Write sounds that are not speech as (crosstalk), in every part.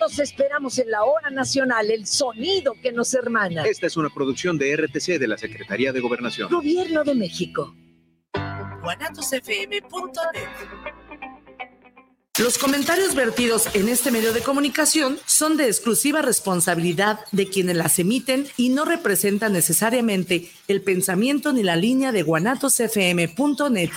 Los esperamos en la hora nacional, el sonido que nos hermana. Esta es una producción de RTC de la Secretaría de Gobernación. Gobierno de México. Los comentarios vertidos en este medio de comunicación son de exclusiva responsabilidad de quienes las emiten y no representan necesariamente el pensamiento ni la línea de guanatosfm.net.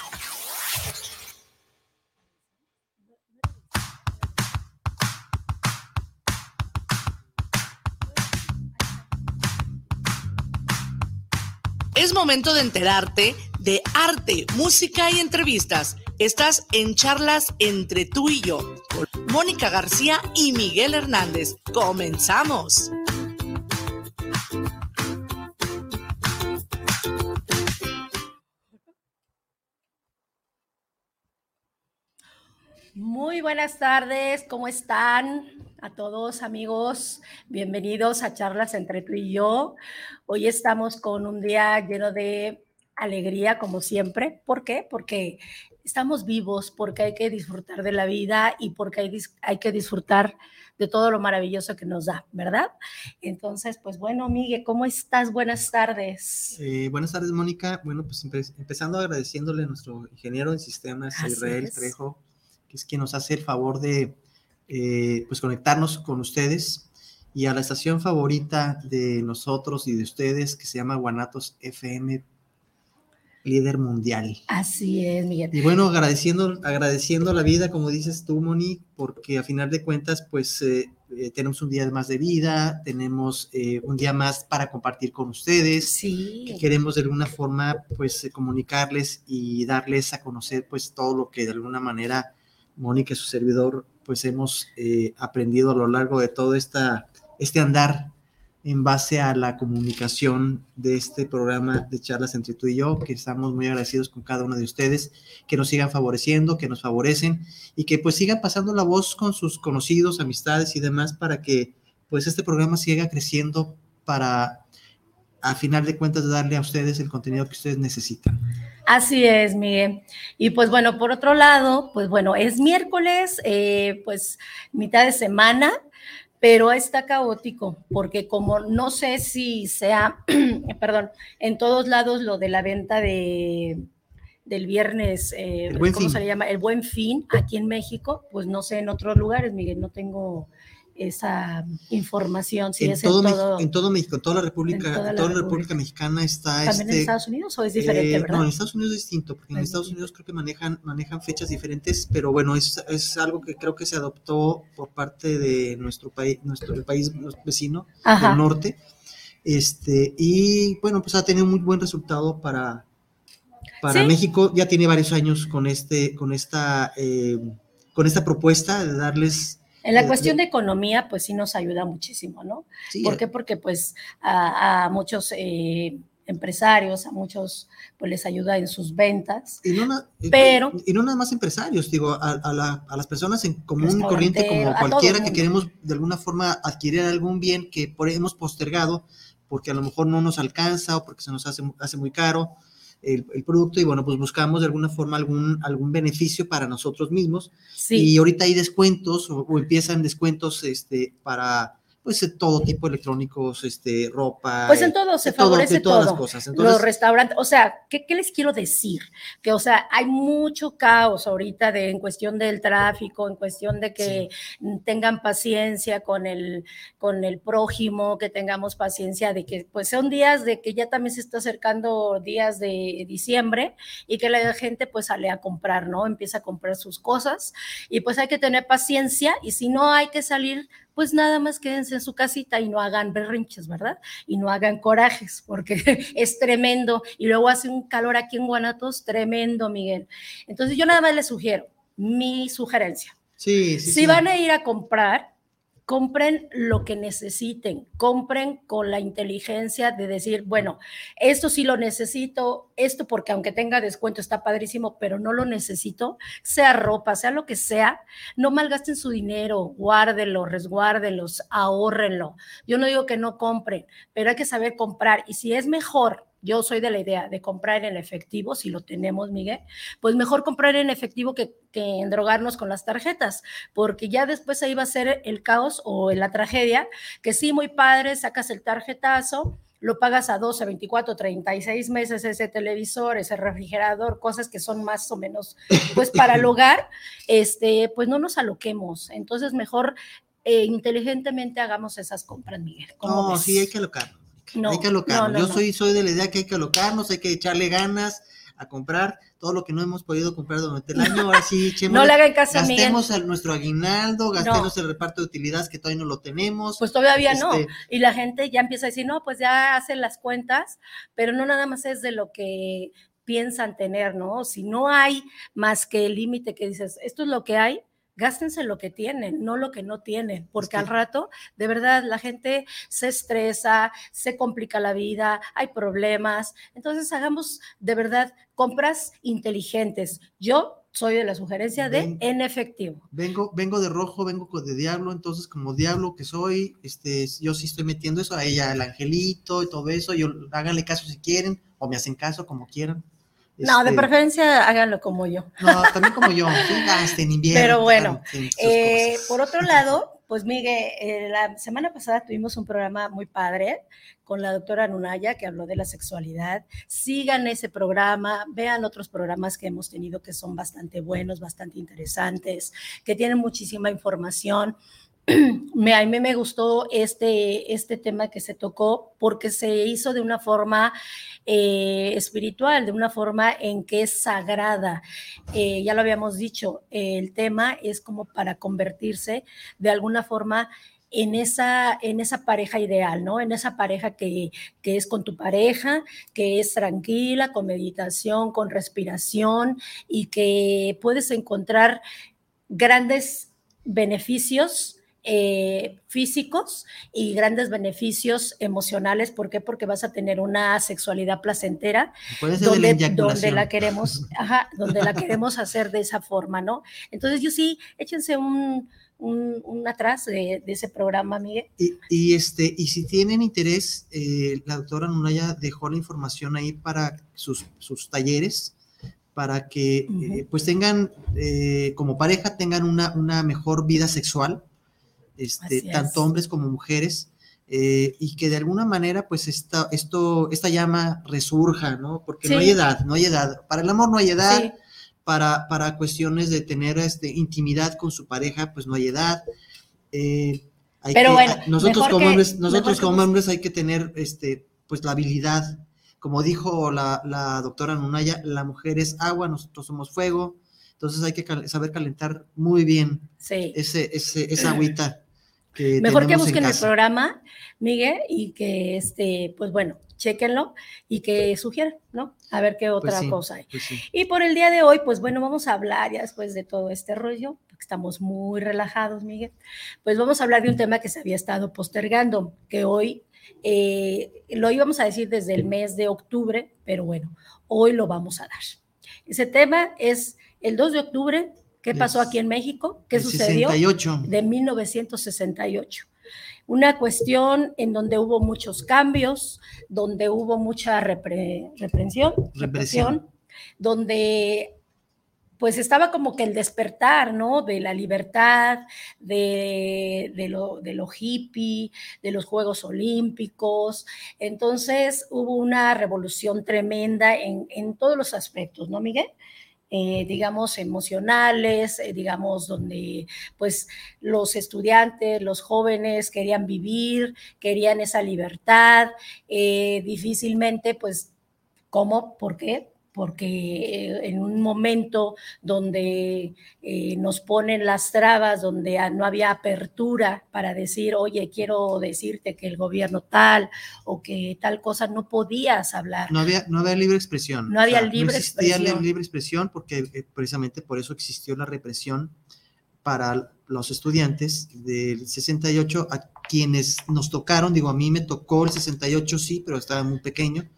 momento de enterarte de arte, música y entrevistas. Estás en charlas entre tú y yo, con Mónica García y Miguel Hernández. Comenzamos. Muy buenas tardes, ¿cómo están? A todos amigos, bienvenidos a charlas entre tú y yo. Hoy estamos con un día lleno de alegría, como siempre. ¿Por qué? Porque estamos vivos, porque hay que disfrutar de la vida y porque hay, hay que disfrutar de todo lo maravilloso que nos da, ¿verdad? Entonces, pues bueno, Miguel, ¿cómo estás? Buenas tardes. Eh, buenas tardes, Mónica. Bueno, pues empezando agradeciéndole a nuestro ingeniero en sistemas, Israel Trejo que es quien nos hace el favor de eh, pues conectarnos con ustedes y a la estación favorita de nosotros y de ustedes que se llama Guanatos FM líder mundial. Así es, Miguel. Y bueno, agradeciendo, agradeciendo la vida, como dices tú, Moni, porque a final de cuentas, pues eh, eh, tenemos un día más de vida, tenemos un día más para compartir con ustedes. Sí. Que queremos de alguna forma, pues, comunicarles y darles a conocer, pues, todo lo que de alguna manera Mónica y su servidor, pues hemos eh, aprendido a lo largo de todo esta, este andar en base a la comunicación de este programa de charlas entre tú y yo, que estamos muy agradecidos con cada uno de ustedes, que nos sigan favoreciendo, que nos favorecen y que pues sigan pasando la voz con sus conocidos, amistades y demás para que pues este programa siga creciendo para a final de cuentas darle a ustedes el contenido que ustedes necesitan. Así es, Miguel. Y pues bueno, por otro lado, pues bueno, es miércoles, eh, pues mitad de semana, pero está caótico, porque como no sé si sea, (clears throat) perdón, en todos lados lo de la venta de del viernes, eh, ¿cómo se le llama? El buen fin aquí en México, pues no sé en otros lugares, Miguel, no tengo esa información, si en es todo en todo, México, en todo México, toda la República, toda la, toda la República. Mexicana está. ¿También este, en Estados Unidos o es diferente, eh, verdad? No, en Estados Unidos es distinto, porque en es Estados Unidos creo que manejan, manejan fechas diferentes, pero bueno, es, es algo que creo que se adoptó por parte de nuestro país, nuestro el país vecino Ajá. del norte. Este, y bueno, pues ha tenido muy buen resultado para, para ¿Sí? México. Ya tiene varios años con este, con esta, eh, con esta propuesta de darles En la de- cuestión de- economía, pues sí nos ayuda muchísimo, ¿no? sí, ¿Por qué? Porque pues a, a muchos eh, empresarios, a muchos, pues les ayuda en sus ventas. Y no, na- Pero- y no nada más empresarios, digo, a, a la- a las personas en común y corriente, como cualquiera que queremos de alguna forma adquirir algún bien que por, hemos postergado porque a lo mejor no nos alcanza o porque se nos hace, hace muy caro el, el producto y bueno, pues buscamos de alguna forma algún, algún beneficio para nosotros mismos. Sí, y ahorita hay descuentos o, o empiezan descuentos este, para pues eh, todo tipo de electrónicos, este, ropa. pues en eh, todo se todo, favorece de todas todo. las cosas. los Entonces, restaurantes, o sea, ¿qué, ¿qué, les quiero decir? Que, o sea, hay mucho caos ahorita de, en cuestión del tráfico, en cuestión de que tengan paciencia con el, con el prójimo, que tengamos paciencia de que, pues son días de que ya también se está acercando días de diciembre y que la gente pues sale a comprar, ¿no? Empieza a comprar sus cosas y pues hay que tener paciencia y si no hay que salir, pues nada más quédense en su casita y no hagan berrinches, ¿verdad? Y no hagan corajes, porque (laughs) es tremendo. Y luego hace un calor aquí en Guanatos tremendo, Miguel. Entonces yo nada más les sugiero, mi sugerencia. sí, sí, si sí. van a ir a comprar, compren lo que necesiten, compren con la inteligencia de decir, bueno, esto sí lo necesito, esto porque aunque tenga descuento está padrísimo, pero no lo necesito, sea ropa, sea lo que sea, no malgasten su dinero, guárdenlo, resguárdenlos, ahórrenlo. Yo no digo que no compren, pero hay que saber comprar y si es mejor yo soy de la idea de comprar en efectivo, si lo tenemos, Miguel, pues mejor comprar en efectivo que, que endrogarnos con las tarjetas, porque ya después ahí va a ser el caos o la tragedia, que sí, muy padre, sacas el tarjetazo, lo pagas a 12, 24, 36 meses ese televisor, ese refrigerador, cosas que son más o menos, pues para el (laughs) hogar, este, pues no nos aloquemos. Entonces, mejor eh, inteligentemente hagamos esas compras, Miguel. No, sí, hay que alocarnos. Hay que alocarnos. Yo soy, soy de la idea que hay que alocarnos, hay que echarle ganas a comprar todo lo que no hemos podido comprar durante el año. Ahora sí, (laughs) echemos, no le hagan caso gastemos a nuestro aguinaldo, gastemos el reparto de utilidades que todavía no lo tenemos. Pues todavía no. Este y la gente ya empieza a decir, no, pues ya hacen las cuentas, pero no nada más es de lo que piensan tener, ¿no? Si no hay más que el límite que dices, esto es lo que hay, gástense lo que tienen, no lo que no tienen, porque al rato, de verdad, la gente se estresa, se complica la vida, hay problemas. Entonces, hagamos de verdad compras inteligentes. Yo soy de la sugerencia de en efectivo. Vengo, vengo de rojo, vengo de diablo, entonces como diablo que soy, este, yo sí estoy metiendo eso a ella, el angelito y todo eso, yo háganle caso si quieren, o me hacen caso como quieran. No, de este, preferencia háganlo como yo. No, también como yo, en invierno. Pero bueno, eh, por otro lado, pues Miguel, eh, la semana pasada tuvimos un programa muy padre con la doctora Nunaya que habló de la sexualidad. Sigan ese programa, vean otros programas que hemos tenido que son bastante buenos, bastante interesantes, que tienen muchísima información. Me, a mí me gustó este, este tema que se tocó porque se hizo de una forma eh, espiritual, de una forma en que es sagrada. Eh, ya lo habíamos dicho, el tema es como para convertirse de alguna forma en esa, en esa pareja ideal, ¿no? En esa pareja que, que, es con tu pareja, que es tranquila, con meditación, con respiración y que puedes encontrar grandes beneficios eh, físicos y grandes beneficios emocionales. ¿Por qué? Porque vas a tener una sexualidad placentera donde, donde, la queremos, (laughs) ajá, donde la queremos hacer de esa forma, ¿no? Entonces yo sí, échense un, un, atrás de, ese programa, Miguel. Y, este, y si tienen interés, eh, la doctora Nunaya dejó la información ahí para sus, sus talleres para que eh, pues tengan como pareja tengan una, una mejor vida sexual este, tanto hombres como mujeres, eh, y que de alguna manera, pues, esta, esto, esta llama resurja, ¿no? Porque no hay edad, no hay edad. Para el amor no hay edad, para, para cuestiones de tener este, intimidad con su pareja, pues no hay edad. Eh, Pero bueno, nosotros como hombres, nosotros como hombres hay que tener, este, pues, la habilidad. Como dijo la, la doctora Nunaya, la mujer es agua, nosotros somos fuego, entonces hay que saber calentar muy bien ese, ese, esa agüita Mejor que busquen el programa, Miguel, y que, este, pues bueno, chequenlo y que sugieran, ¿no? A ver qué pues otra cosa hay. Pues y por el día de hoy, pues bueno, vamos a hablar ya después de todo este rollo, porque estamos muy relajados, Miguel, pues vamos a hablar de un tema que se había estado postergando, que hoy eh, lo íbamos a decir desde el mes de octubre, pero bueno, hoy lo vamos a dar. Ese tema es el 2 de octubre ¿Qué pasó aquí en México? ¿Qué sucedió? 68. De 1968. Una cuestión en donde hubo muchos cambios, donde hubo mucha reprensión, represión, donde pues estaba como que el despertar, ¿no? De la libertad, de, lo, de lo hippie, de los Juegos Olímpicos. Entonces hubo una revolución tremenda en, en todos los aspectos, ¿no, Miguel? Eh, digamos, emocionales, eh, digamos, donde pues los estudiantes, los jóvenes querían vivir, querían esa libertad, eh, difícilmente, pues, ¿cómo? ¿Por qué? Porque eh, en un momento donde eh, nos ponen las trabas, donde no había apertura para decir, oye, quiero decirte que el gobierno tal o que tal cosa, no podías hablar. No había, no había libre expresión. No había libre no existía libre expresión porque eh, precisamente por eso existió la represión para los estudiantes del 68, a quienes nos tocaron, digo, a mí me tocó el 68, sí, pero estaba muy pequeño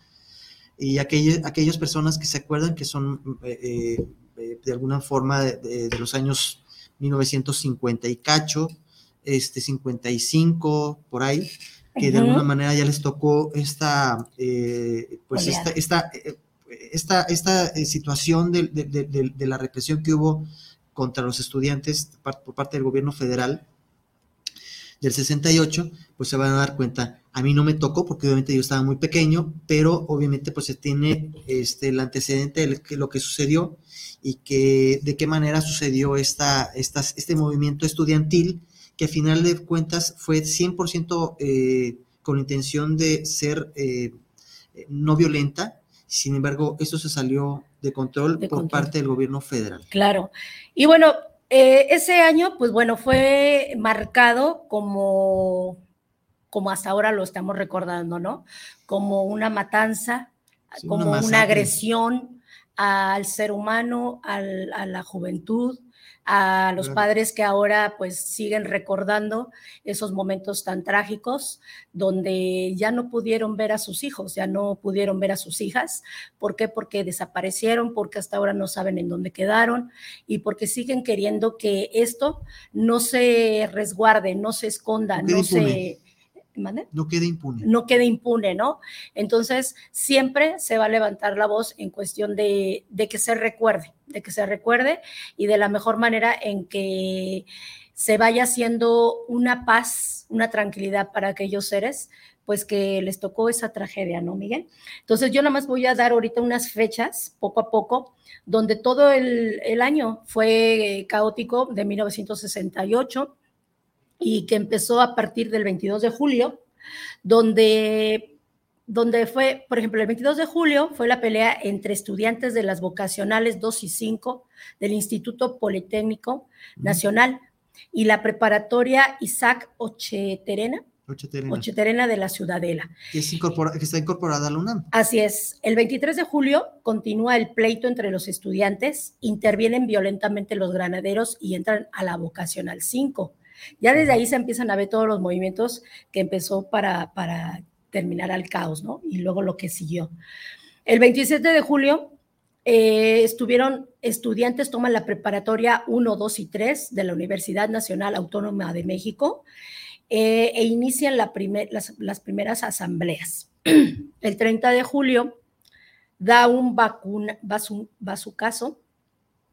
y aquellas, aquellas personas que se acuerdan que son eh, eh, de alguna forma de, los años 1950 y cacho, este 55, por ahí, que de alguna manera ya les tocó esta, eh, pues esta, esta, eh, esta, esta, eh, situación de, de- de- de- de la represión que hubo contra los estudiantes por parte del gobierno federal del 68, pues se van a dar cuenta. A mí no me tocó porque obviamente yo estaba muy pequeño, pero obviamente pues se tiene este, el antecedente de lo que- sucedió y que de qué manera sucedió esta, estas- este movimiento estudiantil que a final de cuentas fue 100% eh, con intención de ser eh, eh, no violenta, sin embargo, esto se salió de control De por control. parte del gobierno federal. Claro. Y bueno, eh, ese año, pues bueno, fue marcado como, como hasta ahora lo estamos recordando, ¿no? Como una matanza, Sí, como una, agresión al ser humano, al- a la juventud, a los Claro. padres que ahora pues siguen recordando esos momentos tan trágicos donde ya no pudieron ver a sus hijos, ya no pudieron ver a sus hijas. ¿Por qué? Porque desaparecieron, porque hasta ahora no saben en dónde quedaron y porque siguen queriendo que esto no se resguarde, no se esconda, no se... No quede impune. no quede impune, ¿no? Entonces, siempre se va a levantar la voz en cuestión de, de que se recuerde, de que se recuerde y de la mejor manera en que se vaya haciendo una paz, una tranquilidad para aquellos seres, pues que les tocó esa tragedia, ¿no, Miguel? Entonces, yo nada más voy a dar ahorita unas fechas, poco a poco, donde todo el, el año fue caótico de 1968 y que empezó a partir del 22 de julio, donde, donde fue, por ejemplo, el 22 de julio fue la pelea entre estudiantes de las vocacionales 2 y 5 del Instituto Politécnico Nacional y la preparatoria Isaac Ocheterena, Ocheterena de la Ciudadela. que, es incorpora- que está incorporada a la UNAM. Así es. El 23 de julio continúa el pleito entre los estudiantes, intervienen violentamente los granaderos y entran a la vocacional 5. Ya desde ahí se empiezan a ver todos los movimientos que empezó para, para terminar al caos, ¿no? Y luego lo que siguió. El 27 de julio eh, estuvieron estudiantes, toman la preparatoria 1, 2 y 3 de la Universidad Nacional Autónoma de México eh, e inician la primer- las, las primeras asambleas. (clears throat) El 30 de julio da un vacuna, bazu- bazucazo,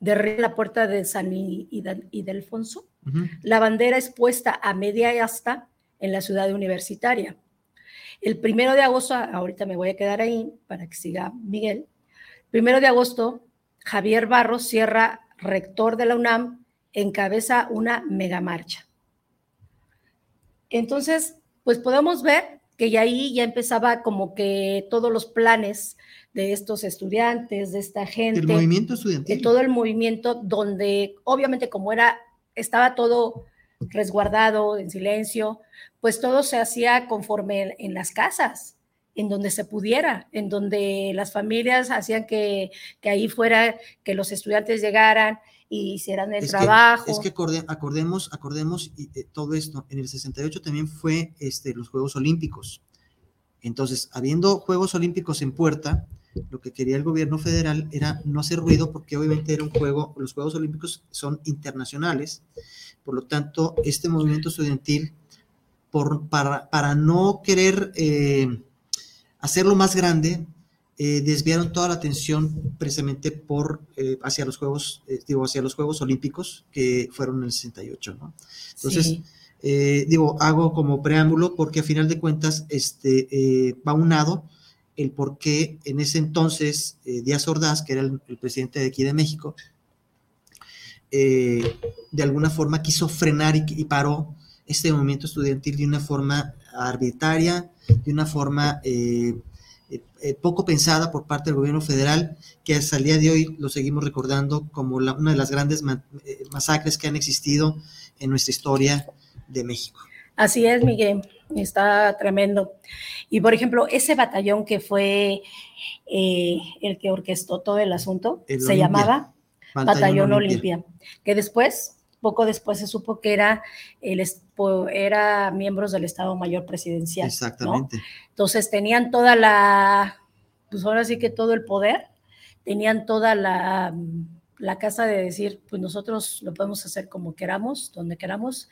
derriba la puerta de San Ildefonso. Ujú. La bandera es puesta a media asta en la ciudad universitaria. El primero de agosto, ahorita me voy a quedar ahí para que siga Miguel. Primero de agosto, Javier Barros Sierra, rector de la UNAM, encabeza una megamarcha. Entonces, pues podemos ver que ya ahí ya empezaba como que todos los planes de estos estudiantes, de esta gente El movimiento de estudiantil. todo el movimiento donde obviamente como era estaba todo resguardado en silencio, pues todo se hacía conforme en, las casas, en donde se pudiera, en donde las familias hacían que, que ahí fuera, que los estudiantes llegaran y hicieran el Es que- trabajo. es que acorde- acordemos, acordemos y, eh, todo esto. En el 68 también fue este, los Juegos Olímpicos. Entonces, habiendo Juegos Olímpicos en puerta, lo que quería el gobierno federal era no hacer ruido porque obviamente era un juego, los Juegos Olímpicos son internacionales, por lo tanto, este movimiento estudiantil, por, para, para no querer eh, hacerlo más grande, eh, desviaron toda la atención precisamente por eh, hacia los Juegos, digo, hacia los Juegos Olímpicos que fueron en el 68, ¿no? Entonces, Sí. digo, hago como preámbulo porque a final de cuentas este, va unado el por qué en ese entonces eh, Díaz Ordaz, que era el, presidente de aquí de México, eh, de alguna forma quiso frenar y, paró este movimiento estudiantil de una forma arbitraria, de una forma eh, poco pensada por parte del gobierno federal, que hasta el día de hoy lo seguimos recordando como la- una de las grandes ma- masacres que han existido en nuestra historia de México. Así es, Miguel, está tremendo. Y por ejemplo, ese batallón que fue eh, el que orquestó todo el asunto, El se Olimpia. llamaba Batallón Olimpia. Olimpia, que después, poco después se supo que era, el, era miembros del Estado Mayor Presidencial. ¿no? Exactamente. Entonces tenían toda la, pues ahora sí que todo el poder, tenían toda la, la casa de decir, pues nosotros lo podemos hacer como queramos, donde queramos,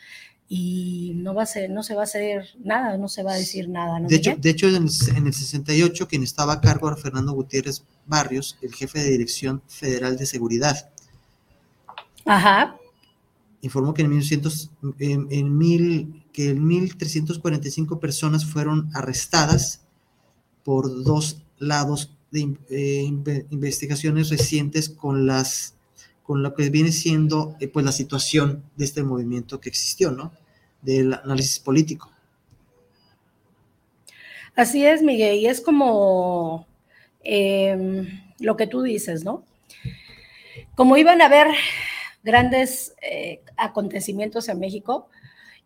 y no va a ser, no se va a hacer nada, no se va a decir nada. ¿no, De hecho, de hecho en, el, en el 68, quien estaba a cargo era Fernando Gutiérrez Barrios, el jefe de Dirección Federal de Seguridad. Ajá, Informó que en, 1900, en, en mil, que en 1.345 personas fueron arrestadas por dos lados de eh, inve- investigaciones recientes con las con lo que viene siendo eh, pues la situación de este movimiento que existió, ¿no? Del análisis político. así es, Miguel, y es como em, lo que tú dices, ¿no? Como iban a haber grandes eh, acontecimientos en México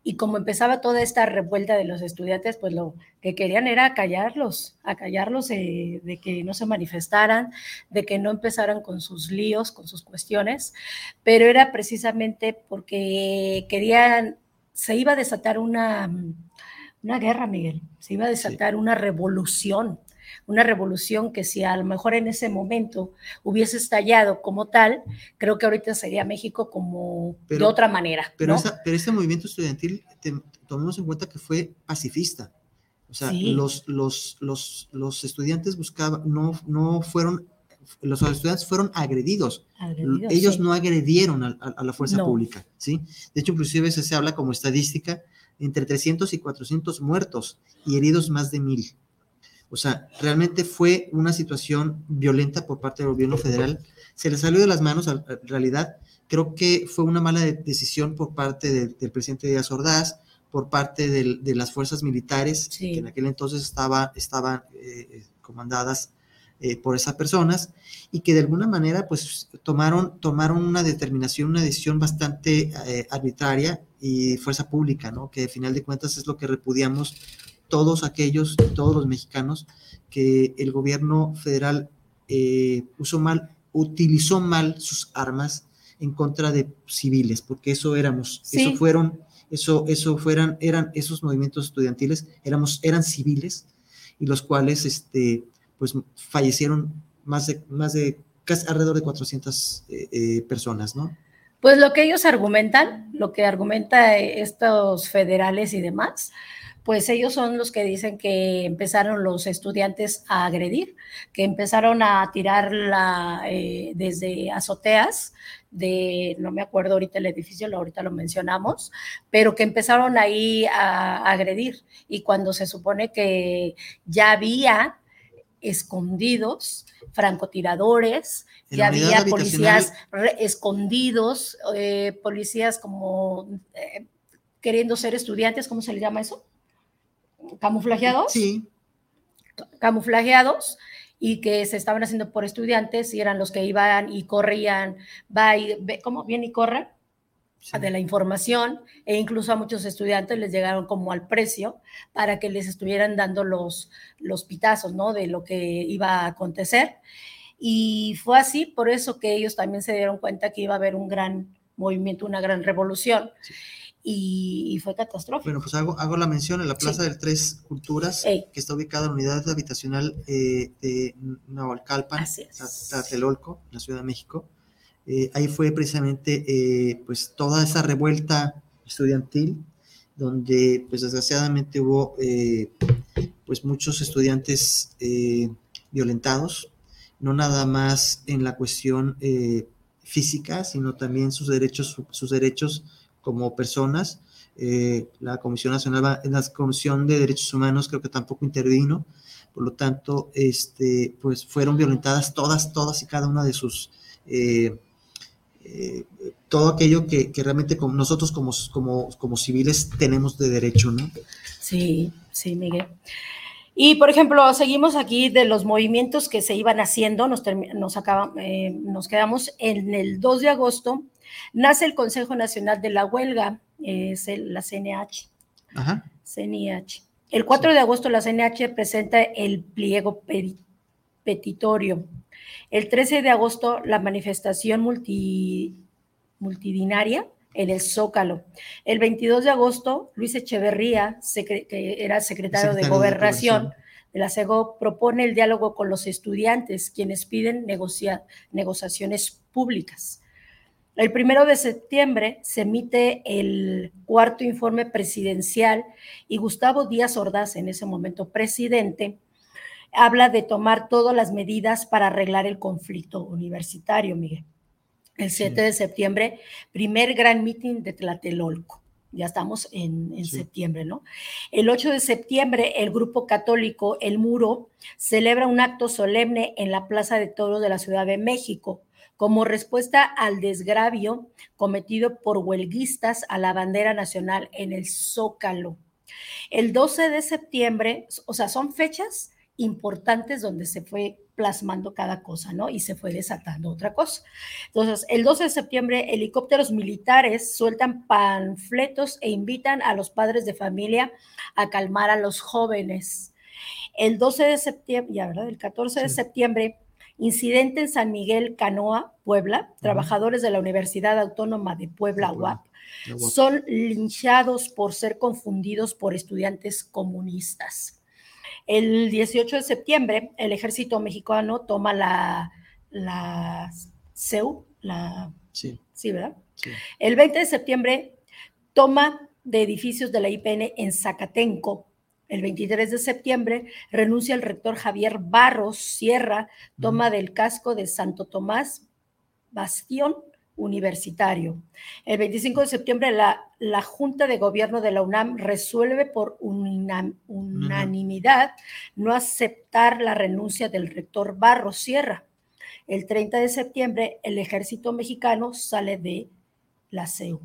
y como empezaba toda esta revuelta de los estudiantes, pues lo que querían era callarlos, acallarlos eh, de que no se manifestaran, de que no empezaran con sus líos, con sus cuestiones, pero era precisamente porque querían, se iba a desatar una, una guerra, Miguel, se iba a desatar una revolución, una revolución que si a lo mejor en ese momento hubiese estallado como tal, creo que ahorita sería México como de otra manera. Pero, ¿no? esa- pero este movimiento estudiantil, te- tomemos en cuenta que fue pacifista. O sea, Sí. los, los, los, los estudiantes buscaban, no, no fueron, los estudiantes fueron agredidos. Agredidos, Ellos sí. no agredieron a, a- a la fuerza No. pública, ¿sí? De hecho, inclusive se, se habla como estadística entre 300 y 400 muertos y heridos más de mil. O sea, realmente fue una situación violenta por parte del gobierno federal. Se le salió de las manos, en realidad. Creo que fue una mala de- decisión por parte del, del presidente Díaz Ordaz, por parte del- de las fuerzas militares, Sí. que en aquel entonces estaba, estaban eh, comandadas eh, por esas personas, y que de alguna manera pues tomaron, tomaron una determinación, una decisión bastante eh, arbitraria y fuerza pública, ¿no? Que al final de cuentas es lo que repudiamos todos aquellos, todos los mexicanos, que el gobierno federal eh, usó mal, utilizó mal sus armas en contra de civiles, porque eso éramos, Sí. eso fueron, eso, eso fueran, eran esos movimientos estudiantiles, éramos, eran civiles, y los cuales, este, pues fallecieron más de, más de casi alrededor de 400 eh, eh, personas, ¿no? Pues lo que ellos argumentan, lo que argumenta eh, estos federales y demás, pues ellos son los que dicen que empezaron los estudiantes a agredir, que empezaron a tirar la, eh, desde azoteas de, no me acuerdo ahorita el edificio, ahorita lo mencionamos, pero que empezaron ahí a, a agredir. Y cuando se supone que ya había escondidos francotiradores, En ya había policías re- escondidos, eh, policías como eh, queriendo ser estudiantes, ¿cómo se le llama eso? Camuflajeados. Sí, Camuflajeados y que se estaban haciendo por estudiantes y eran los que iban y corrían, va y ve, ¿cómo? Bien y corren sí. de la información e incluso a muchos estudiantes les llegaron como al precio para que les estuvieran dando los, los pitazos, ¿no? De lo que iba a acontecer. Y fue así, por eso que ellos también se dieron cuenta que iba a haber un gran movimiento, una gran revolución. Y fue catastrófico. Bueno, pues hago, hago la mención en la Plaza Sí. del Tres Culturas, Ey. que está ubicada en la unidad habitacional eh, de. Tla- Tlatelolco, en la Ciudad de México. Eh, ahí fue precisamente eh, pues toda esa revuelta estudiantil, donde pues desgraciadamente hubo pues muchos estudiantes violentados, no nada más en la cuestión física, sino también sus derechos, sus derechos como personas. Eh, la Comisión Nacional, la Comisión de Derechos Humanos creo que tampoco intervino, por lo tanto, este, pues fueron violentadas todas, todas y cada una de sus, eh, eh, todo aquello que, realmente nosotros como, como, como civiles tenemos de derecho, ¿no? Sí, sí, Miguel. Y, por ejemplo, seguimos aquí de los movimientos que se iban haciendo, nos, nos, acaba- nos quedamos en el 2 de agosto, nace el Consejo Nacional de la Huelga, es el- la CNH. Ajá. CNH. El 4 de agosto la CNH presenta el pliego petitorio. El 13 de agosto la manifestación multi- multidinaria en el Zócalo. El 22 de agosto Luis Echeverría, que era secretario, de Secretario de Gobernación Gobernación. de la CEGO, propone el diálogo con los estudiantes, quienes piden negocia- negociaciones públicas. El primero de septiembre se emite el cuarto informe presidencial y Gustavo Díaz Ordaz, en ese momento presidente, habla de tomar todas las medidas para arreglar el conflicto universitario, Miguel. El 7 de septiembre, primer gran meeting de Tlatelolco. Ya estamos en, en septiembre, ¿no? El 8 de septiembre, el grupo católico El Muro celebra un acto solemne en la Plaza de Toros de la Ciudad de México como respuesta al desgravio cometido por huelguistas a la bandera nacional en el Zócalo. El 12 de septiembre, o sea, son fechas importantes donde se fue plasmando cada cosa, ¿no? Y se fue desatando otra cosa. Entonces, el 12 de septiembre, helicópteros militares sueltan panfletos e invitan a los padres de familia a calmar a los jóvenes. El 12 de septiembre, ya, ¿verdad? El 14 de septiembre, Incidente en San Miguel Canoa, Puebla. Trabajadores de la Universidad Autónoma de Puebla, UAP, son linchados por ser confundidos por estudiantes comunistas. El 18 de septiembre, el ejército mexicano toma la, la CEU, la... Sí. Sí, ¿verdad? El 20 de septiembre, toma de edificios de la IPN en Zacatenco, el 23 de septiembre renuncia el rector Javier Barros Sierra, toma del casco de Santo Tomás, Bastión Universitario. El 25 de septiembre la, la Junta de Gobierno de la UNAM resuelve por unanimidad no aceptar la renuncia del rector Barros Sierra. El 30 de septiembre el ejército mexicano sale de la CEU,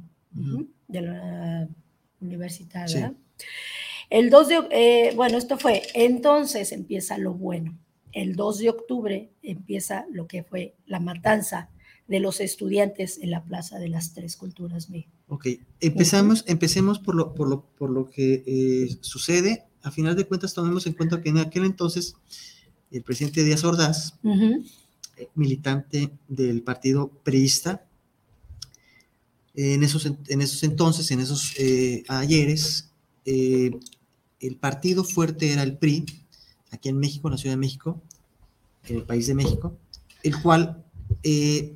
de la universidad. El 2 de, eh, bueno, esto fue, entonces empieza lo bueno. El 2 de octubre empieza lo que fue la matanza de los estudiantes en la Plaza de las Tres Culturas. Ok, empezamos, empecemos por lo, por lo, por lo que eh, sucede. A final de cuentas, tomemos en cuenta que en aquel entonces el presidente Díaz Ordaz, eh, militante del partido priista, en esos, en esos entonces, en esos ayeres, el partido fuerte era el PRI, aquí en México, en la Ciudad de México, en el país de México, el cual, eh,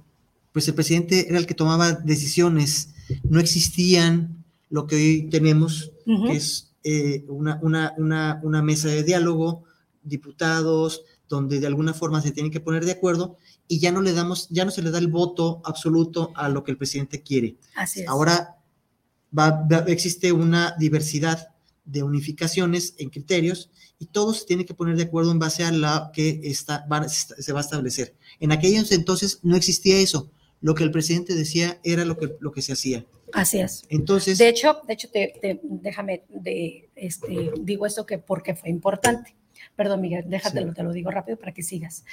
pues el presidente era el que tomaba decisiones, no existían lo que hoy tenemos, que es eh, una, una, mesa de diálogo, diputados, donde de alguna forma se tienen que poner de acuerdo y ya no le damos, ya no se le da el voto absoluto a lo que el presidente quiere. Así es. Ahora va, existe una diversidad de unificaciones en criterios y todos se tienen que poner de acuerdo en base a la que está, se va a establecer. En aquellos entonces no existía eso. Lo que el presidente decía era lo que, lo que se hacía. Así es. Entonces. De hecho, de hecho, te, déjame, de, este, digo esto que porque fue importante. Perdón, Miguel, déjatelo, te lo digo rápido para que sigas.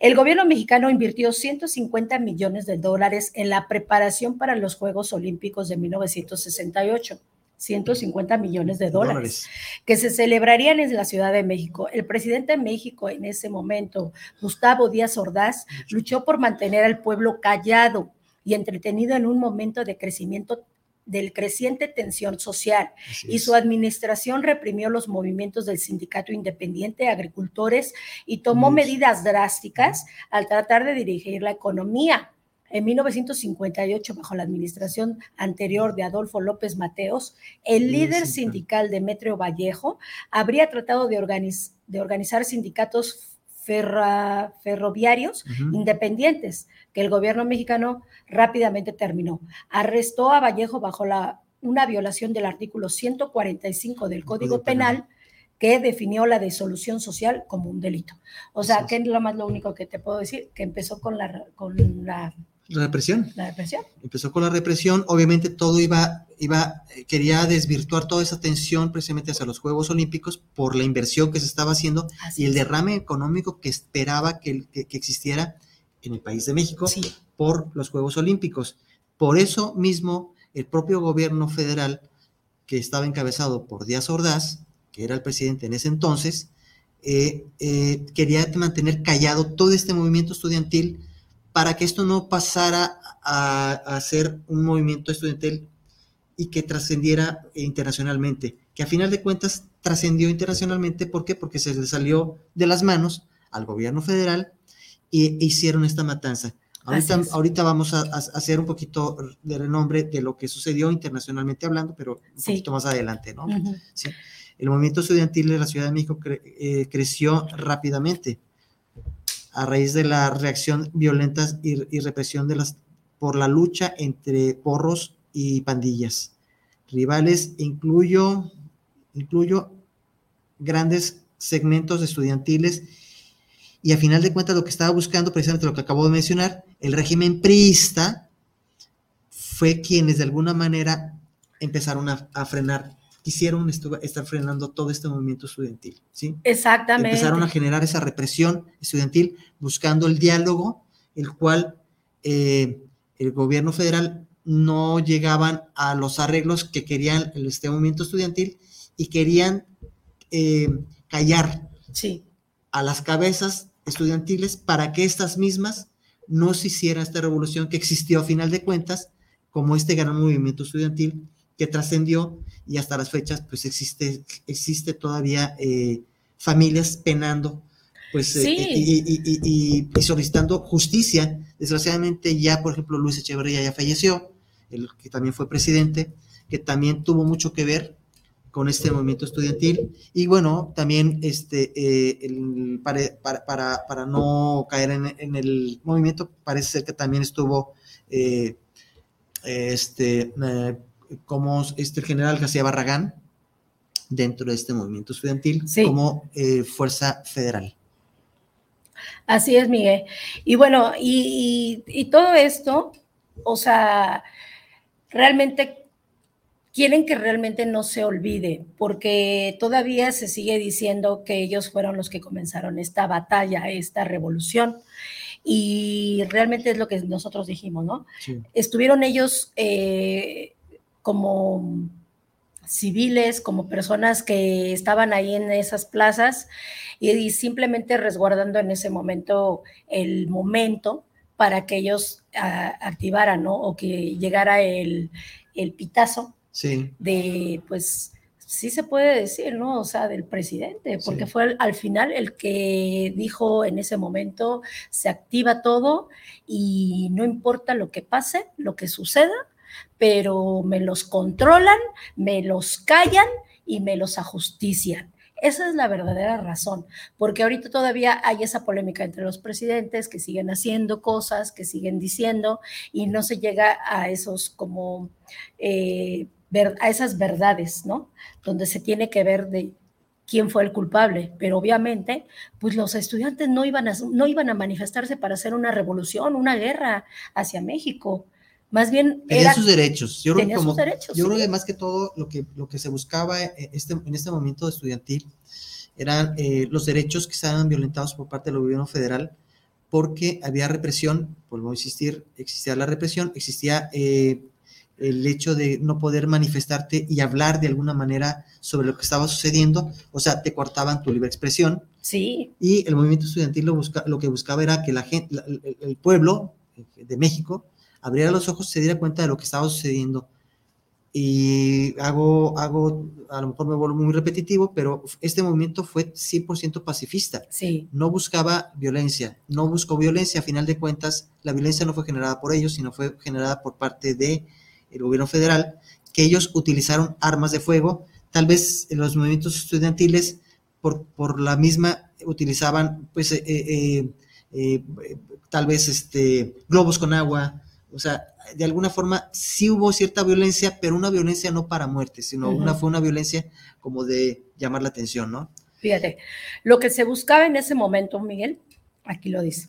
El gobierno mexicano invirtió 150 millones de dólares en la preparación para los Juegos Olímpicos de 1968 150 millones de dólares, que se celebrarían en la Ciudad de México. El presidente de México en ese momento, Gustavo Díaz Ordaz, luchó por mantener al pueblo callado y entretenido en un momento de crecimiento del creciente tensión social y su administración reprimió los movimientos del sindicato independiente de agricultores y tomó medidas drásticas al tratar de dirigir la economía en 1958, bajo la administración anterior de Adolfo López Mateos, el líder sindical Demetrio Vallejo habría tratado de, organizar sindicatos ferroviarios independientes, que el gobierno mexicano rápidamente terminó. Arrestó a Vallejo bajo la, una violación del artículo 145 del Código, Penal, que definió la disolución social como un delito. O sea, que es lo más lo único que te puedo decir, que empezó con la, con la la represión. La represión. Empezó con la represión, obviamente todo iba, iba, quería desvirtuar toda esa tensión precisamente hacia los Juegos Olímpicos por la inversión que se estaba haciendo y el derrame económico que esperaba que, existiera en el país de México por los Juegos Olímpicos. Por eso mismo, el propio gobierno federal, que estaba encabezado por Díaz Ordaz, que era el presidente en ese entonces, eh, eh, quería mantener callado todo este movimiento estudiantil para que esto no pasara a, ser un movimiento estudiantil y que trascendiera internacionalmente, que a final de cuentas trascendió internacionalmente, ¿por qué? Porque se le salió de las manos al gobierno federal e hicieron esta matanza. Ahorita, ahorita vamos a, hacer un poquito de renombre de lo que sucedió internacionalmente hablando, pero un poquito más adelante, ¿no? sí. El movimiento estudiantil de la Ciudad de México eh, creció rápidamente a raíz de la reacción violenta y, represión de las, por la lucha entre porros y pandillas. Rivales, incluyo, grandes segmentos estudiantiles y a final de cuentas lo que estaba buscando, precisamente lo que acabo de mencionar, el régimen priista fue quienes de alguna manera empezaron a, frenar, quisieron estar frenando todo este movimiento estudiantil, ¿sí? Exactamente. Empezaron a generar esa represión estudiantil buscando el diálogo, el cual eh, el gobierno federal no llegaban a los arreglos que querían este movimiento estudiantil y querían eh, callar sí. a las cabezas estudiantiles para que estas mismas no se hiciera esta revolución que existió a final de cuentas como este gran movimiento estudiantil que trascendió y hasta las fechas pues existe, existe todavía eh, familias penando pues eh, y, solicitando justicia. Desgraciadamente ya, por ejemplo, Luis Echeverría ya falleció, el que también fue presidente, que también tuvo mucho que ver con este movimiento estudiantil. Y bueno, también este, eh, para, para, para, no caer en, el movimiento, parece ser que también estuvo eh, este, como este, general García Barragán dentro de este movimiento estudiantil como fuerza federal. Así es, Miguel. Y bueno, y, y todo esto, o sea, realmente quieren que realmente no se olvide, porque todavía se sigue diciendo que ellos fueron los que comenzaron esta batalla, esta revolución. Y realmente es lo que nosotros dijimos, ¿no? Estuvieron ellos eh, como civiles, como personas que estaban ahí en esas plazas y, simplemente resguardando en ese momento el momento para que ellos ah, activaran, ¿no? O que llegara el, el pitazo sí. de, pues, sí se puede decir, ¿no? O sea, del presidente, porque fue al, final el que dijo en ese momento, se activa todo y no importa lo que pase, lo que suceda, pero me los controlan, me los callan y me los ajustician. Esa es la verdadera razón, porque ahorita todavía hay esa polémica entre los presidentes que siguen haciendo cosas, que siguen diciendo y no se llega a esos como eh, a esas verdades, ¿no? Donde se tiene que ver de quién fue el culpable, pero obviamente, pues los estudiantes no iban a, no iban a manifestarse para hacer una revolución, una guerra hacia México. Más bien tenía sus derechos. Yo creo, sus derechos, yo creo que más que todo lo que, lo que se buscaba eh, este, en este momento estudiantil eran eh, los derechos que estaban violentados por parte del gobierno federal porque había represión, vuelvo a insistir, existía la represión, existía eh, el hecho de no poder manifestarte y hablar de alguna manera sobre lo que estaba sucediendo, o sea, te cortaban tu libre expresión. Sí. Y el movimiento estudiantil lo, busca, lo que buscaba era que la gente, el, pueblo de México abriera los ojos se diera cuenta de lo que estaba sucediendo. Y hago, hago, a lo mejor me vuelvo muy repetitivo, pero este movimiento fue 100% pacifista. Sí. No buscaba violencia, no buscó violencia. A final de cuentas, la violencia no fue generada por ellos, sino fue generada por parte de el gobierno federal, que ellos utilizaron armas de fuego, tal vez en los movimientos estudiantiles, por, por la misma, utilizaban, pues, eh, eh, eh, tal vez, este, globos con agua, o sea, de alguna forma sí hubo cierta violencia, pero una violencia no para muerte, sino una fue una violencia como de llamar la atención, ¿no? Fíjate, lo que se buscaba en ese momento, Miguel, aquí lo dice,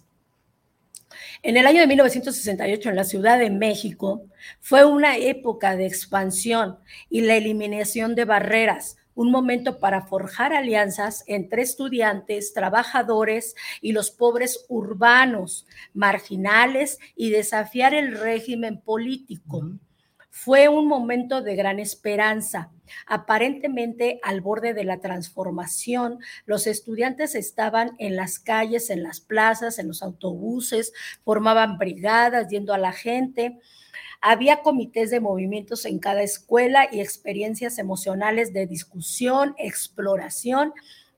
en el año de 1968, en la Ciudad de México, fue una época de expansión y la eliminación de barreras, un momento para forjar alianzas entre estudiantes, trabajadores y los pobres urbanos, marginales y desafiar el régimen político. Fue un momento de gran esperanza. Aparentemente, al borde de la transformación, los estudiantes estaban en las calles, en las plazas, en los autobuses, formaban brigadas yendo a la gente. Había comités de movimientos en cada escuela y experiencias emocionales de discusión, exploración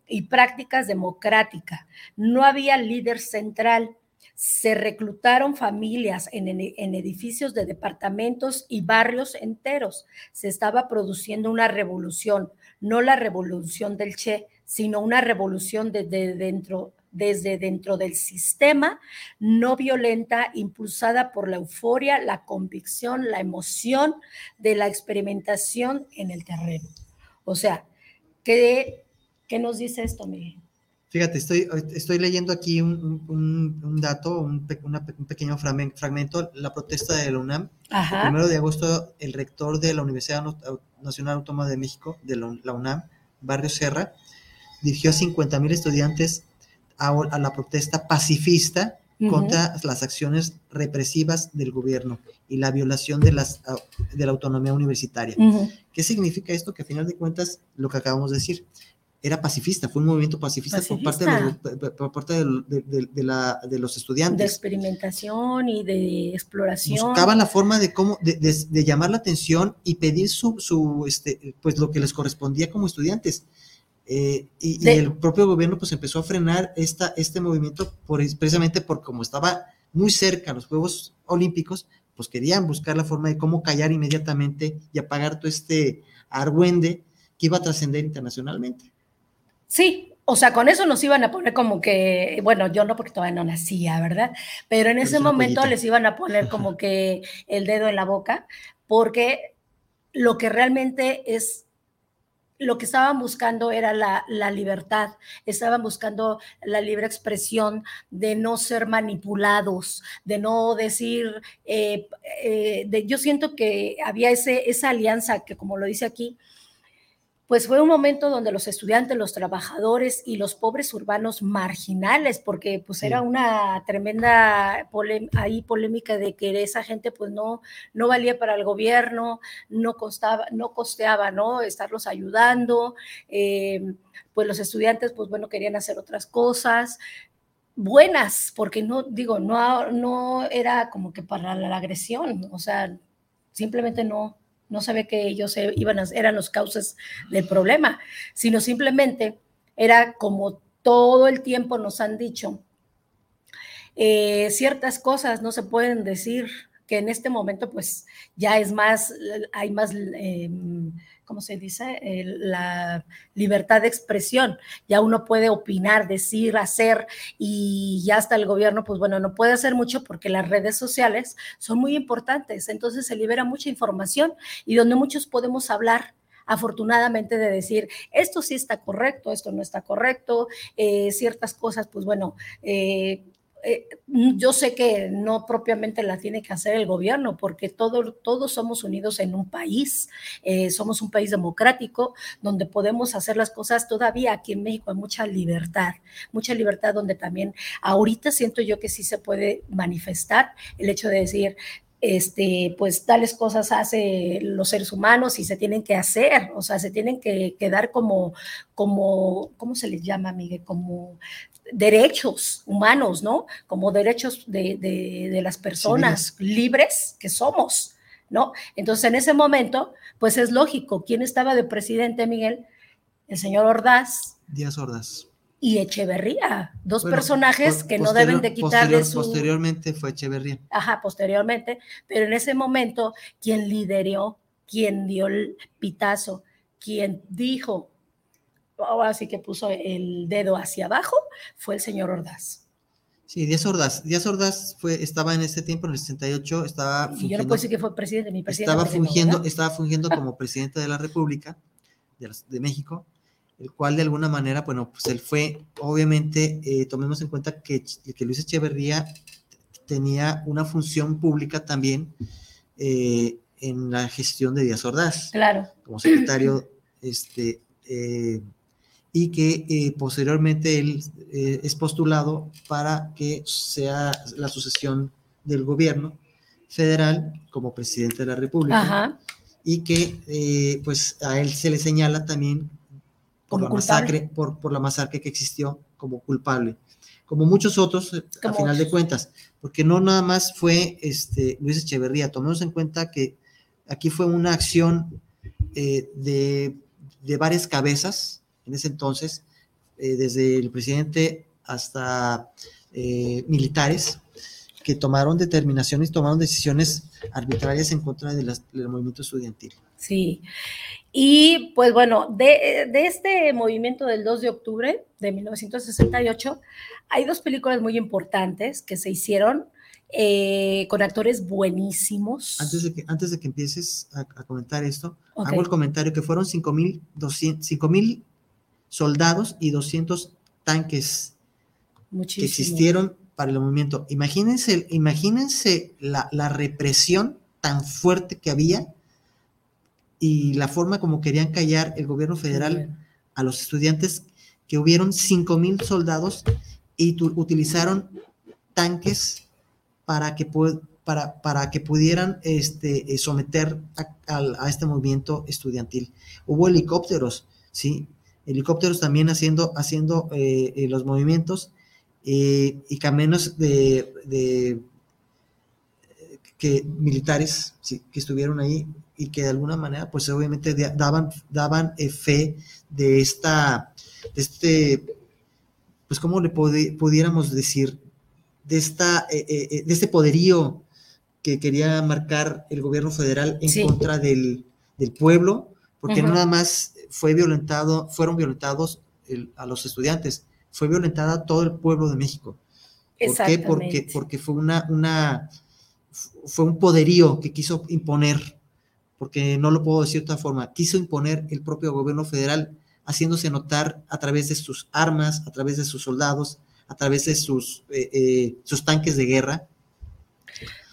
y prácticas democráticas. No había líder central se reclutaron familias en, edificios de departamentos y barrios enteros. Se estaba produciendo una revolución, no la revolución del Che, sino una revolución desde dentro, desde dentro del sistema, no violenta, impulsada por la euforia, la convicción, la emoción de la experimentación en el terreno. O sea, ¿qué, qué nos dice esto, Miguel? Fíjate, estoy, estoy leyendo aquí un, un, dato, un, un, pequeño fragmento, la protesta de la UNAM. El primero de agosto, el rector de la Universidad Nacional Autónoma de México, de la UNAM, Barrio Serra, dirigió a 50 mil estudiantes a, la protesta pacifista contra las acciones represivas del gobierno y la violación de, las, de la autonomía universitaria. ¿Qué significa esto? Que a final de cuentas, lo que acabamos de decir, era pacifista, fue un movimiento pacifista, por parte, de, por parte de, la, de, los estudiantes. De experimentación y de exploración. Buscaban la forma de cómo, de, llamar la atención y pedir su, su, este, pues lo que les correspondía como estudiantes. Eh, y, el propio gobierno pues empezó a frenar esta, este movimiento por, precisamente por como estaba muy cerca a los Juegos Olímpicos, pues querían buscar la forma de cómo callar inmediatamente y apagar todo este argüende que iba a trascender internacionalmente. Sí, o sea, con eso nos iban a poner como que, bueno, yo no porque todavía no nacía, ¿verdad? Pero en ese momento les iban a poner como que el dedo en la boca, porque lo que realmente es lo que estaban buscando era la, libertad, estaban buscando la libre expresión de no ser manipulados, de no decir, eh, eh, de, yo siento que había ese, esa alianza que como lo dice aquí, pues fue un momento donde los estudiantes, los trabajadores y los pobres urbanos marginales, porque pues era una tremenda ahí polémica de que esa gente pues no, no valía para el gobierno, no, costaba, no costeaba, ¿no? Estarlos ayudando, eh, pues los estudiantes pues bueno querían hacer otras cosas, buenas, porque no, digo, no, no era como que para la agresión, o sea, simplemente no, no sabe que ellos iban a, eran los causas del problema, sino simplemente era como todo el tiempo nos han dicho, eh, ciertas cosas no se pueden decir, que en este momento pues ya es más, hay más... Em, ¿cómo se dice? la libertad de expresión. Ya uno puede opinar, decir, hacer y ya hasta el gobierno, pues bueno, no puede hacer mucho porque las redes sociales son muy importantes. Entonces se libera mucha información y donde muchos podemos hablar afortunadamente de decir, esto sí está correcto, esto no está correcto, eh, ciertas cosas, pues bueno, eh, eh, yo sé que no propiamente la tiene que hacer el gobierno, porque todo, todos somos unidos en un país, eh, somos un país democrático donde podemos hacer las cosas todavía aquí en México hay mucha libertad, mucha libertad donde también ahorita siento yo que sí se puede manifestar el hecho de decir, este, pues tales cosas hace los seres humanos y se tienen que hacer, o sea, se tienen que, quedar como, como, ¿cómo se les llama, Miguel? Como derechos humanos, ¿no? Como derechos de, las personas libres que somos, ¿no? Entonces, en ese momento, pues es lógico, ¿quién estaba de presidente, Miguel? El señor Ordaz. Díaz Ordaz. Y Echeverría, dos personajes que no deben de quitarle su... Posteriormente fue Echeverría. Ajá, posteriormente, pero en ese momento, quien lideró, quien dio el pitazo, quien dijo, ahora sí que puso el dedo hacia abajo, fue el señor Ordaz. Sí, Díaz Ordaz. Díaz Ordaz fue, estaba en ese tiempo, en el 68, estaba fungiendo, yo no puedo decir que fue presidente, mi presidente. Estaba fungiendo, estaba fungiendo como (laughs) presidente de la República de, México, el cual de alguna manera, bueno, pues él fue, obviamente, eh, tomemos en cuenta que, que Luis Echeverría tenía una función pública también eh, en la gestión de Díaz Ordaz. Claro. Como secretario (clears throat) este, eh, y que posteriormente él es postulado para que sea la sucesión del gobierno federal como presidente de la República y que pues a él se le señala también por la masacre por, por la masacre que existió como culpable. Como muchos otros a final de cuentas porque no nada más fue este Luis Echeverría. Tomemos en cuenta que aquí fue una acción de, de varias cabezas en ese entonces, eh, desde el presidente hasta eh, militares que tomaron determinaciones, tomaron decisiones arbitrarias en contra de las- del movimiento estudiantil. Sí. Y pues bueno, de, de este movimiento del 2 de octubre de 1968, hay dos películas muy importantes que se hicieron eh, con actores buenísimos. Antes de que, antes de que empieces a, a comentar esto, hago el comentario que fueron 5.200 mil soldados y 200 tanques que existieron para el movimiento. Imagínense, imagínense la, la represión tan fuerte que había y la forma como querían callar el gobierno federal a los estudiantes, que hubieron 5 mil soldados y tu- utilizaron tanques para que, para, para que pudieran este, eh, someter a, a este movimiento estudiantil. Hubo helicópteros, ¿sí? Helicópteros también haciendo, haciendo eh, eh, los movimientos eh, y camiones de, de, que militares ¿sí? que estuvieron ahí y que de alguna manera, pues obviamente daban, daban eh, fe de esta, de este, pues cómo le pudiéramos decir, de esta, eh, de este poderío que quería marcar el gobierno federal en Sí. contra del, del pueblo, porque no nada más fue violentado, fueron violentados el- a los estudiantes, fue violentada todo el pueblo de México. ¿Por qué? Porque, fue una, una, fue un poderío que quiso imponer, porque no lo puedo decir de otra forma, quiso imponer el propio gobierno federal, haciéndose notar a través de sus armas, a través de sus soldados, a través de sus, eh, eh, sus tanques de guerra,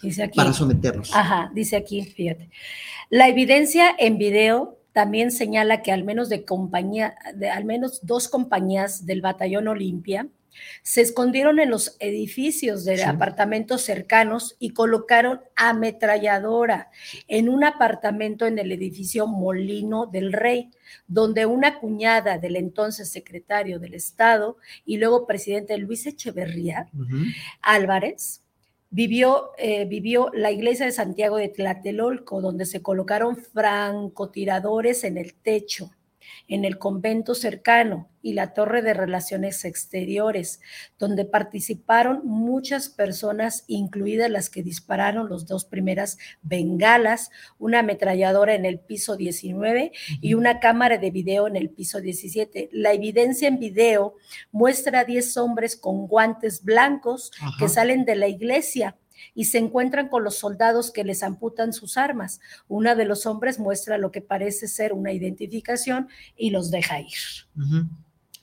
Dice aquí. para someterlos. Ajá, dice aquí, fíjate. La evidencia en video también señala que al menos de compañía, de al menos dos compañías del batallón Olimpia se escondieron en los edificios de Sí. apartamentos cercanos y colocaron ametralladora en un apartamento en el edificio Molino del Rey, donde una cuñada del entonces secretario del Estado y luego presidente Luis Echeverría. Álvarez vivió, eh, vivió la iglesia de Santiago de Tlatelolco, donde se colocaron francotiradores en el techo, en el convento cercano y la torre de relaciones exteriores, donde participaron muchas personas, incluidas las que dispararon los dos primeras bengalas, una ametralladora en el piso 19 y una cámara de video en el piso 17. La evidencia en video muestra a 10 hombres con guantes blancos que salen de la iglesia y se encuentran con los soldados que les amputan sus armas. Una de los hombres muestra lo que parece ser una identificación y los deja ir.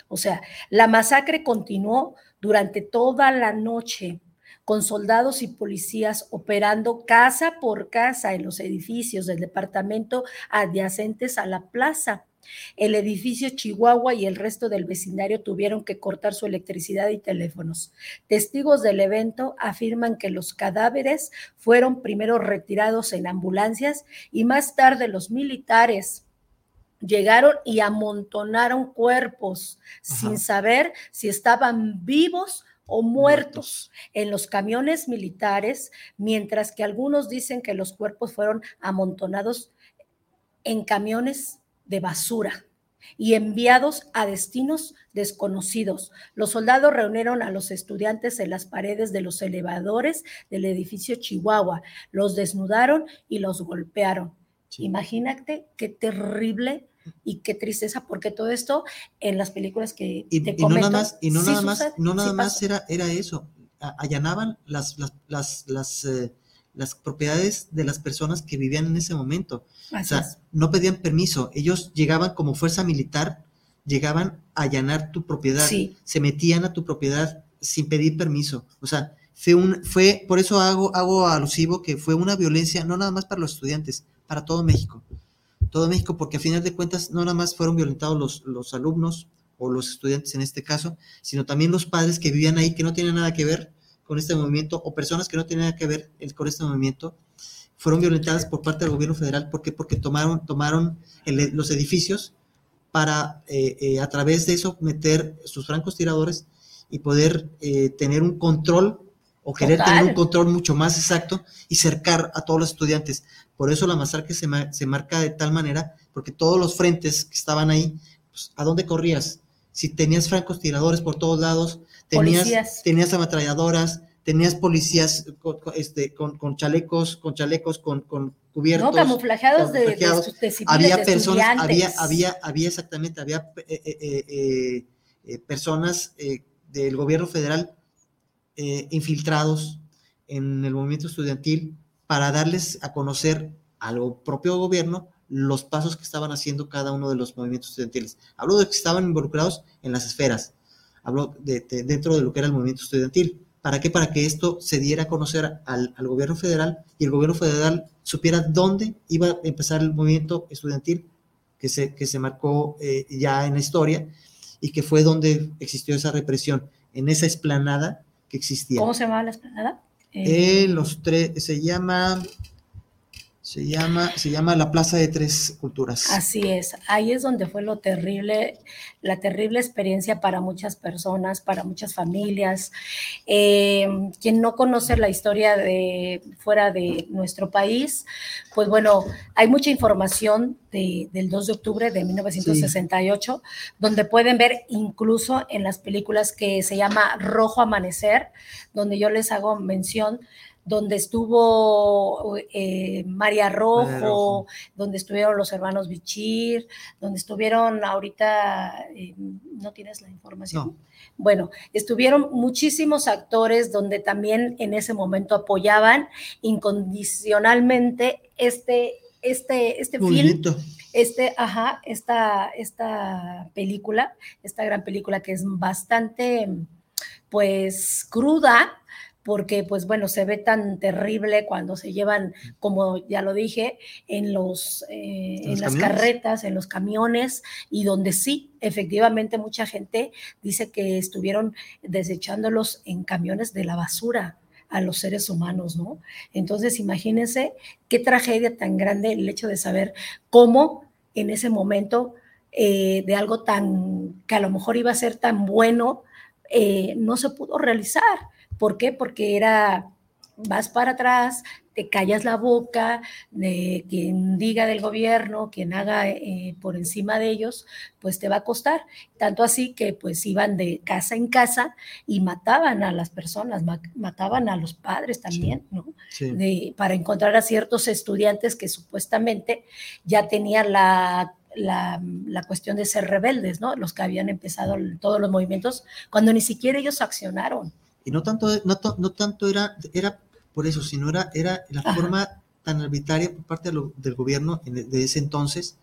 O sea, la masacre continuó durante toda la noche con soldados y policías operando casa por casa en los edificios del departamento adyacentes a la plaza. El edificio Chihuahua y el resto del vecindario tuvieron que cortar su electricidad y teléfonos. Testigos del evento afirman que los cadáveres fueron primero retirados en ambulancias y más tarde los militares llegaron y amontonaron cuerpos Ajá. sin saber si estaban vivos o muertos en los camiones militares, mientras que algunos dicen que los cuerpos fueron amontonados en camiones de basura y enviados a destinos desconocidos. Los soldados reunieron a los estudiantes en las paredes de los elevadores del edificio Chihuahua, los desnudaron y los golpearon. Sí. Imagínate qué terrible y qué tristeza, porque todo esto en las películas que Y, te y no comento, nada más, y no sí nada más, sucede, no nada sí más era, era eso. Allanaban las, las, las, las, eh, las propiedades de las personas que vivían en ese momento. O sea, es. no pedían permiso. Ellos llegaban como fuerza militar, llegaban a allanar tu propiedad. Sí. Se metían a tu propiedad sin pedir permiso. O sea, fue un, fue, por eso hago, hago alusivo que fue una violencia, no nada más para los estudiantes, para todo México. Todo México, porque a final de cuentas no nada más fueron violentados los, los alumnos o los estudiantes en este caso, sino también los padres que vivían ahí que no tenían nada que ver con este movimiento o personas que no tenían nada que ver el- con este movimiento fueron violentadas por parte del gobierno federal. ¿Por qué? Porque tomaron, tomaron el- los edificios para eh, eh, a través de eso meter sus francos tiradores y poder eh, tener un control o querer Total. tener un control mucho más exacto y cercar a todos los estudiantes. Por eso la masacre se, ma- se marca de tal manera, porque todos los frentes que estaban ahí, pues, ¿a dónde corrías? si tenías francos tiradores por todos lados, tenías, Policías. tenías ametralladoras, tenías policías con, con- este, con, con chalecos, con chalecos, con, con cubiertos. No, camuflajeados de, de, de civiles, había de personas, había, había, había exactamente, había eh, eh, eh, personas del gobierno federal eh, infiltrados en el movimiento estudiantil para darles a conocer al propio gobierno los pasos que estaban haciendo cada uno de los movimientos estudiantiles. Hablo de que estaban involucrados en las esferas, hablo de, de- dentro de lo que era el movimiento estudiantil. ¿Para qué? Para que esto se diera a conocer al, al gobierno federal y el gobierno federal supiera dónde iba a empezar el movimiento estudiantil que se, que se marcó eh, ya en la historia y que fue donde existió esa represión, en esa esplanada que existía. ¿Cómo se llamaba la esplanada? Eh, Eh, los tres, se llama, se llama, se llama la Plaza de Tres Culturas. Así es, ahí es donde fue lo terrible, la terrible experiencia para muchas personas, para muchas familias. Eh, quien no conoce la historia de fuera de nuestro país, pues bueno, hay mucha información de- del 2 de octubre de 1968, donde pueden ver incluso en las películas que se llama Rojo Amanecer, donde yo les hago mención donde estuvo eh, María Rojo, María Rojo. donde estuvieron los hermanos Bichir, donde estuvieron ahorita, eh, ¿no tienes la información? No. Bueno, estuvieron muchísimos actores donde también en ese momento apoyaban incondicionalmente este, este, este film, este, ajá, esta, esta película, esta gran película que es bastante, pues, cruda, porque, pues, bueno, se ve tan terrible cuando se llevan, como ya lo dije, en los, eh, ¿En las camiones? carretas, en los camiones, y donde sí, efectivamente, mucha gente dice que estuvieron desechándolos en camiones de la basura a los seres humanos, ¿no? Entonces, imagínense qué tragedia tan grande el hecho de saber cómo en ese momento eh, de algo tan que a lo mejor iba a ser tan bueno, eh, no se pudo realizar. ¿Por qué? Porque era, vas para atrás, te callas la boca, de quien diga del gobierno, quien haga eh, por encima de ellos, pues te va a costar. Tanto así que pues iban de casa en casa y mataban a las personas, ma- mataban a los padres también, ¿no? Sí. de- para encontrar a ciertos estudiantes que supuestamente ya tenían la, la, la cuestión de ser rebeldes, ¿no? Los que habían empezado todos los movimientos, cuando ni siquiera ellos accionaron. Y no tanto, no, no tanto era, era por eso, sino era, era la Ajá. forma tan arbitraria por parte de lo- del gobierno en- e, de ese entonces,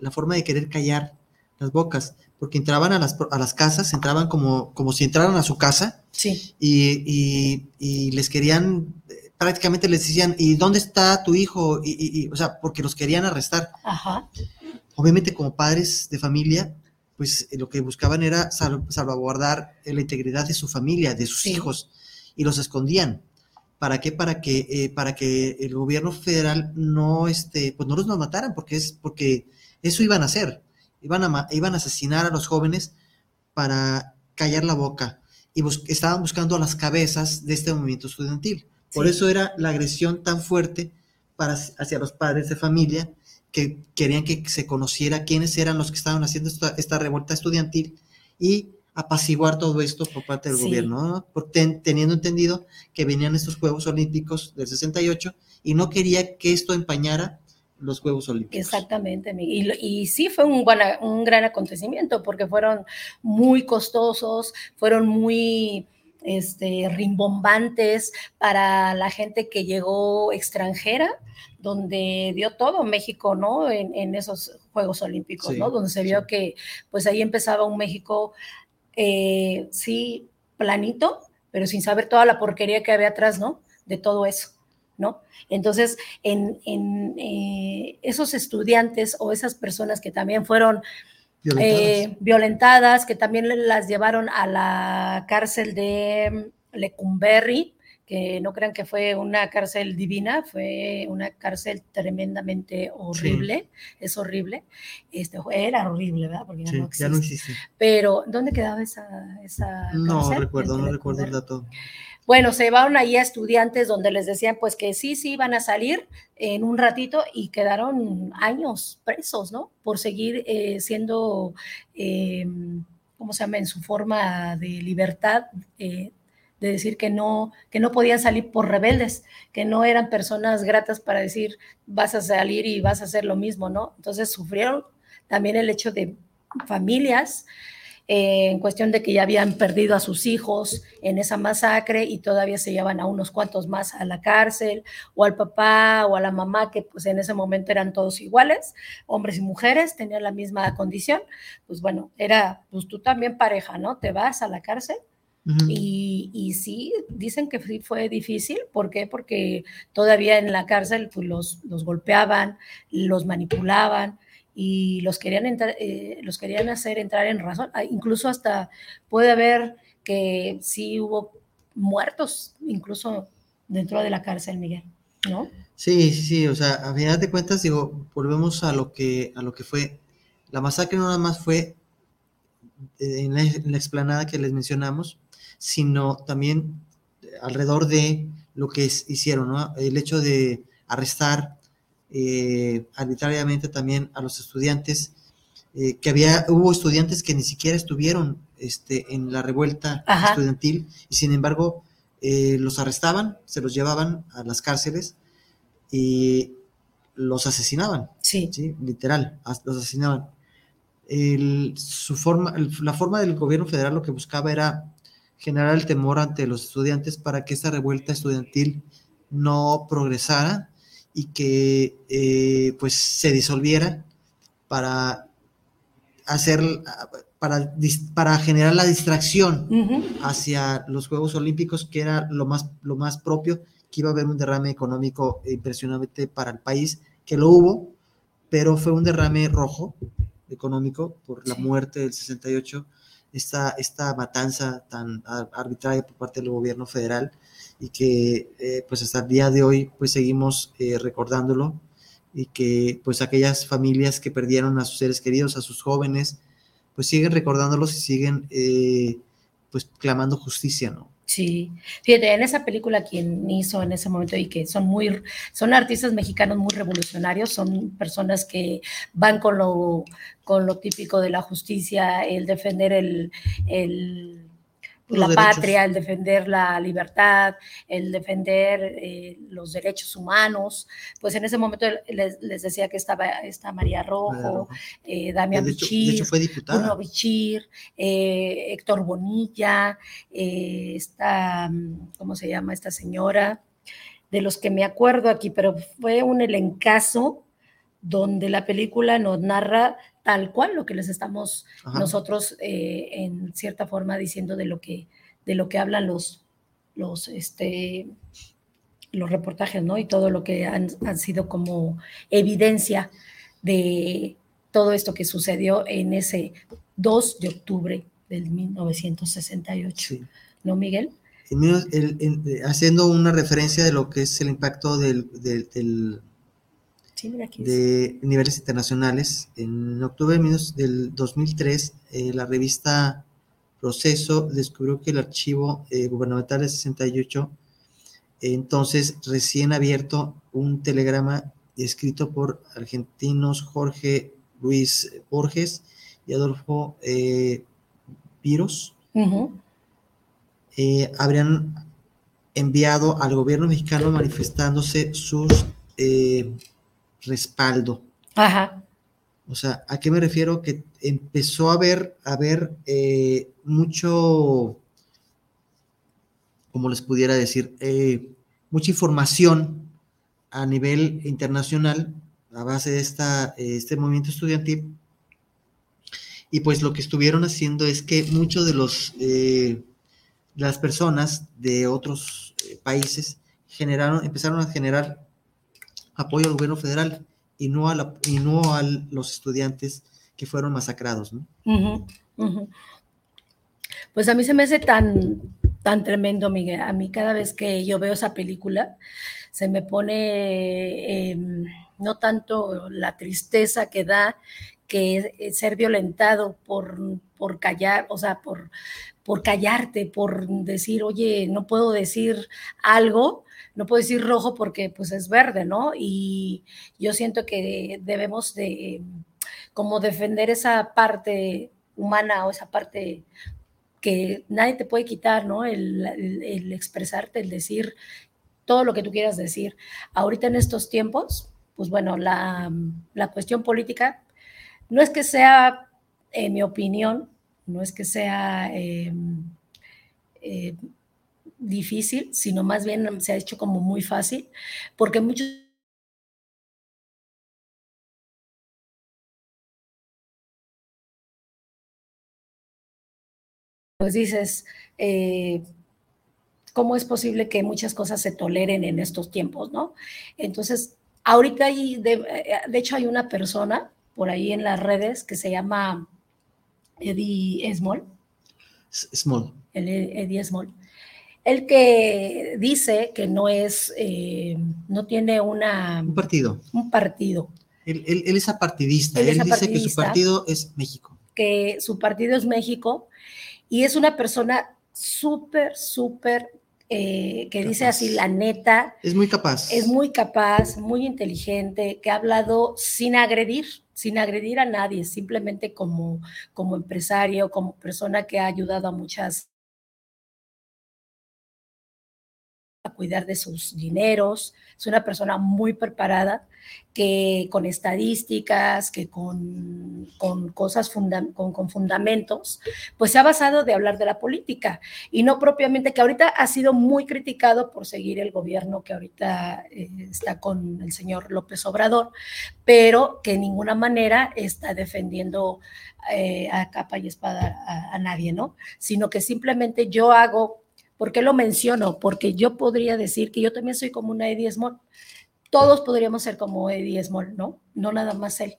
la forma de querer callar las bocas, porque entraban a las, a las casas, entraban como, como si entraran a su casa Sí. y, y- y les querían, eh, prácticamente les decían, ¿y dónde está tu hijo? Y, y- y, o sea, porque los querían arrestar. Ajá. Obviamente como padres de familia, pues eh, lo que buscaban era sal- salvaguardar eh, la integridad de su familia, de sus Sí. hijos, y los escondían. ¿Para qué? Para que, eh, para que el gobierno federal no, este, pues no los mataran, porque es, porque eso iban a hacer. Iban a, iban a asesinar a los jóvenes para callar la boca. Y bus- estaban buscando a las cabezas de este movimiento estudiantil. Por Sí. eso era la agresión tan fuerte para, hacia los padres de familia que querían que se conociera quiénes eran los que estaban haciendo esta, esta revuelta estudiantil y apaciguar todo esto por parte del Sí. gobierno, ¿no? Por ten- teniendo entendido que venían estos Juegos Olímpicos del 68 y no quería que esto empañara los Juegos Olímpicos. Exactamente, y, y sí fue un, un gran acontecimiento porque fueron muy costosos, fueron muy este, rimbombantes para la gente que llegó extranjera, donde dio todo México, ¿no? En, en esos Juegos Olímpicos, Sí, ¿no? Donde se vio sí. que pues ahí empezaba un México, eh, sí, planito, pero sin saber toda la porquería que había atrás, ¿no? De todo eso, ¿no? Entonces, en, en, eh, esos estudiantes o esas personas que también fueron Violentadas. eh, violentadas, que también las llevaron a la cárcel de mm, Lecumberri, que no crean que fue una cárcel divina, fue una cárcel tremendamente horrible, es horrible, este, era horrible, ¿verdad? Porque ya Sí, no ya no existe. Pero, ¿dónde quedaba esa, esa No recuerdo, ¿En no recuerdo el dato. Bueno, se llevaron ahí a estudiantes donde les decían pues que sí, sí iban a salir en un ratito y quedaron años presos, ¿no? Por seguir eh, siendo, eh, ¿cómo se llama?, en su forma de libertad, eh, de decir que no, que no podían salir por rebeldes, que no eran personas gratas para decir vas a salir y vas a hacer lo mismo, ¿no? Entonces sufrieron también el hecho de familias eh, en cuestión de que ya habían perdido a sus hijos en esa masacre y todavía se llevan a unos cuantos más a la cárcel, o al papá o a la mamá, que pues en ese momento eran todos iguales, hombres y mujeres, tenían la misma condición, pues bueno, era pues tú también pareja, ¿no? Te vas a la cárcel. y, y, sí, dicen que sí fue difícil. ¿Por qué? Porque todavía en la cárcel pues, los, los golpeaban, los manipulaban, y los querían, entrar, eh, los querían hacer entrar en razón. Ah, incluso hasta puede haber que sí hubo muertos, incluso dentro de la cárcel, Miguel, ¿no? Sí, sí, sí, o sea, a final de cuentas, digo, volvemos a lo que, a lo que fue, la masacre no nada más fue la, en la explanada que les mencionamos, sino también alrededor de lo que hicieron, ¿no? El hecho de arrestar eh, arbitrariamente también a los estudiantes, eh, que había, hubo estudiantes que ni siquiera estuvieron este, en la revuelta estudiantil y sin embargo eh, los arrestaban, se los llevaban a las cárceles y los asesinaban. Sí. Literal, los asesinaban. su forma, la forma del gobierno federal lo que buscaba era generar el temor ante los estudiantes para que esta revuelta estudiantil no progresara y que eh, pues se disolviera para hacer, para, para generar la distracción hacia los Juegos Olímpicos, que era lo más, lo más propio, que iba a haber un derrame económico impresionante para el país, que lo hubo, pero fue un derrame rojo económico por la muerte del 68, esta, esta matanza tan arbitraria por parte del gobierno federal y que eh, pues hasta el día de hoy pues seguimos eh, recordándolo y que pues aquellas familias que perdieron a sus seres queridos, a sus jóvenes, pues siguen recordándolos y siguen eh, pues clamando justicia, ¿no? Sí, fíjate, en esa película quien hizo en ese momento y que son muy, son artistas mexicanos muy revolucionarios, son personas que van con lo, con lo típico de la justicia, el defender el, el la patria, el defender la libertad, el defender eh, los derechos humanos. Pues en ese momento les, decía que estaba esta María Rojo, eh, Damián Bichir, Bruno Bichir, eh, Héctor Bonilla, esta, ¿cómo se llama esta señora? De los que me acuerdo aquí, pero fue un elencazo donde la película nos narra tal cual lo que les estamos nosotros eh, en cierta forma diciendo de lo que, de lo que hablan los, los, este, los reportajes, ¿no? Y todo lo que han, sido como evidencia de todo esto que sucedió en ese 2 de octubre del 1968. ¿No, Miguel? haciendo una referencia de lo que es el impacto del de niveles internacionales. En octubre del 2003, eh, la revista Proceso descubrió que el archivo eh, gubernamental de 68, entonces recién abierto, un telegrama escrito por argentinos Jorge Luis Borges y Adolfo eh, Viros, habrían enviado al gobierno mexicano manifestándose sus respaldo. Ajá. O sea, ¿a qué me refiero? Que empezó a haber, a ver eh, mucho, como les pudiera decir, eh, mucha información a nivel internacional a base de esta, este movimiento estudiantil. Y pues lo que estuvieron haciendo es que muchos de los eh, las personas de otros países generaron, empezaron a generar apoyo al gobierno federal y no a, la, y no a los estudiantes que fueron masacrados. ¿no? Pues a mí se me hace tan, tan tremendo, Miguel. A mí cada vez que yo veo esa película, se me pone em, no tanto la tristeza que da que ser violentado por, por callar, o sea, por, por callarte, por decir, oye, no puedo decir algo, no puedo decir rojo porque pues es verde, ¿no? Y yo siento que debemos de como defender esa parte humana o esa parte que nadie te puede quitar, ¿no? El, expresarte, el decir todo lo que tú quieras decir. Ahorita en estos tiempos, pues bueno, la, la cuestión política no es que sea, en mi opinión, no es que sea eh, eh, difícil, sino más bien se ha hecho como muy fácil, porque muchos pues dices, eh, ¿cómo es posible que muchas cosas se toleren en estos tiempos, no? Entonces, ahorita hay, de, eh, de hecho hay una persona por ahí en las redes que se llama Eddie Small. Small. El Eddie Small. El que dice que no es, eh, no tiene una... Un partido. Un partido. Él, es apartidista. Él, dice que su partido es México. Que su partido es México y es una persona súper, súper, eh, que dice así la neta. Es muy capaz. Es muy capaz, muy inteligente, que ha hablado sin agredir, sin agredir a nadie, simplemente como, como empresario, como persona que ha ayudado a muchas cuidar de sus dineros, es una persona muy preparada, que con estadísticas, que con, con cosas, con, con, fundamentos, pues se ha basado de hablar de la política y no propiamente, que ahorita ha sido muy criticado por seguir el gobierno que ahorita eh, está con el señor López Obrador, pero que en ninguna manera está defendiendo eh, a capa y espada a nadie, ¿no? Sino que simplemente yo hago ¿Por qué lo menciono? Porque yo podría decir que yo también soy como una Eddie Small. Todos podríamos ser como Eddie Small, ¿no? No nada más él.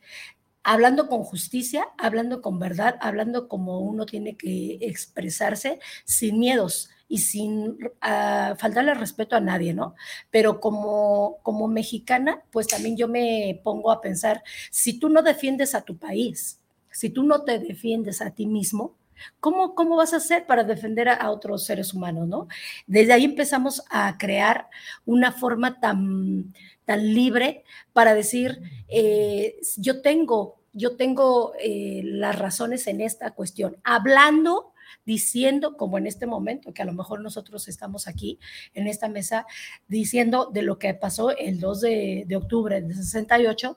Hablando con justicia, hablando con verdad, hablando como uno tiene que expresarse sin miedos y sin uh, faltarle respeto a nadie, ¿no? Pero como, como mexicana, pues también yo me pongo a pensar, si tú no defiendes a tu país, si tú no te defiendes a ti mismo, ¿Cómo, ¿Cómo vas a hacer para defender a, otros seres humanos, no? Desde ahí empezamos a crear una forma tan, tan libre para decir, eh, yo tengo, yo tengo eh, las razones en esta cuestión, hablando diciendo, como en este momento, que a lo mejor nosotros estamos aquí en esta mesa, diciendo de lo que pasó el 2 de, de octubre de 68,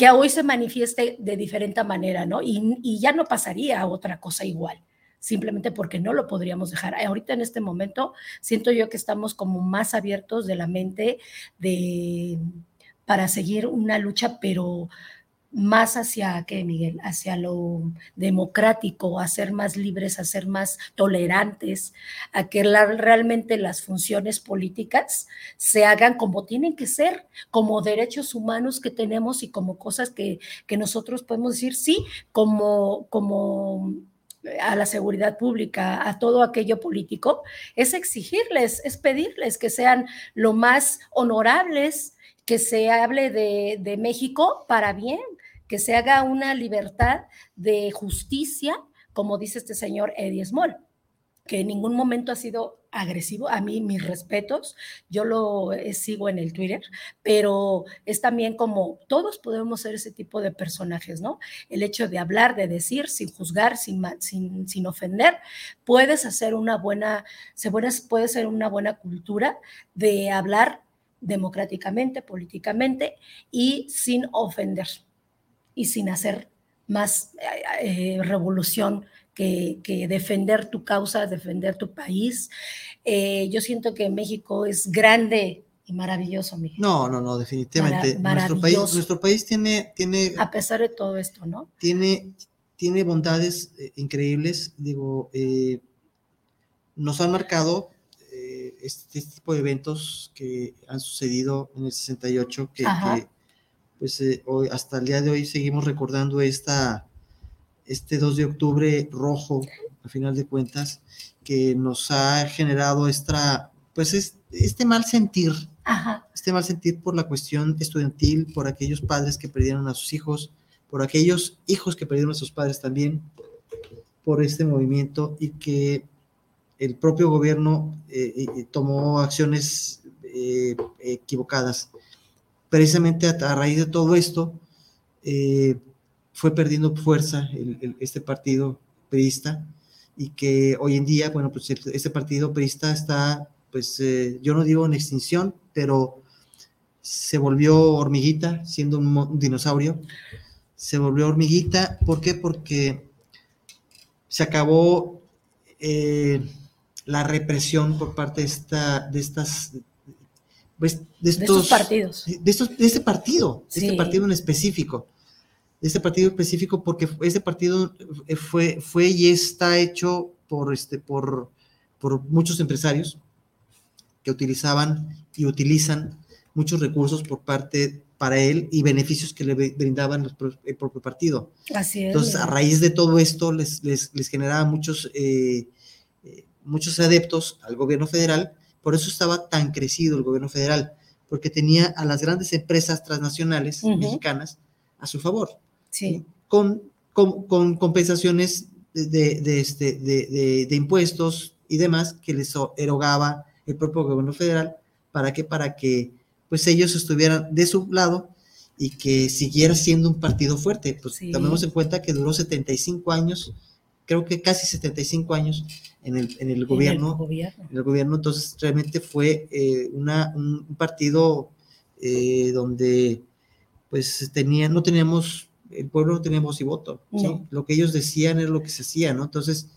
que hoy se manifieste de diferente manera, ¿no? Y, ya no pasaría otra cosa igual, simplemente porque no lo podríamos dejar. Ahorita en este momento siento yo que estamos como más abiertos de la mente de, para seguir una lucha, pero más hacia qué, Miguel, hacia lo democrático, a ser más libres, a ser más tolerantes, a que realmente las funciones políticas se hagan como tienen que ser, como derechos humanos que tenemos y como cosas que, que nosotros podemos decir, sí, como, como a la seguridad pública, a todo aquello político, es exigirles, es pedirles que sean lo más honorables, que se hable de, de, México para bien, que se haga una libertad de justicia, como dice este señor Eddie Small, que en ningún momento ha sido agresivo. A mí, mis respetos, yo lo eh, sigo en el Twitter, pero es también como todos podemos ser ese tipo de personajes, ¿no? El hecho de hablar, de decir, sin juzgar, sin, sin, sin ofender, puedes hacer una buena, se puede ser una buena cultura de hablar democráticamente, políticamente y sin ofender y sin hacer más eh, eh, revolución que, defender tu causa, defender tu país. Eh, yo siento que México es grande y maravilloso, Miguel. No, no, no, definitivamente. nuestro, país, nuestro país tiene, tiene... A pesar de todo esto, ¿no? Tiene, tiene bondades increíbles, digo, nos han marcado este, este, tipo de eventos que han sucedido en el 68, que, que pues eh, hoy, hasta el día de hoy seguimos recordando esta, este 2 de octubre rojo, a final de cuentas, que nos ha generado esta, pues este mal sentir, este mal sentir por la cuestión estudiantil, por aquellos padres que perdieron a sus hijos, por aquellos hijos que perdieron a sus padres también, por este movimiento y que el propio gobierno eh, tomó acciones eh, equivocadas precisamente a, raíz de todo esto, eh, fue perdiendo fuerza este partido periodista y que hoy en día, bueno, pues este partido periodista está, pues eh, yo no digo en extinción, pero se volvió hormiguita, siendo un, dinosaurio, se volvió hormiguita, ¿por qué? Porque se acabó eh, la represión por parte de, esta, de estas pues, de, estos, partidos. De, estos, de este partido, de este partido en específico. De este partido específico, porque este partido fue, fue y está hecho por, este, por, por muchos empresarios que utilizaban y utilizan muchos recursos por parte para él y beneficios que le brindaban el propio partido. Así es. Entonces, a raíz de todo esto, les, les, les generaba muchos, eh, eh, muchos adeptos al gobierno federal por eso estaba tan crecido el gobierno federal, porque tenía a las grandes empresas transnacionales mexicanas a su favor, sí. con, con, compensaciones de, este, de, de, impuestos y demás que les erogaba el propio gobierno federal. ¿Para qué? Para que pues ellos estuvieran de su lado y que siguiera siendo un partido fuerte. Pues tomemos en cuenta que duró 75 años, creo que casi 75 años en el, en el gobierno. En el gobierno. entonces realmente fue eh, una, un, partido eh, donde pues tenía, no teníamos, el pueblo no teníamos voz y voto, Lo que ellos decían era lo que se hacía, ¿no? Entonces,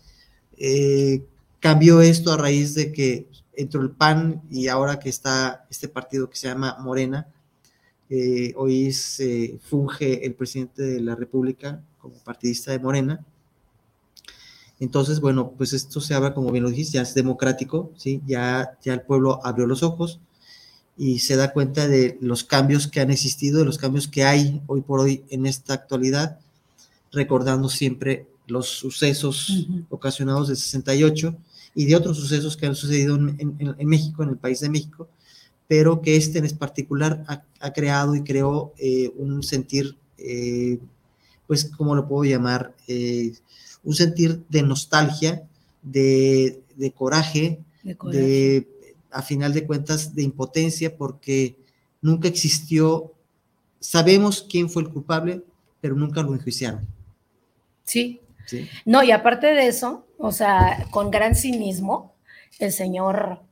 eh, cambió esto a raíz de que entró el PAN y ahora que está este partido que se llama Morena, hoy se funge el presidente de la República como partidista de Morena, entonces, bueno, pues esto se habla, como bien lo dijiste, ya es democrático, ¿sí? Ya, ya el pueblo abrió los ojos y se da cuenta de los cambios que han existido, de los cambios que hay hoy por hoy en esta actualidad, recordando siempre los sucesos ocasionados del 68 y de otros sucesos que han sucedido en, México, en el país de México, pero que este en particular ha, creado y creó eh, un sentir, eh, pues, ¿cómo lo puedo llamar? Eh, un sentir de nostalgia, de, coraje, de, a final de cuentas, de impotencia, porque nunca existió, sabemos quién fue el culpable, pero nunca lo enjuiciaron. Sí. sí. No, y aparte de eso, o sea, con gran cinismo, el señor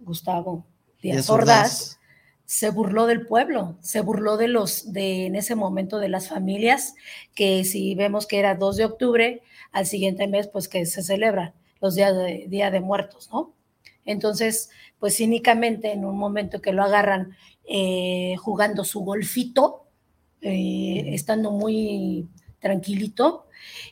Gustavo Díaz Ordaz se burló del pueblo, se burló de los, de en ese momento de las familias, que si vemos que era 2 de octubre, al siguiente mes, pues que se celebra los días de Día de Muertos, ¿no? Entonces, pues cínicamente en un momento que lo agarran eh, jugando su golfito, eh, estando muy tranquilito,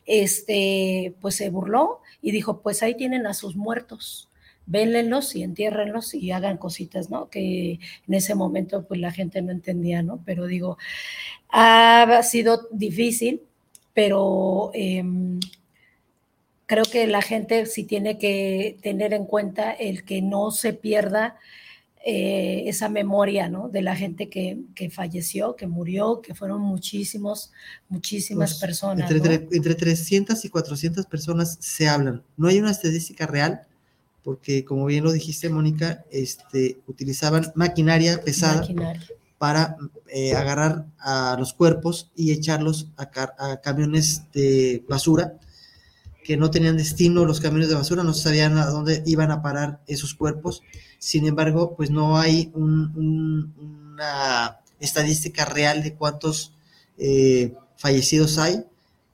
este, pues se burló y dijo, pues ahí tienen a sus muertos, vénlenlos y entiérrenlos y hagan cositas, ¿no? Que en ese momento pues la gente no entendía, ¿no? Pero digo, ha sido difícil, pero em, creo que la gente sí tiene que tener en cuenta el que no se pierda eh, esa memoria, ¿no? De la gente que, falleció, que murió, que fueron muchísimos, muchísimas pues, personas. Entre, entre 300 y 400 personas se hablan. No hay una estadística real, porque como bien lo dijiste, Mónica, este, utilizaban maquinaria pesada para eh, agarrar a los cuerpos y echarlos a, a camiones de basura que no tenían destino los camiones de basura, no sabían a dónde iban a parar esos cuerpos. Sin embargo, pues no hay una estadística real de cuántos eh, fallecidos hay.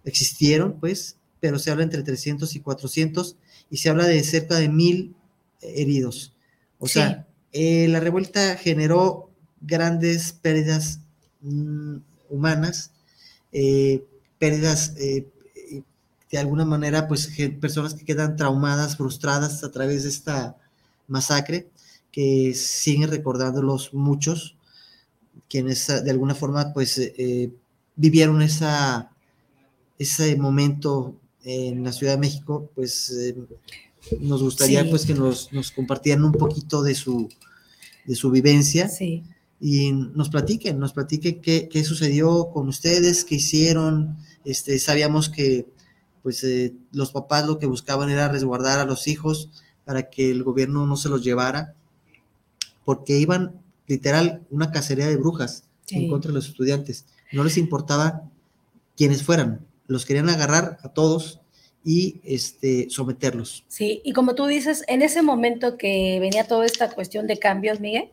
Existieron, pues, pero se habla entre 300 y 400 y se habla de cerca de mil heridos. O sea, eh, la revuelta generó grandes pérdidas mm, humanas, eh, pérdidas de alguna manera, pues personas que quedan traumadas, frustradas a través de esta masacre, que siguen recordándolos muchos, quienes de alguna forma, pues, eh, eh, vivieron esa, ese momento en la Ciudad de México, pues, eh, nos gustaría, pues, que nos, nos, compartieran un poquito de su, de su vivencia. Y nos platiquen, nos platiquen qué, qué sucedió con ustedes, qué hicieron. Este, sabíamos que pues eh, los papás lo que buscaban era resguardar a los hijos para que el gobierno no se los llevara, porque iban literal una cacería de brujas en contra de los estudiantes. No les importaba quienes fueran. Los querían agarrar a todos y este, someterlos. Sí, y como tú dices, en ese momento que venía toda esta cuestión de cambios, Miguel,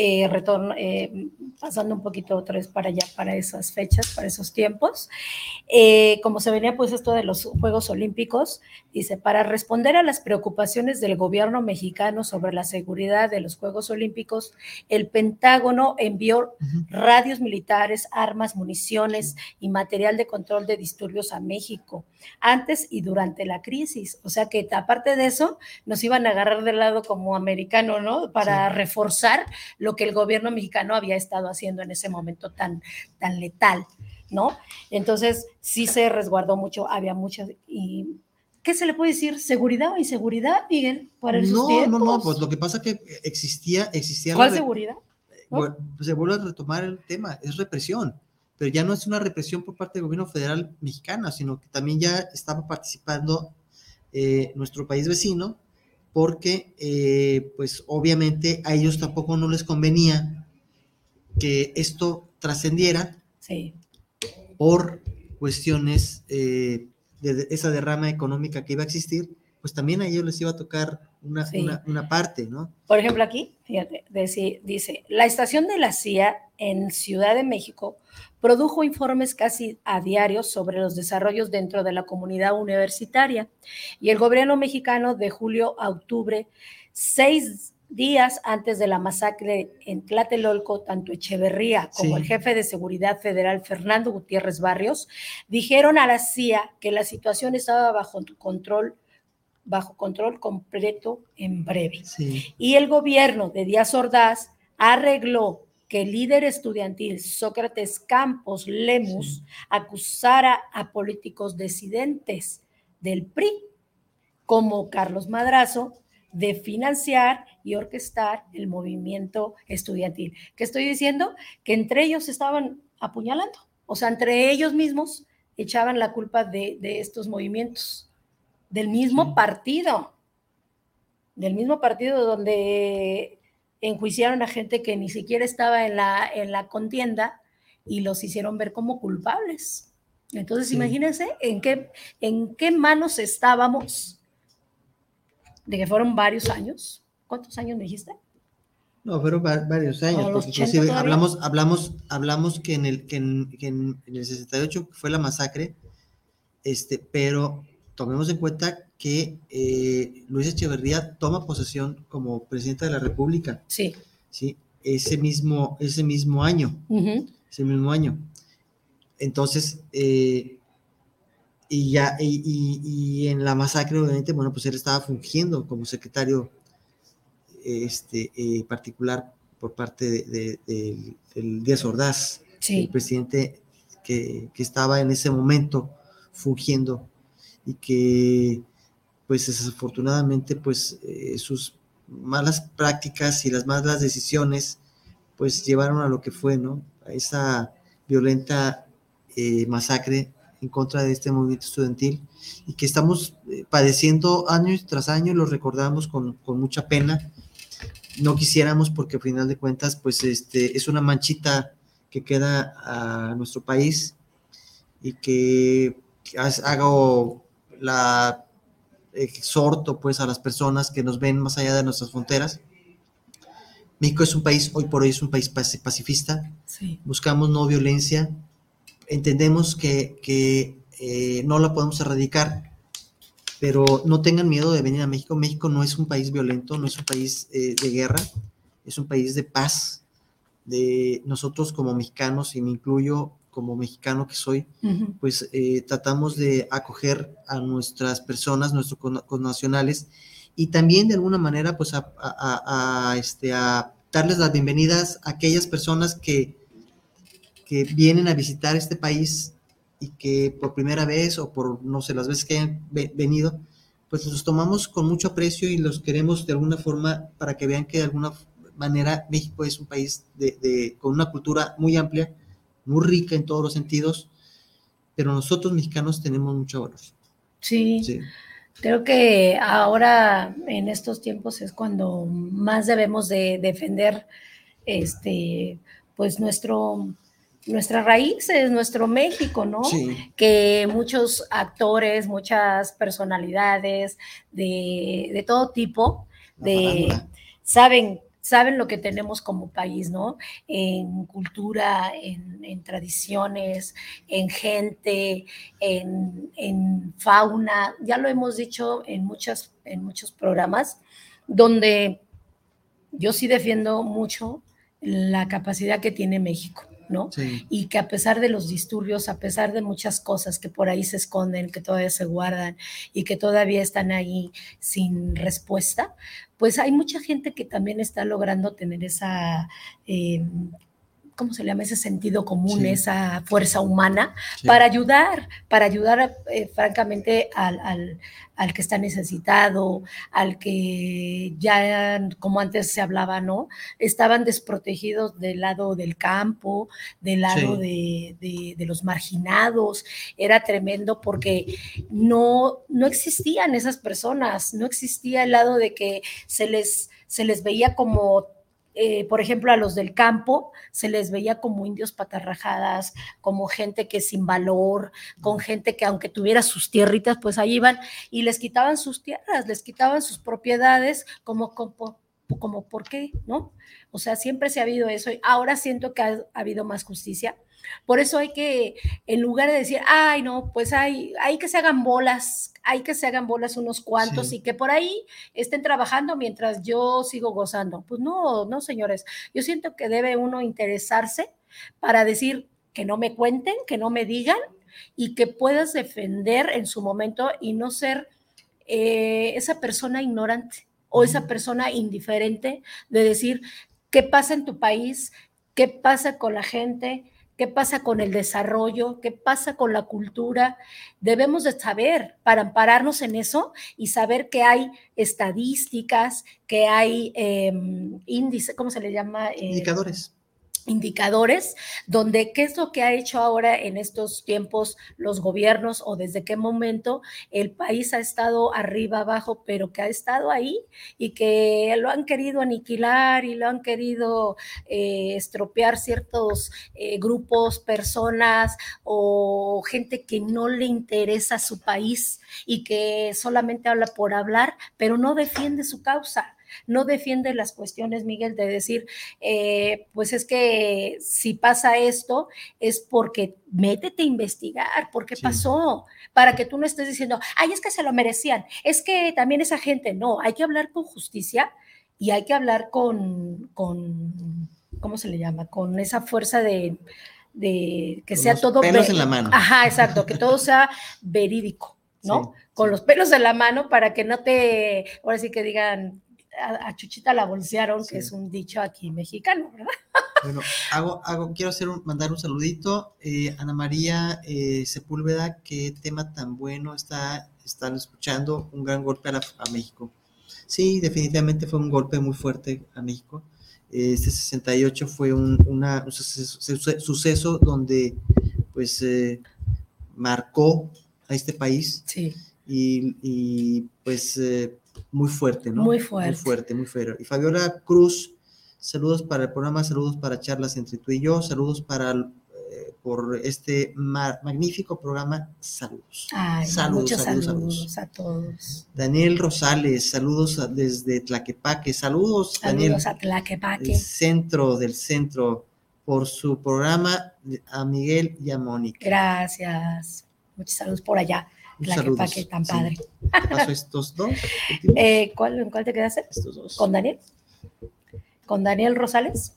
eh, retorno, eh, pasando un poquito otra vez para allá, para esas fechas, para esos tiempos. Eh, como se venía pues esto de los Juegos Olímpicos, dice, para responder a las preocupaciones del gobierno mexicano sobre la seguridad de los Juegos Olímpicos, el Pentágono envió radios militares, armas, municiones y material de control de disturbios a México antes y durante la crisis. O sea que aparte de eso, nos iban a agarrar del lado como americano, ¿no? Para reforzar lo que el gobierno mexicano había estado haciendo en ese momento tan, tan letal, ¿no? Entonces, sí se resguardó mucho, había muchas... Y, ¿Qué se le puede decir? ¿Seguridad o inseguridad, Miguel? Para no, no, no, pues lo que pasa es que existía, existía... ¿Cuál seguridad? Bueno, se vuelve a retomar el tema, es represión pero ya no es una represión por parte del gobierno federal mexicano, sino que también ya estaba participando eh, nuestro país vecino, porque eh, pues obviamente a ellos tampoco no les convenía que esto trascendiera por cuestiones eh, de esa derrama económica que iba a existir, pues también a ellos les iba a tocar una, una, parte, ¿no? Por ejemplo, aquí, fíjate, dice, dice, la estación de la CIA en Ciudad de México produjo informes casi a diario sobre los desarrollos dentro de la comunidad universitaria. Y el gobierno mexicano de julio a octubre, seis días antes de la masacre en Tlatelolco, tanto Echeverría como el jefe de seguridad federal Fernando Gutiérrez Barrios dijeron a la CIA que la situación estaba bajo control bajo control completo en breve. Y el gobierno de Díaz Ordaz arregló que el líder estudiantil Sócrates Campos Lemus acusara a políticos disidentes del PRI, como Carlos Madrazo, de financiar y orquestar el movimiento estudiantil. ¿Qué estoy diciendo? Que entre ellos estaban apuñalando, o sea, entre ellos mismos echaban la culpa de, estos movimientos, del mismo partido, del mismo partido donde enjuiciaron a gente que ni siquiera estaba en la, en la contienda y los hicieron ver como culpables. Entonces, imagínense en qué, en qué manos estábamos, de que fueron varios años. ¿Cuántos años me dijiste? No, fueron varios años, porque inclusive hablamos, hablamos, hablamos que en el, que en, que en el 68 fue la masacre, este, pero tomemos en cuenta que eh, Luis Echeverría toma posesión como presidente de la República. Sí. Sí, ese mismo, ese mismo año. Ese mismo año. Entonces, eh, y ya, y, en la masacre, obviamente, bueno, pues él estaba fungiendo como secretario este, eh, particular por parte de, del Díaz Ordaz, el presidente que, que estaba en ese momento fungiendo y que pues desafortunadamente pues eh, sus malas prácticas y las malas decisiones pues llevaron a lo que fue, ¿no? A esa violenta eh, masacre en contra de este movimiento estudiantil y que estamos eh, padeciendo año tras año, lo recordamos con, con, mucha pena. No quisiéramos porque al final de cuentas pues este, es una manchita que queda a nuestro país y que hago la exhorto pues a las personas que nos ven más allá de nuestras fronteras. México es un país, hoy por hoy es un país pacifista, buscamos no violencia, entendemos que, que eh, no la podemos erradicar, pero no tengan miedo de venir a México. México no es un país violento, no es un país eh, de guerra, es un país de paz. De nosotros como mexicanos, y me incluyo, como mexicano que soy, pues eh, tratamos de acoger a nuestras personas, nuestros connacionales, y también de alguna manera, pues a, este, a darles las bienvenidas a aquellas personas que, que vienen a visitar este país y que por primera vez o por, no sé, las veces que hayan venido, pues los tomamos con mucho aprecio y los queremos de alguna forma para que vean que de alguna manera México es un país de, con una cultura muy amplia, muy rica en todos los sentidos, pero nosotros mexicanos tenemos mucho valor. Sí. Creo que ahora en estos tiempos es cuando más debemos de defender este pues nuestro nuestras raíces, nuestro México, ¿no? Sí. Que muchos actores, muchas personalidades de, de todo tipo, de, saben, saben lo que tenemos como país, ¿no? En cultura, en, tradiciones, en gente, en, en fauna. Ya lo hemos dicho en, muchas, en muchos programas, donde yo sí defiendo mucho la capacidad que tiene México, ¿no? Sí. y que a pesar de los disturbios, a pesar de muchas cosas que por ahí se esconden, que todavía se guardan y que todavía están ahí sin respuesta, pues hay mucha gente que también está logrando tener esa, eh, ¿cómo se llama? Ese sentido común, Sí. esa fuerza humana sí. para ayudar, para ayudar eh, francamente al, al- al que está necesitado, al que ya, como antes se hablaba, ¿no? Estaban desprotegidos del lado del campo, del lado de, de- de los marginados. Era tremendo porque no, no existían esas personas, no existía el lado de que se les, se les veía como... eh, por ejemplo, a los del campo se les veía como indios patarrajadas, como gente que sin valor, con gente que aunque tuviera sus tierritas, pues ahí iban y les quitaban sus tierras, les quitaban sus propiedades, como, como, como ¿por qué? ¿No? O sea, siempre se ha habido eso y ahora siento que ha, ha habido más justicia. Por eso hay que, en lugar de decir, ay, no, pues hay, hay que se hagan bolas, hay que se hagan bolas unos cuantos Sí. y que por ahí estén trabajando mientras yo sigo gozando. Pues no, no, señores. Yo siento que debe uno interesarse para decir que no me cuenten, que no me digan y que puedas defender en su momento y no ser eh, esa persona ignorante o esa persona indiferente de decir qué pasa en tu país, qué pasa con la gente, qué pasa con el desarrollo, qué pasa con la cultura. Debemos de saber para ampararnos en eso y saber que hay estadísticas, que hay eh, índice, ¿cómo se le llama? Eh, Indicadores. Indicadores, donde qué es lo que ha hecho ahora en estos tiempos los gobiernos o desde qué momento el país ha estado arriba, abajo, pero que ha estado ahí y que lo han querido aniquilar y lo han querido eh, estropear ciertos eh, grupos, personas o gente que no le interesa su país y que solamente habla por hablar, pero no defiende su causa no defiende las cuestiones, Miguel, de decir, eh, pues es que si pasa esto es porque métete a investigar, ¿por qué Sí. pasó? Para que tú no estés diciendo, ay, es que se lo merecían, es que también esa gente, no, hay que hablar con justicia y hay que hablar con, con ¿cómo se le llama? Con esa fuerza de, de que Con sea los todo... pelos en la mano. Ajá, exacto, que todo sea verídico, ¿no? Sí, con sí. los pelos en la mano para que no te, ahora sí que digan, a, a Chuchita la bolsearon, Sí. que es un dicho aquí mexicano, ¿verdad? Bueno, hago, hago, quiero hacer un- mandar un saludito. eh, Ana María eh, Sepúlveda, qué tema tan bueno está, están escuchando. Un gran golpe a, la- a México. Sí, definitivamente fue un golpe muy fuerte a México. Eh, Este 68 fue un, una- un suceso, suce- suceso donde pues eh, marcó a este país Sí, y, y, pues eh, muy fuerte, ¿no? Muy fuerte. Muy fuerte, muy fuerte. Y Fabiola Cruz, saludos para el programa, saludos para charlas entre tú y yo, saludos para eh, por este ma- magnífico programa, saludos. Ay, Saludos, muchos saludos, saludos, saludos. a todos. Daniel Rosales, saludos a- desde Tlaquepaque, saludos, Daniel, Saludos a el Tlaquepaque. centro del centro, por su programa, a Miguel y a Mónica. Gracias. Muchos saludos por allá. Muchos Tlaquepaque, tan sí. padre. ¿Qué pasó estos dos? (laughs) Eh, ¿cuál, ¿En cuál te quedaste? estos dos. ¿Con Daniel? ¿Con Daniel Rosales?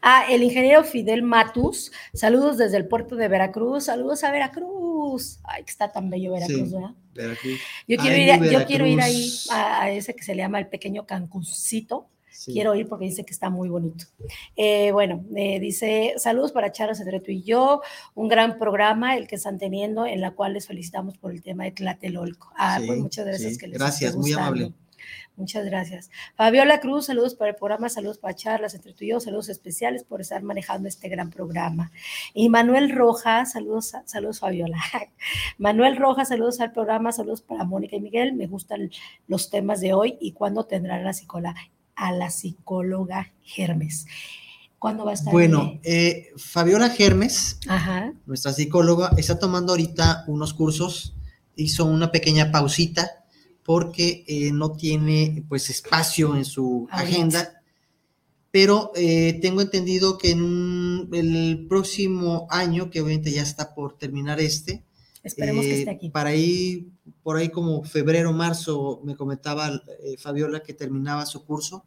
Ah, el ingeniero Fidel Matus, saludos desde el puerto de Veracruz, saludos a Veracruz. Ay, que está tan bello Veracruz, Sí. ¿verdad? Veracruz. Yo quiero, Ay, ir, a- yo quiero ir ahí a, a ese que se le llama el pequeño Cancuncito. Sí. Quiero ir porque dice que está muy bonito. Eh, bueno, eh, dice, saludos para charlas entre tú y yo, un gran programa el que están teniendo, en la cual les felicitamos por el tema de Tlatelolco. Ah, Sí, pues muchas gracias. sí. que les Gracias, muy amable. Muchas gracias. Fabiola Cruz, saludos para el programa, saludos para charlas entre tú y yo, saludos especiales por estar manejando este gran programa. Y Manuel Rojas, saludos, saludos Fabiola. (laughs) Manuel Rojas, saludos al programa, saludos para Mónica y Miguel. Me gustan los temas de hoy y cuándo tendrán la psicóloga, a la psicóloga Hermes. ¿Cuándo va a estar? Bueno, eh, Fabiola Germes, Ajá. nuestra psicóloga, está tomando ahorita unos cursos, hizo una pequeña pausita porque eh, no tiene pues espacio en su Ahorita. agenda, pero eh, tengo entendido que en el próximo año, que obviamente ya está por terminar este, Esperemos que eh, esté aquí. Para ahí, por ahí como febrero, marzo, me comentaba eh, Fabiola que terminaba su curso.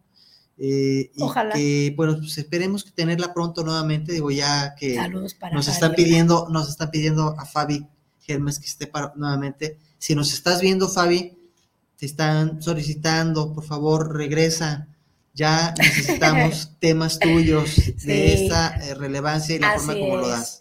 eh, y Ojalá. que, bueno, pues esperemos que tenerla pronto nuevamente, digo, ya que Saludos para nos están Fabiola. pidiendo, nos están pidiendo a Fabi Germes que esté para, nuevamente. Si nos estás viendo, Fabi, te están solicitando, por favor, regresa. Ya necesitamos (laughs) temas tuyos de esta relevancia y la forma como lo das.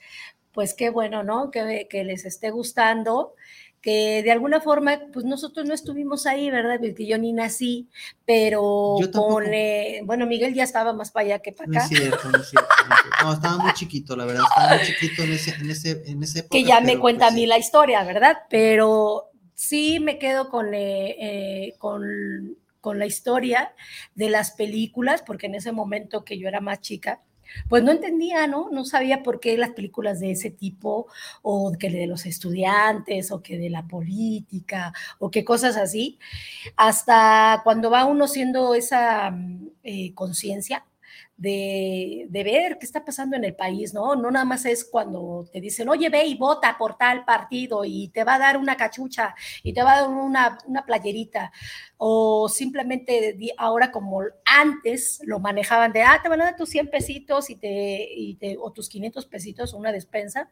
Pues qué bueno, ¿no? Que, que les esté gustando, que de alguna forma, pues nosotros no estuvimos ahí, ¿verdad? Porque yo ni nací, pero con, eh, bueno, Miguel ya estaba más para allá que para No acá. es cierto, no es cierto. no es cierto. No, estaba muy chiquito, la verdad, estaba muy chiquito en ese, en ese, en ese época. que ya me cuenta pues, a mí la historia, ¿verdad? Pero sí me quedo con, eh, eh, con, con la historia de las películas, porque en ese momento que yo era más chica, pues no entendía, ¿no? No sabía por qué las películas de ese tipo, o que de los estudiantes, o que de la política, o que cosas así, hasta cuando va uno siendo esa mm, eh, conciencia de, de ver qué está pasando en el país, ¿no? No nada más es cuando te dicen, oye, ve y vota por tal partido y te va a dar una cachucha y te va a dar una, una playerita, o simplemente ahora como antes lo manejaban de, ah, te van a dar tus 100 pesitos y te, y te- o tus 500 pesitos, una despensa,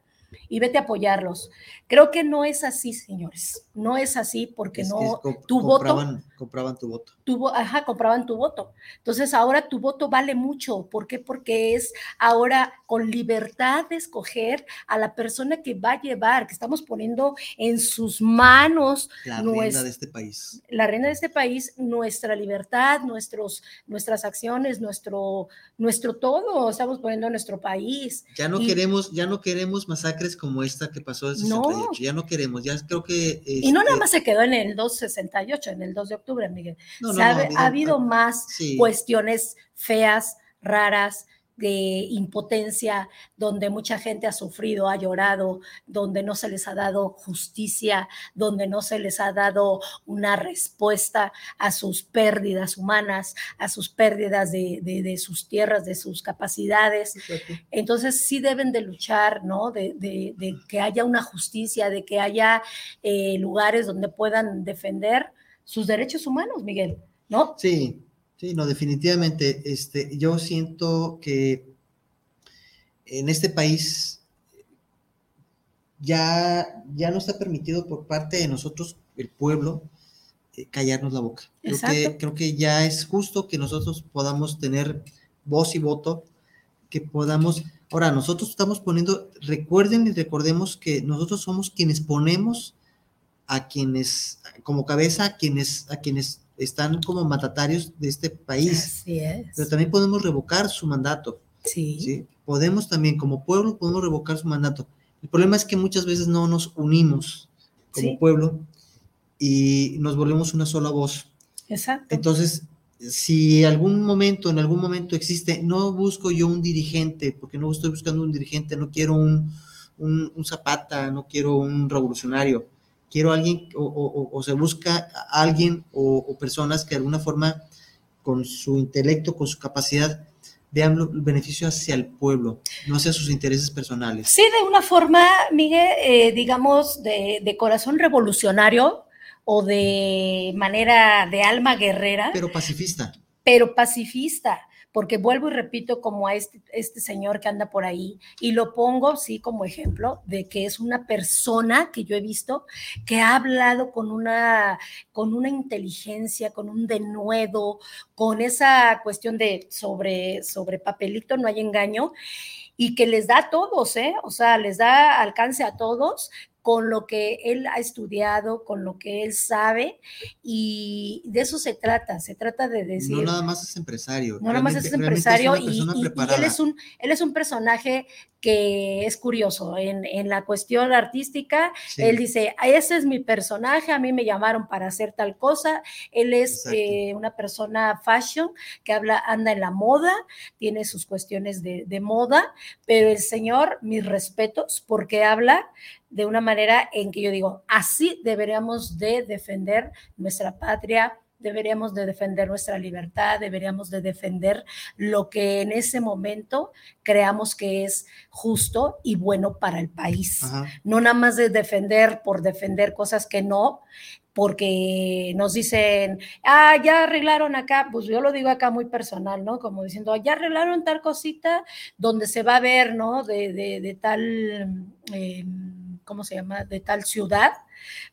y vete a apoyarlos. Creo que no es así, señores, no es así porque Es no, tu voto compraban, compraban tu voto. tu ajá, compraban tu voto. Entonces ahora tu voto vale mucho. ¿Por qué? Porque es ahora con libertad de escoger a la persona que va a llevar, que estamos poniendo en sus manos La es- de este país. la reina de este país, nuestra libertad, nuestros, nuestras acciones, nuestro, nuestro todo, estamos poniendo en nuestro país. Ya no y- queremos, ya no queremos masacres como esta que pasó en No. 68. Ya no queremos, ya creo que. Y no nada este, más se quedó en el 268, en el 2 de octubre, Miguel. no, no, ha, no, ha habido más sí. cuestiones feas, raras, de impotencia, donde mucha gente ha sufrido, ha llorado, donde no se les ha dado justicia, donde no se les ha dado una respuesta a sus pérdidas humanas, a sus pérdidas de, de- de sus tierras, de sus capacidades. Entonces sí deben de luchar, ¿no? De, de- de que haya una justicia, de que haya eh, lugares donde puedan defender sus derechos humanos, Miguel, ¿no? Sí, sí, no, definitivamente. Este, yo siento que en este país ya, ya no está permitido por parte de nosotros, el pueblo, eh, callarnos la boca. Creo que, creo que ya es justo que nosotros podamos tener voz y voto, que podamos. Ahora, nosotros estamos poniendo, recuerden y recordemos que nosotros somos quienes ponemos a quienes, como cabeza, a quienes, a quienes están como mandatarios de este país. Así es. Pero también podemos revocar su mandato. Sí. ¿sí? Podemos también, como pueblo, podemos revocar su mandato. El problema es que muchas veces no nos unimos como Sí. pueblo y nos volvemos una sola voz. Exacto. Entonces, si algún momento, en algún momento existe, no busco yo un dirigente, porque no estoy buscando un dirigente, no quiero un, un, un zapata, no quiero un revolucionario, quiero alguien, o, o- o se busca a alguien o, o personas que de alguna forma, con su intelecto, con su capacidad, vean el beneficio hacia el pueblo, no hacia sus intereses personales. Sí, de una forma, Miguel, eh, digamos, de, de corazón revolucionario o de manera de alma guerrera, Pero pacifista. pero pacifista, porque vuelvo y repito como a este, este señor que anda por ahí y lo pongo, sí, como ejemplo de que es una persona que yo he visto que ha hablado con una, con una inteligencia, con un denuedo, con esa cuestión de sobre, sobre papelito no hay engaño y que les da a todos, ¿eh? O sea, les da alcance a todos con lo que él ha estudiado, con lo que él sabe, y de eso se trata, se trata de decir... No nada más es empresario. No nada más es empresario y, él, es un, él es un personaje que es curioso. En, en la cuestión artística, él dice, ese es mi personaje, a mí me llamaron para hacer tal cosa. Él es eh, una persona fashion que habla, anda en la moda, tiene sus cuestiones de, de moda, pero el señor, mis respetos, porque habla de una manera en que yo digo, así deberíamos de defender nuestra patria, deberíamos de defender nuestra libertad, deberíamos de defender lo que en ese momento creamos que es justo y bueno para el país. No nada más de defender por defender cosas que no, porque nos dicen, ah, ya arreglaron acá, pues yo lo digo acá muy personal, ¿no? Como diciendo, ya arreglaron tal cosita donde se va a ver, ¿no? De, de, tal, em, ¿cómo se llama? De tal ciudad,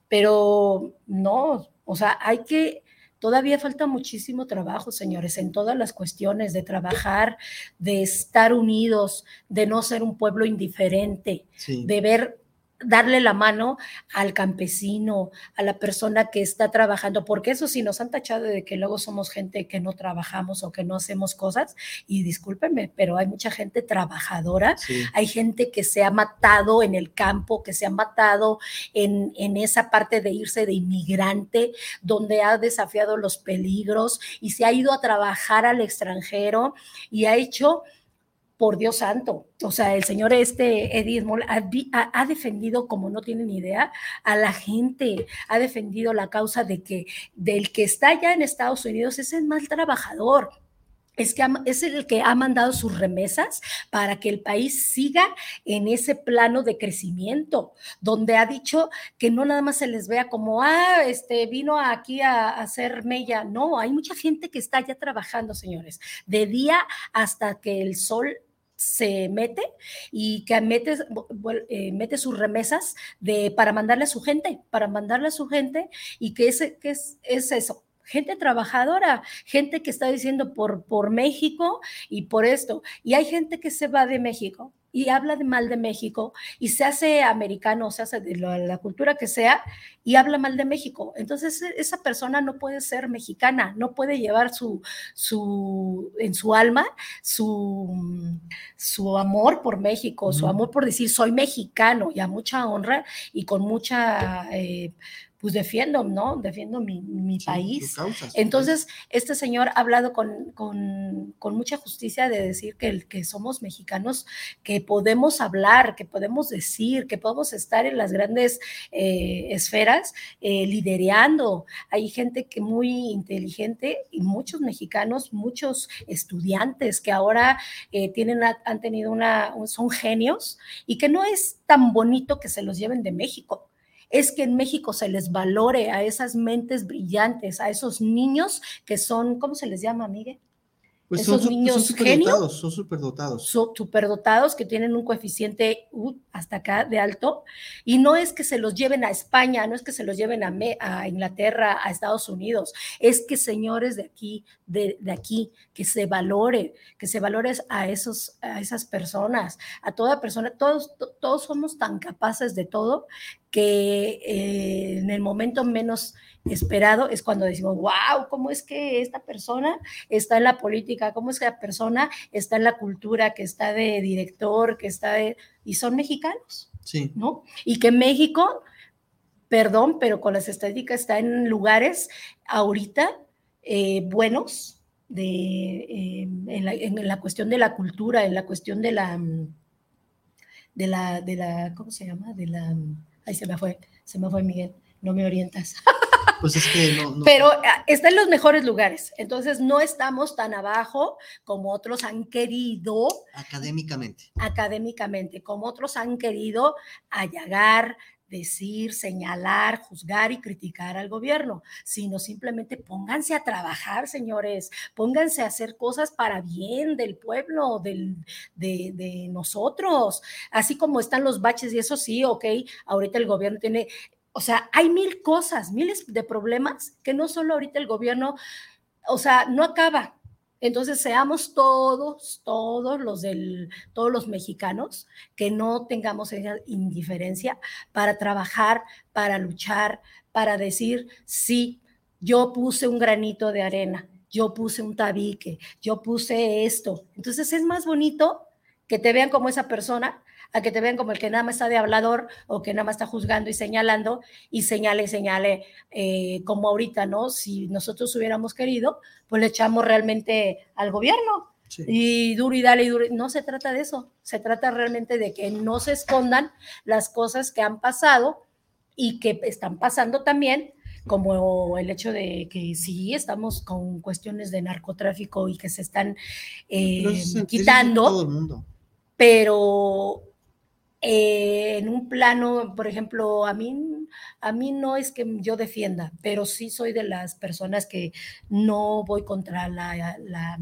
pero no, o sea, hay que Todavía falta muchísimo trabajo, señores, en todas las cuestiones de trabajar, de estar unidos, de no ser un pueblo indiferente, de ver darle la mano al campesino, a la persona que está trabajando, porque eso sí nos han tachado de que luego somos gente que no trabajamos o que no hacemos cosas, y discúlpenme, pero hay mucha gente trabajadora, hay gente que se ha matado en el campo, que se ha matado en, en esa parte de irse de inmigrante, donde ha desafiado los peligros y se ha ido a trabajar al extranjero y ha hecho por Dios santo. O sea, el señor este, Eddie ha, defendido, como no tienen idea, a la gente, ha defendido la causa de que del que está allá en Estados Unidos es el mal trabajador. Es, que es el que ha mandado sus remesas para que el país siga en ese plano de crecimiento, donde ha dicho que no nada más se les vea como, ah, este vino aquí a, a hacer mella. No, hay mucha gente que está ya trabajando, señores, de día hasta que el sol se mete y que mete, eh, mete sus remesas de, para mandarle a su gente, para mandarle a su gente y que, ese, que es, es eso, gente trabajadora, gente que está diciendo por, por México y por esto. Y hay gente que se va de México y habla de mal de México y se hace americano, se hace de la, cultura que sea y habla mal de México. Entonces e, esa persona no puede ser mexicana, no puede llevar su, su en su alma su, su amor por México, su amor por decir soy mexicano y a mucha honra y con mucha... Eh, pues defiendo, ¿no? Defiendo mi, mi país. Entonces, este señor ha hablado con, con, con, mucha justicia de decir que, que somos mexicanos, que podemos hablar, que podemos decir, que podemos estar en las grandes eh, esferas eh, liderando. Hay gente que muy inteligente y muchos mexicanos, muchos estudiantes que ahora eh, tienen, han tenido una, son genios y que no es tan bonito que se los lleven de México es que en México se les valore a esas mentes brillantes, a esos niños que son, ¿cómo se les llama, Miguel? Pues esos son, niños son superdotados, son superdotados. Son superdotados que tienen un coeficiente uh, hasta acá de alto. Y no es que se los lleven a España, no es que se los lleven a, a Inglaterra, a Estados Unidos. Es que señores de aquí, de, de, aquí, que se valore, que se valore a, esos, a esas personas, a toda persona. Todos, todos somos tan capaces de todo que eh, en el momento menos esperado es cuando decimos, wow, ¿cómo es que esta persona está en la política? ¿Cómo es que la persona está en la cultura, que está de director, que está de... y son mexicanos? Sí. ¿No? Y que México, perdón, pero con las estadísticas está en lugares ahorita eh, buenos de, eh, en, la, en, la, cuestión de la cultura, en la cuestión de la, de la, de la, ¿cómo se llama? De la Ahí se me fue, se me fue Miguel, no me orientas. (laughs) Pues es que no, Pero ah, está en los mejores lugares, entonces no estamos tan abajo como otros han querido. Académicamente. Académicamente, como otros han querido allagar, decir, señalar, juzgar y criticar al gobierno, sino simplemente pónganse a trabajar, señores, pónganse a hacer cosas para bien del pueblo, del, de, de nosotros, así como están los baches y eso sí, ok, ahorita el gobierno tiene, o sea, hay mil cosas, miles de problemas que no solo ahorita el gobierno, o sea, no acaba, Entonces, seamos todos, todos los del, todos los mexicanos que no tengamos esa indiferencia para trabajar, para luchar, para decir, sí, yo puse un granito de arena, yo puse un tabique, yo puse esto. Entonces es más bonito que te vean como esa persona a que te vean como el que nada más está de hablador o que nada más está juzgando y señalando y señale, señale, eh, como ahorita, ¿no? Si nosotros hubiéramos querido, pues le echamos realmente al gobierno. Y duro y dale y duro. No se trata de eso, se trata realmente de que no se escondan las cosas que han pasado y que están pasando también, como el hecho de que sí estamos con cuestiones de narcotráfico y que se están eh, quitando, pero eh, en un plano, por ejemplo, a mí, a mí no es que yo defienda, pero sí soy de las personas que no voy contra la,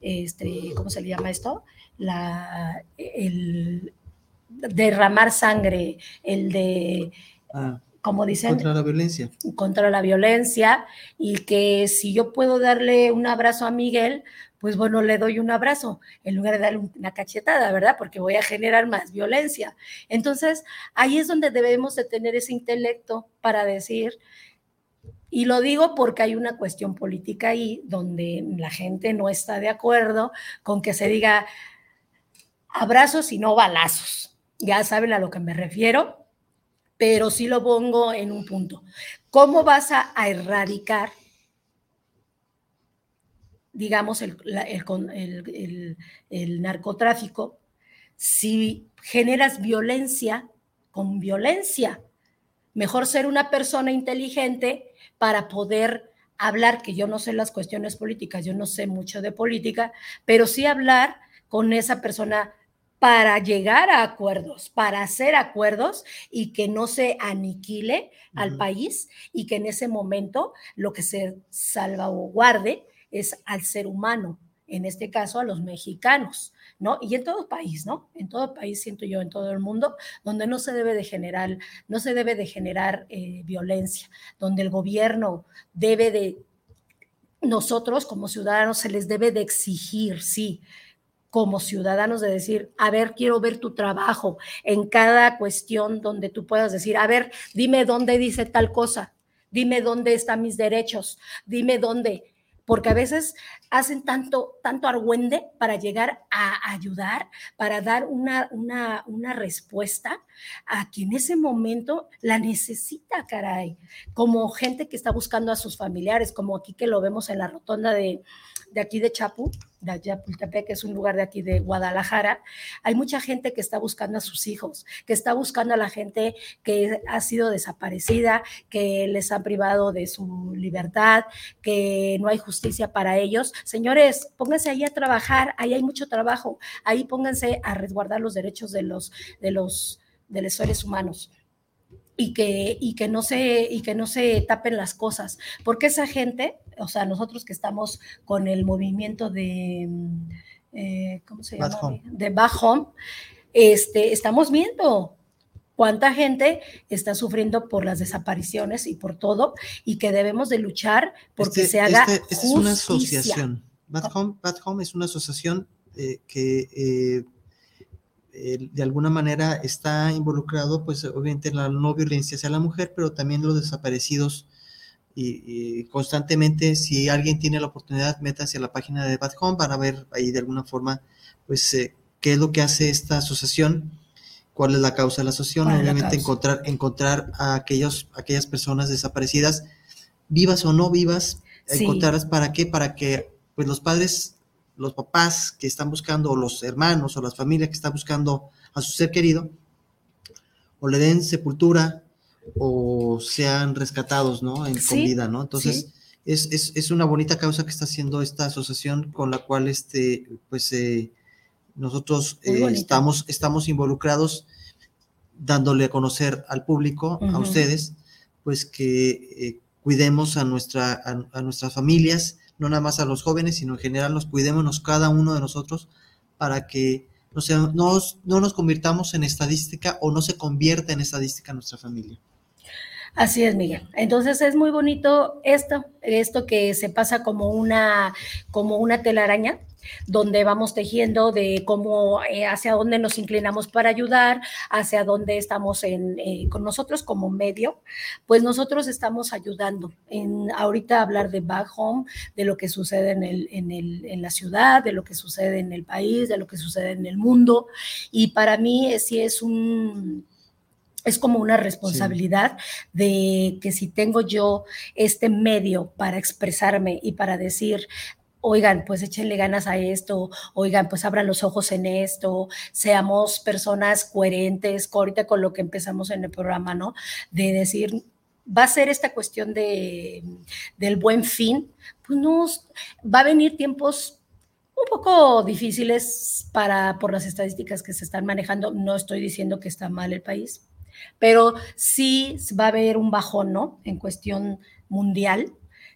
este, ¿cómo se le llama esto? La, el derramar sangre, el de, ah, como dicen, contra la violencia. Contra la violencia y que si yo puedo darle un abrazo a Miguel, pues bueno, le doy un abrazo en lugar de darle una cachetada, ¿verdad? Porque voy a generar más violencia. Entonces, ahí es donde debemos de tener ese intelecto para decir, y lo digo porque hay una cuestión política ahí donde la gente no está de acuerdo con que se diga abrazos y no balazos. Ya saben a lo que me refiero, pero sí lo pongo en un punto. ¿Cómo vas a, erradicar digamos, el, el, narcotráfico, si generas violencia con violencia, mejor ser una persona inteligente para poder hablar, que yo no sé las cuestiones políticas, yo no sé mucho de política, pero sí hablar con esa persona para llegar a acuerdos, para hacer acuerdos y que no se aniquile al país y que en ese momento lo que se salvaguarde es al ser humano, en este caso a los mexicanos, ¿no? Y en todo país, ¿no? En todo país, siento yo, en todo el mundo, donde no se debe de generar, no se debe de generar eh, violencia, donde el gobierno debe de, nosotros como ciudadanos se les debe de exigir, sí, como ciudadanos de decir, a ver, quiero ver tu trabajo en cada cuestión donde tú puedas decir, a ver, dime dónde dice tal cosa, dime dónde están mis derechos, dime dónde, porque a veces hacen tanto, tanto argüende para llegar a ayudar, para dar una, una, una respuesta a quien en ese momento la necesita, caray, como gente que está buscando a sus familiares, como aquí que lo vemos en la rotonda de, de aquí de Chapu, de Chapultepec, que es un lugar de aquí de Guadalajara, hay mucha gente que está buscando a sus hijos, que está buscando a la gente que ha sido desaparecida, que les han privado de su libertad, que no hay justicia para ellos. Señores, pónganse ahí a trabajar, ahí hay mucho trabajo, ahí pónganse a resguardar los derechos de los, de los, de los seres humanos y que, y que, no se, y que no se tapen las cosas, porque esa gente, o sea, nosotros que estamos con el movimiento de, mm, eh, ¿cómo se llama? De Back Home, este, estamos viendo cuánta gente está sufriendo por las desapariciones y por todo, y que debemos de luchar porque este, se haga este, esta es una asociación. Bad Home, Bad Home es una asociación eh, que eh, eh, de alguna manera está involucrado, pues obviamente la no violencia hacia la mujer, pero también los desaparecidos. Y, constantemente, si alguien tiene la oportunidad, métase a la página de Bad Home para ver ahí de alguna forma, pues, eh, qué es lo que hace esta asociación, cuál es la causa de la asociación, obviamente encontrar, encontrar a aquellos, aquellas personas desaparecidas, vivas o no vivas, encontrarlas para qué, para que pues los padres los papás que están buscando, o los hermanos, o las familias que están buscando a su ser querido, o le den sepultura, o sean rescatados, ¿no? En vida, ¿no? Entonces, es, una bonita causa que está haciendo esta asociación con la cual, este, pues, eh, nosotros eh, estamos, estamos involucrados dándole a conocer al público, a ustedes, pues que eh, cuidemos a, nuestra, a nuestras familias, no nada más a los jóvenes, sino en general nos cuidémonos cada uno de nosotros para que no, sea, no, nos convirtamos en estadística o no se convierta en estadística nuestra familia. Así es, Miguel. Entonces es muy bonito esto, esto que se pasa como una, como una telaraña, donde vamos tejiendo de cómo, eh, hacia dónde nos inclinamos para ayudar, hacia dónde estamos en, eh, con nosotros como medio, pues nosotros estamos ayudando en ahorita hablar de back home, de lo que sucede en, el, en, el, en la ciudad, de lo que sucede en el país, de lo que sucede en el mundo. Y para mí eh, sí es un es como una responsabilidad de que si tengo yo este medio para expresarme y para decir, oigan, pues échenle ganas a esto, oigan, pues abran los ojos en esto, seamos personas coherentes, ahorita con lo que empezamos en el programa, ¿no? De decir, va a ser esta cuestión de, del buen fin, pues no, va a venir tiempos un poco difíciles para, por las estadísticas que se están manejando. No estoy diciendo que está mal el país, pero sí va a haber un bajón, ¿no? En cuestión mundial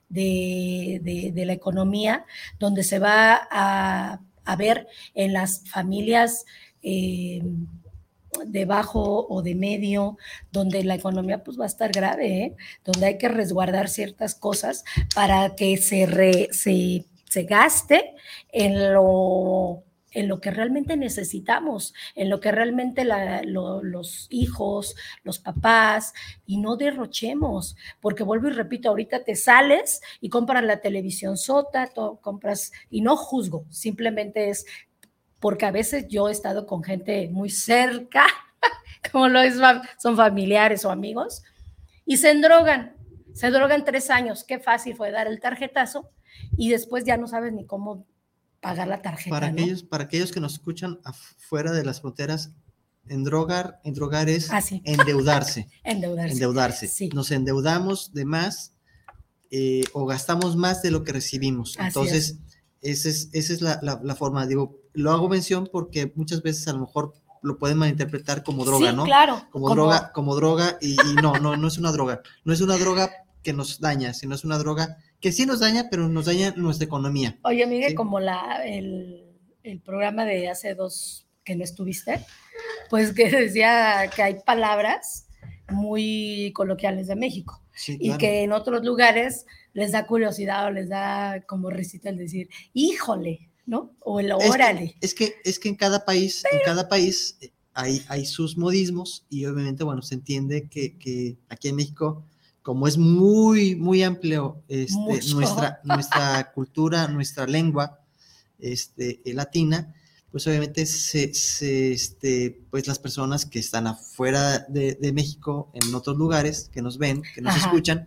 de, la economía, donde se va a, ver en las familias eh, de bajo o de medio, donde la economía pues va a estar grave, ¿eh? donde hay que resguardar ciertas cosas para que se, se, se gaste en lo en lo que realmente necesitamos, en lo que realmente los hijos, los papás, y no derrochemos, porque vuelvo y repito, ahorita te sales y compras la televisión sota, compras, y no juzgo, simplemente es porque a veces yo he estado con gente muy cerca, (laughs) como lo es, son familiares o amigos, y se endrogan, se drogan tres años, qué fácil fue dar el tarjetazo, y después ya no sabes ni cómo pagar la tarjeta. Para, aquellos, para aquellos que nos escuchan afuera de las fronteras, en drogar, en drogar es ah, (laughs) endeudarse. endeudarse. Endeudarse. Nos endeudamos de más eh, o gastamos más de lo que recibimos. Entonces, esa es, esa es la, la, forma. Digo, lo hago mención porque muchas veces a lo mejor lo pueden malinterpretar como droga, ¿no? Claro. Como, droga, como droga, y, y, no, no, no es una droga. No es una droga que nos daña, sino es una droga que sí nos daña, pero nos daña nuestra economía. Oye, Miguel, como la, el, el, programa de hace dos que no estuviste, pues que (laughs) decía que hay palabras muy coloquiales de México y que en otros lugares les da curiosidad o les da como risita el decir, híjole, ¿no? O el órale. Es que, es que, en cada país, en cada país eh, hay, hay sus modismos y obviamente, bueno, se entiende que, que aquí en México como es muy, muy amplio este, nuestra, nuestra (laughs) cultura, nuestra lengua este, eh, latina, pues obviamente se, este, pues las personas que están afuera de, México, en otros lugares, que nos ven, que nos escuchan,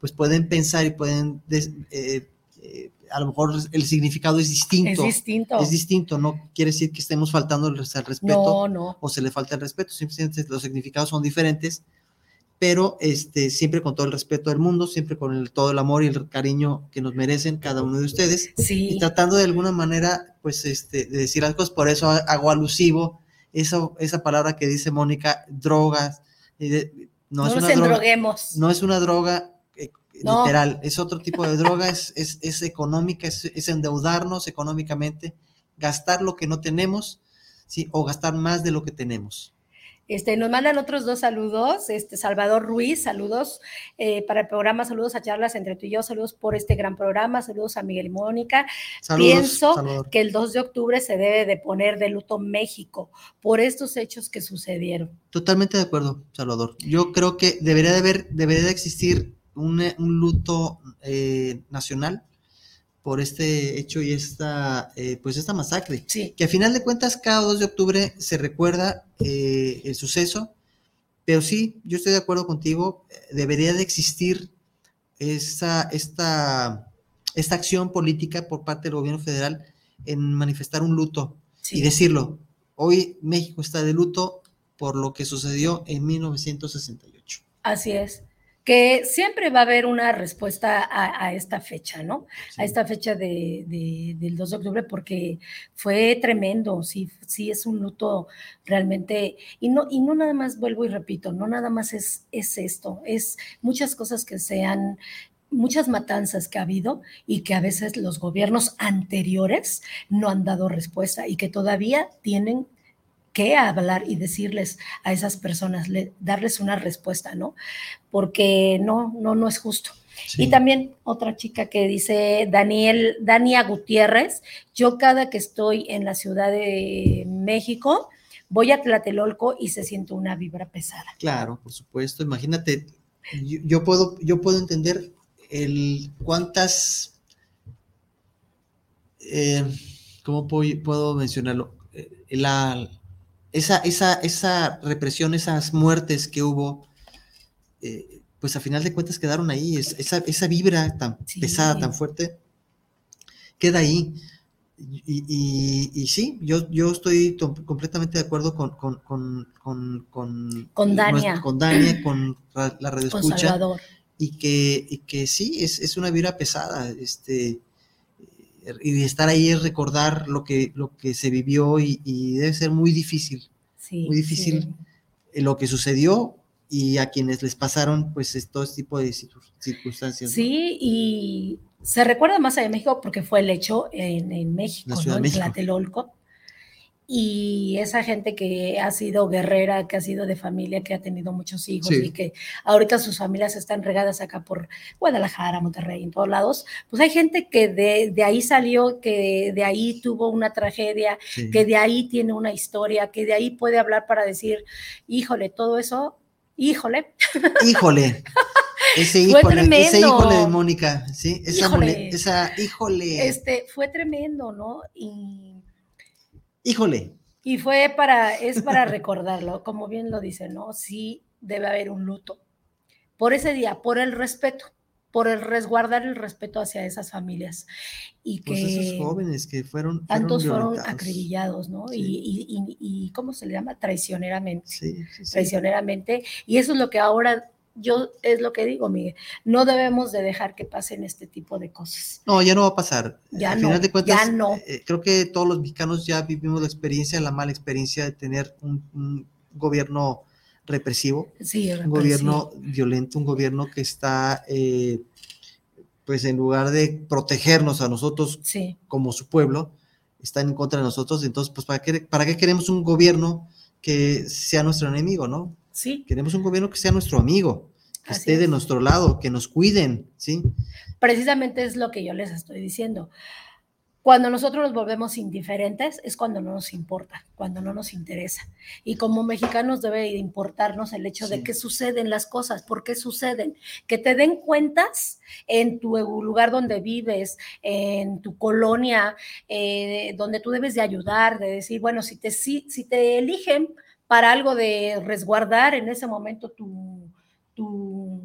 pues pueden pensar y pueden, eh, eh, a lo mejor el significado es distinto. Es distinto. Es distinto, no quiere decir que estemos faltando el, respeto o se le falta el respeto, simplemente los significados son diferentes pero este, siempre con todo el respeto del mundo, siempre con el, todo el amor y el cariño que nos merecen cada uno de ustedes, sí. y tratando de alguna manera, pues, este, de decir las cosas, por eso hago alusivo eso, esa palabra que dice Mónica, drogas, no, es una droga, no es una droga eh, literal, es otro tipo de droga, es, es, es económica, es, es, endeudarnos económicamente, gastar lo que no tenemos, ¿sí? o gastar más de lo que tenemos. Este, nos mandan otros dos saludos. Este, Salvador Ruiz, saludos eh, para el programa, saludos a charlas entre tú y yo, saludos por este gran programa, saludos a Miguel y Mónica. Pienso que el 2 de octubre se debe de poner de luto México por estos hechos que sucedieron. Totalmente de acuerdo, Salvador. Yo creo que debería de haber, debería de existir un, luto eh, nacional por este hecho y esta, eh, pues esta masacre. Que a final de cuentas, cada 2 de octubre se recuerda eh, el suceso, pero sí, yo estoy de acuerdo contigo, debería de existir esta, esta, esta acción política por parte del gobierno federal en manifestar un luto y decirlo. Hoy México está de luto por lo que sucedió en 1968. Así es que siempre va a haber una respuesta a, esta fecha, ¿no? A esta fecha de, del 2 de octubre, porque fue tremendo, sí, sí es un luto realmente, y no, y no nada más, vuelvo y repito, no nada más es, es esto, es muchas cosas que se han muchas matanzas que ha habido y que a veces los gobiernos anteriores no han dado respuesta y que todavía tienen qué hablar y decirles a esas personas, darles una respuesta, ¿no? Porque no, no, no es justo. Y también otra chica que dice, Daniel, Dania Gutiérrez, yo cada que estoy en la Ciudad de México, voy a Tlatelolco y se siente una vibra pesada. Claro, por supuesto. Imagínate, yo, puedo, yo puedo entender el cuántas, eh, ¿cómo puedo, mencionarlo? Eh, la, esa, esa, esa represión, esas muertes que hubo, eh, pues a final de cuentas quedaron ahí, esa, esa vibra tan pesada, tan fuerte, queda ahí. Y, y, sí, yo, yo estoy completamente de acuerdo con, con, con, con, con Dania. con Dania, con la red escucha. Y que, y que sí, es, es una vibra pesada. Este, y estar ahí es recordar lo que, lo que se vivió y, debe ser muy difícil, muy difícil lo que sucedió y a quienes les pasaron pues todo este tipo de circunstancias. Sí, y se recuerda más allá de México porque fue el hecho en, en México, ¿no? en Tlatelolco y esa gente que ha sido guerrera, que ha sido de familia, que ha tenido muchos hijos y que ahorita sus familias están regadas acá por Guadalajara, Monterrey, en todos lados, pues hay gente que de, de ahí salió, que de ahí tuvo una tragedia, que de ahí tiene una historia, que de ahí puede hablar para decir, híjole, todo eso, híjole. (laughs) Híjole. Ese híjole, ese híjole de Mónica, sí, esa híjole. esa híjole. Este, fue tremendo, ¿no? Y Híjole. Y fue para, es para recordarlo, como bien lo dice, ¿no? Sí debe haber un luto por ese día, por el respeto, por el resguardar el respeto hacia esas familias. Y pues que esos jóvenes que fueron. tantos fueron acribillados, ¿no? Y, y, ¿cómo se le llama? Traicioneramente. Sí, Traicioneramente. Y eso es lo que ahora yo es lo que digo, Miguel, no debemos de dejar que pasen este tipo de cosas. No, ya no va a pasar. Ya Al no, final de cuentas, ya no. Eh, creo que todos los mexicanos ya vivimos la experiencia, la mala experiencia de tener un, gobierno represivo, sí, un gobierno violento, un gobierno que está, eh, pues en lugar de protegernos a nosotros como su pueblo, está en contra de nosotros. Entonces, pues, ¿para qué, ¿para qué queremos un gobierno que sea nuestro enemigo, no? Sí. Queremos un gobierno que sea nuestro amigo, que esté de nuestro lado, que nos cuiden, ¿sí? Precisamente es lo que yo les estoy diciendo. Cuando nosotros nos volvemos indiferentes es cuando no nos importa, cuando no nos interesa. Y como mexicanos debe importarnos el hecho de que suceden las cosas, por qué suceden, que te den cuentas en tu lugar donde vives, en tu colonia, eh, donde tú debes de ayudar, de decir, bueno, si te, si, si te eligen, para algo de resguardar en ese momento tu, tu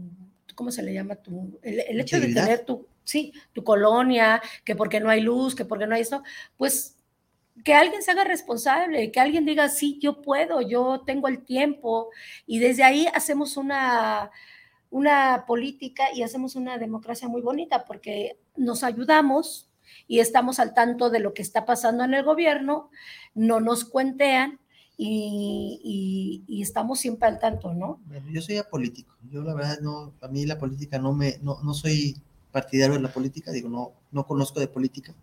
¿cómo se le llama? Tu, el, hecho de tener tu, sí, tu colonia, que porque no hay luz, que porque no hay esto, pues que alguien se haga responsable, que alguien diga, sí, yo puedo, yo tengo el tiempo, y desde ahí hacemos una, una política y hacemos una democracia muy bonita, porque nos ayudamos y estamos al tanto de lo que está pasando en el gobierno, no nos cuentean, y, estamos siempre al tanto, ¿no? yo soy apolítico, yo la verdad no, a mí la política no me, no, no soy partidario de la política, digo, no, no conozco de política,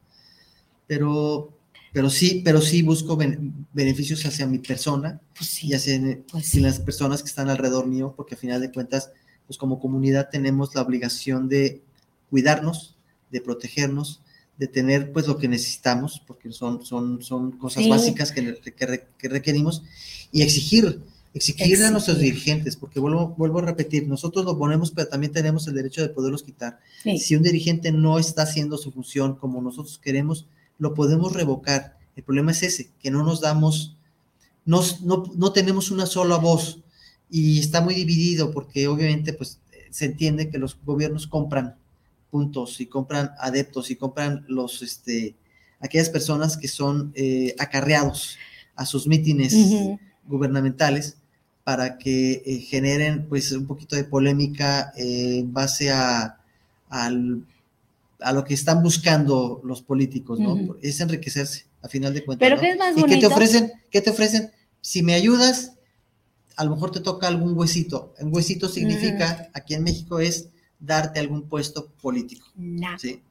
pero, pero sí, pero sí busco beneficios hacia mi persona pues y hacia pues las personas que están alrededor mío, porque al final de cuentas, pues como comunidad tenemos la obligación de cuidarnos, de protegernos, de tener pues lo que necesitamos, porque son, son, son cosas básicas que, que, requerimos, y exigir, exigir a nuestros dirigentes, porque vuelvo, vuelvo a repetir, nosotros lo ponemos, pero también tenemos el derecho de poderlos quitar. Si un dirigente no está haciendo su función como nosotros queremos, lo podemos revocar. El problema es ese, que no nos damos, no, no tenemos una sola voz y está muy dividido porque obviamente pues se entiende que los gobiernos compran puntos y compran adeptos y compran los, este, aquellas personas que son eh, acarreados a sus mítines gubernamentales para que eh, generen pues un poquito de polémica eh, en base a, a lo que están buscando los políticos, ¿no? Es enriquecerse, a final de cuentas. Pero ¿qué es más bonito? ¿Y qué te ofrecen? ¿Qué te ofrecen? Si me ayudas, a lo mejor te toca algún huesito. Un huesito significa, aquí en México es darte algún puesto político. No, ¿sí?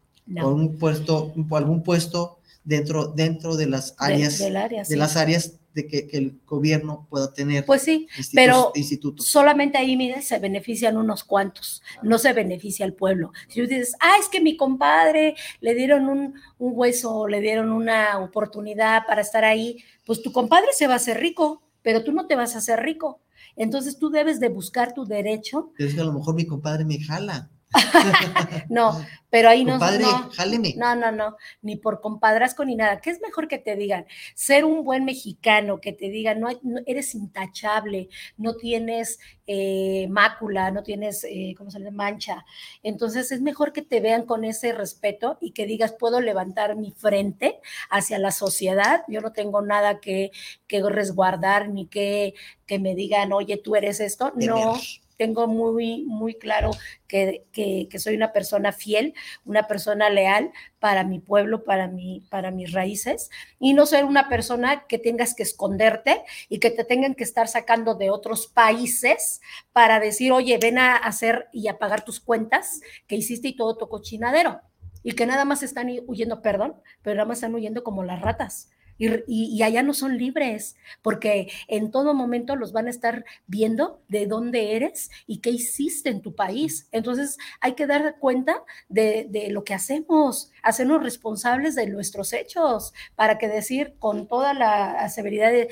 O un puesto, algún puesto dentro, dentro de las áreas, área, de sí. las áreas de que, que el gobierno pueda tener Pues sí, institutos- pero institutos. solamente ahí, mire, se benefician unos cuantos, no se beneficia al pueblo. Si tú dices, ah, es que mi compadre le dieron un, un hueso, le dieron una oportunidad para estar ahí, pues tu compadre se va a hacer rico, pero tú no te vas a hacer rico. Entonces tú debes de buscar tu derecho. Es que a lo mejor mi compadre me jala. (laughs) No, pero ahí no, compadre, no. No, no, no, ni por compadrazgo ni nada. ¿Qué es mejor que te digan? Ser un buen mexicano, que te digan, no, eres intachable, no tienes eh, mácula, no tienes, eh, ¿cómo se llama? Mancha. Entonces es mejor que te vean con ese respeto y que digas, puedo levantar mi frente hacia la sociedad. Yo no tengo nada que, que resguardar ni que, que me digan, oye, tú eres esto. No. Tengo muy, muy claro que, que- que soy una persona fiel, una persona leal para mi pueblo, para, mi, para mis raíces, y no ser una persona que tengas que esconderte y que te tengan que estar sacando de otros países para decir, oye, ven a hacer y a pagar tus cuentas que hiciste y todo tu cochinadero. Y que nada más están huyendo, perdón, pero nada más están huyendo como las ratas. Y, y- y allá no son libres, porque en todo momento los van a estar viendo de dónde eres y qué hiciste en tu país. Entonces hay que dar cuenta de, de lo que hacemos, hacernos responsables de nuestros hechos, para que decir con toda la severidad de-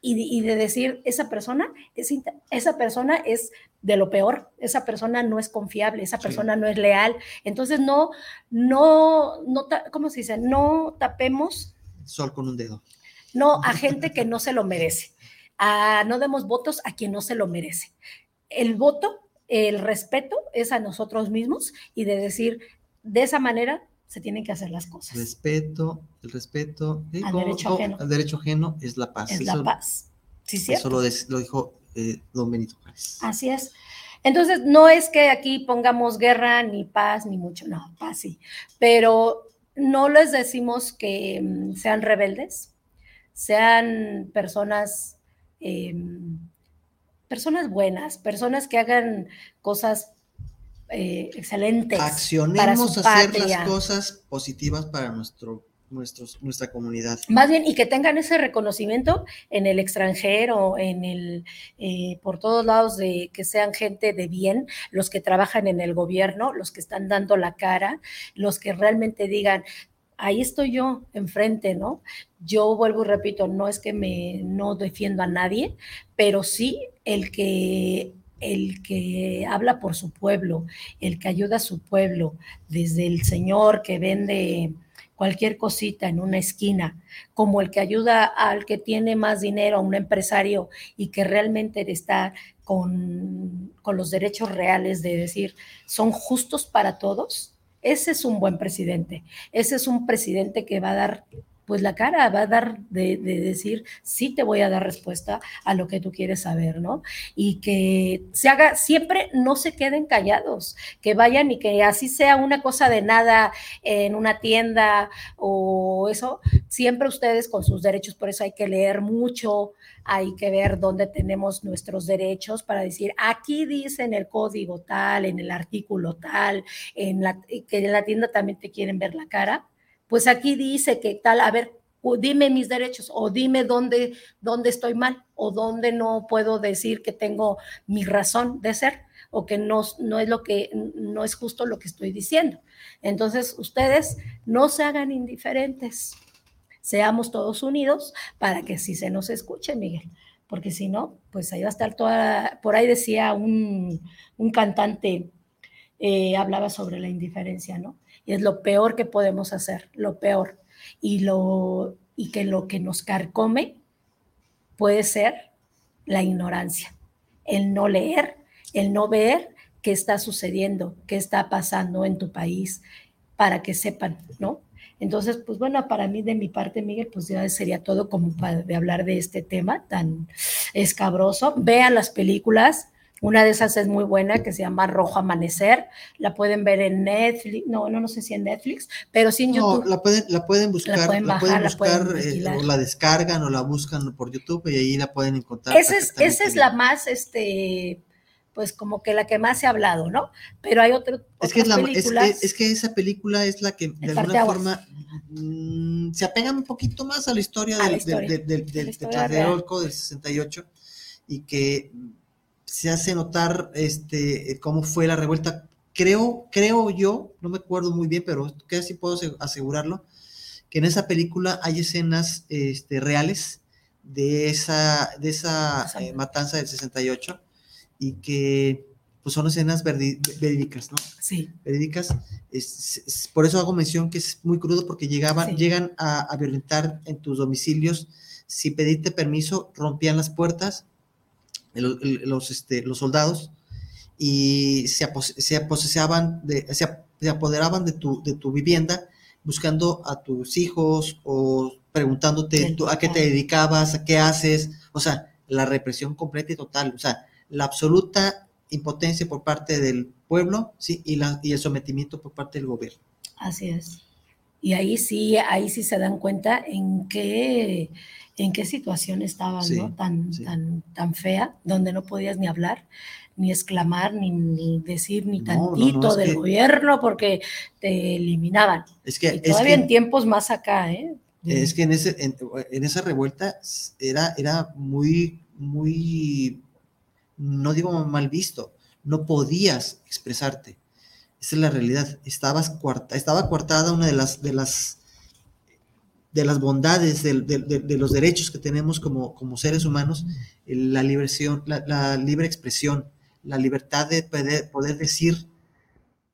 y, de- y de decir, esa persona, es, esa persona es de lo peor, esa persona no es confiable, esa Sí. persona no es leal. Entonces no, no, no, ¿cómo se dice? No tapemos Sol con un dedo. no a gente que no se lo merece. A- no demos votos a quien no se lo merece. El voto, el respeto es a nosotros mismos y de decir, de esa manera se tienen que hacer las cosas. Respeto, el respeto Al como- derecho ajeno. al derecho ajeno es la paz. es Eso- la paz. Sí, Eso lo, lo dijo eh, don Benito Juárez. Así es. Entonces, no es que aquí pongamos guerra, ni paz, ni mucho, no, paz sí. Pero no les decimos que mm, sean rebeldes, sean personas, eh, personas buenas, personas que hagan cosas eh, excelentes. para Accionemos su a hacer patria. las cosas positivas para nuestro, nuestros, nuestra comunidad. Más bien, y que tengan ese reconocimiento en el extranjero, en el, eh, por todos lados, de que sean gente de bien, los que trabajan en el gobierno, los que están dando la cara, los que realmente digan, ahí estoy yo enfrente, ¿no? Yo vuelvo y repito, no es que me no defiendo a nadie, pero sí el que el que habla por su pueblo, el que ayuda a su pueblo, desde el señor que vende cualquier cosita en una esquina, como el que ayuda al que tiene más dinero, a un empresario y que realmente está con, con los derechos reales de decir, son justos para todos, ese es un buen presidente. Ese es un presidente que va a dar pues la cara, va a dar de, de, decir, sí te voy a dar respuesta a lo que tú quieres saber, ¿no? Y que se haga, siempre no se queden callados, que vayan y que así sea una cosa de nada en una tienda o eso, siempre ustedes con sus derechos, por eso hay que leer mucho, hay que ver dónde tenemos nuestros derechos para decir, aquí dice en el código tal, en el artículo tal, en la, que en la tienda también te quieren ver la cara pues aquí dice que tal, a ver, dime mis derechos o dime dónde, dónde estoy mal o dónde no puedo decir que tengo mi razón de ser o que no, no es lo que no es justo lo que estoy diciendo. Entonces, ustedes no se hagan indiferentes. Seamos todos unidos para que sí se nos escuche, Miguel. Porque si no, pues ahí va a estar toda. Por ahí decía un, un cantante, eh, hablaba sobre la indiferencia, ¿no? Es lo peor que podemos hacer, lo peor. Y, lo, y que lo que nos carcome puede ser la ignorancia, el no leer, el no ver qué está sucediendo, qué está pasando en tu país, para que sepan, ¿no? Entonces, pues bueno, para mí de mi parte, Miguel, pues ya sería todo como para de hablar de este tema tan escabroso. Vean las películas, una de esas es muy buena que se llama Rojo Amanecer. La pueden ver en Netflix. No, no, no sé si en Netflix, pero sí en YouTube. No, la pueden, la pueden buscar, La pueden la bajar, la pueden buscar, eh, o la descargan o la buscan por YouTube y ahí la pueden encontrar. Esa es, esa es la más, este, pues como que la que más se ha hablado, ¿no? Pero hay otro, Es que, es, otras la- es, películas. que, es que esa película es la que de alguna forma mm, se apegan un poquito más a la historia A la del, historia, del, del, del, la del 68 y que se hace notar este, cómo fue la revuelta. Creo, creo yo, no me acuerdo muy bien, pero casi puedo ase- asegurarlo, que en esa película hay escenas este, reales de esa, de esa Esa- eh, matanza del 68 y que pues son escenas verídicas, ¿no? Sí, verídicas. Es- es- por eso hago mención que es muy crudo porque llegaban, Sí. llegan a, a violentar en tus domicilios. Si pediste permiso, rompían las puertas el- el- los, este, los soldados y se, apos- se aposesaban de, se, se apoderaban de tu, de tu vivienda buscando a tus hijos o preguntándote tú, a qué te dedicabas, a qué haces, o sea, la represión completa y total, o sea, la absoluta impotencia por parte del pueblo, ¿sí? Y, la, y el sometimiento por parte del gobierno. así es. Y ahí sí, ahí sí se dan cuenta en qué, en qué situación estaban, Sí, ¿no? Tan, sí. tan, tan fea, donde no podías ni hablar, ni exclamar, ni, ni decir ni No, no, no, tantito del que- gobierno, porque te eliminaban. Es que, Y es todavía que, en tiempos más acá, ¿eh? Es que en, ese, en, en esa revuelta era, era muy, muy, no digo mal visto, no podías expresarte. Esa es la realidad. Estabas cuarta, estaba coartada una de las, de las, de las bondades del- de, de los derechos que tenemos como, como seres humanos, la, liberación, la, la libre expresión, la libertad de poder, poder decir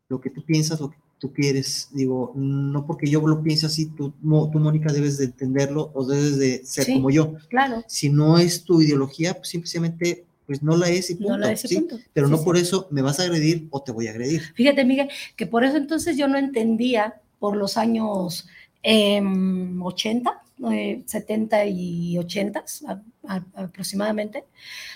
lo que tú piensas, lo que tú quieres. Digo, no porque yo lo piense así, tú, tú, Mónica, debes de entenderlo o debes de ser Sí. como yo. Claro, Si no es tu ideología, pues simplemente pues no la es y punto. no la ese ¿sí? punto. Pero Sí, no por eso me vas a agredir o te voy a agredir. Fíjate, Miguel, que por eso entonces yo no entendía por los años em, 80, eh, 70 y 80 a- a- aproximadamente,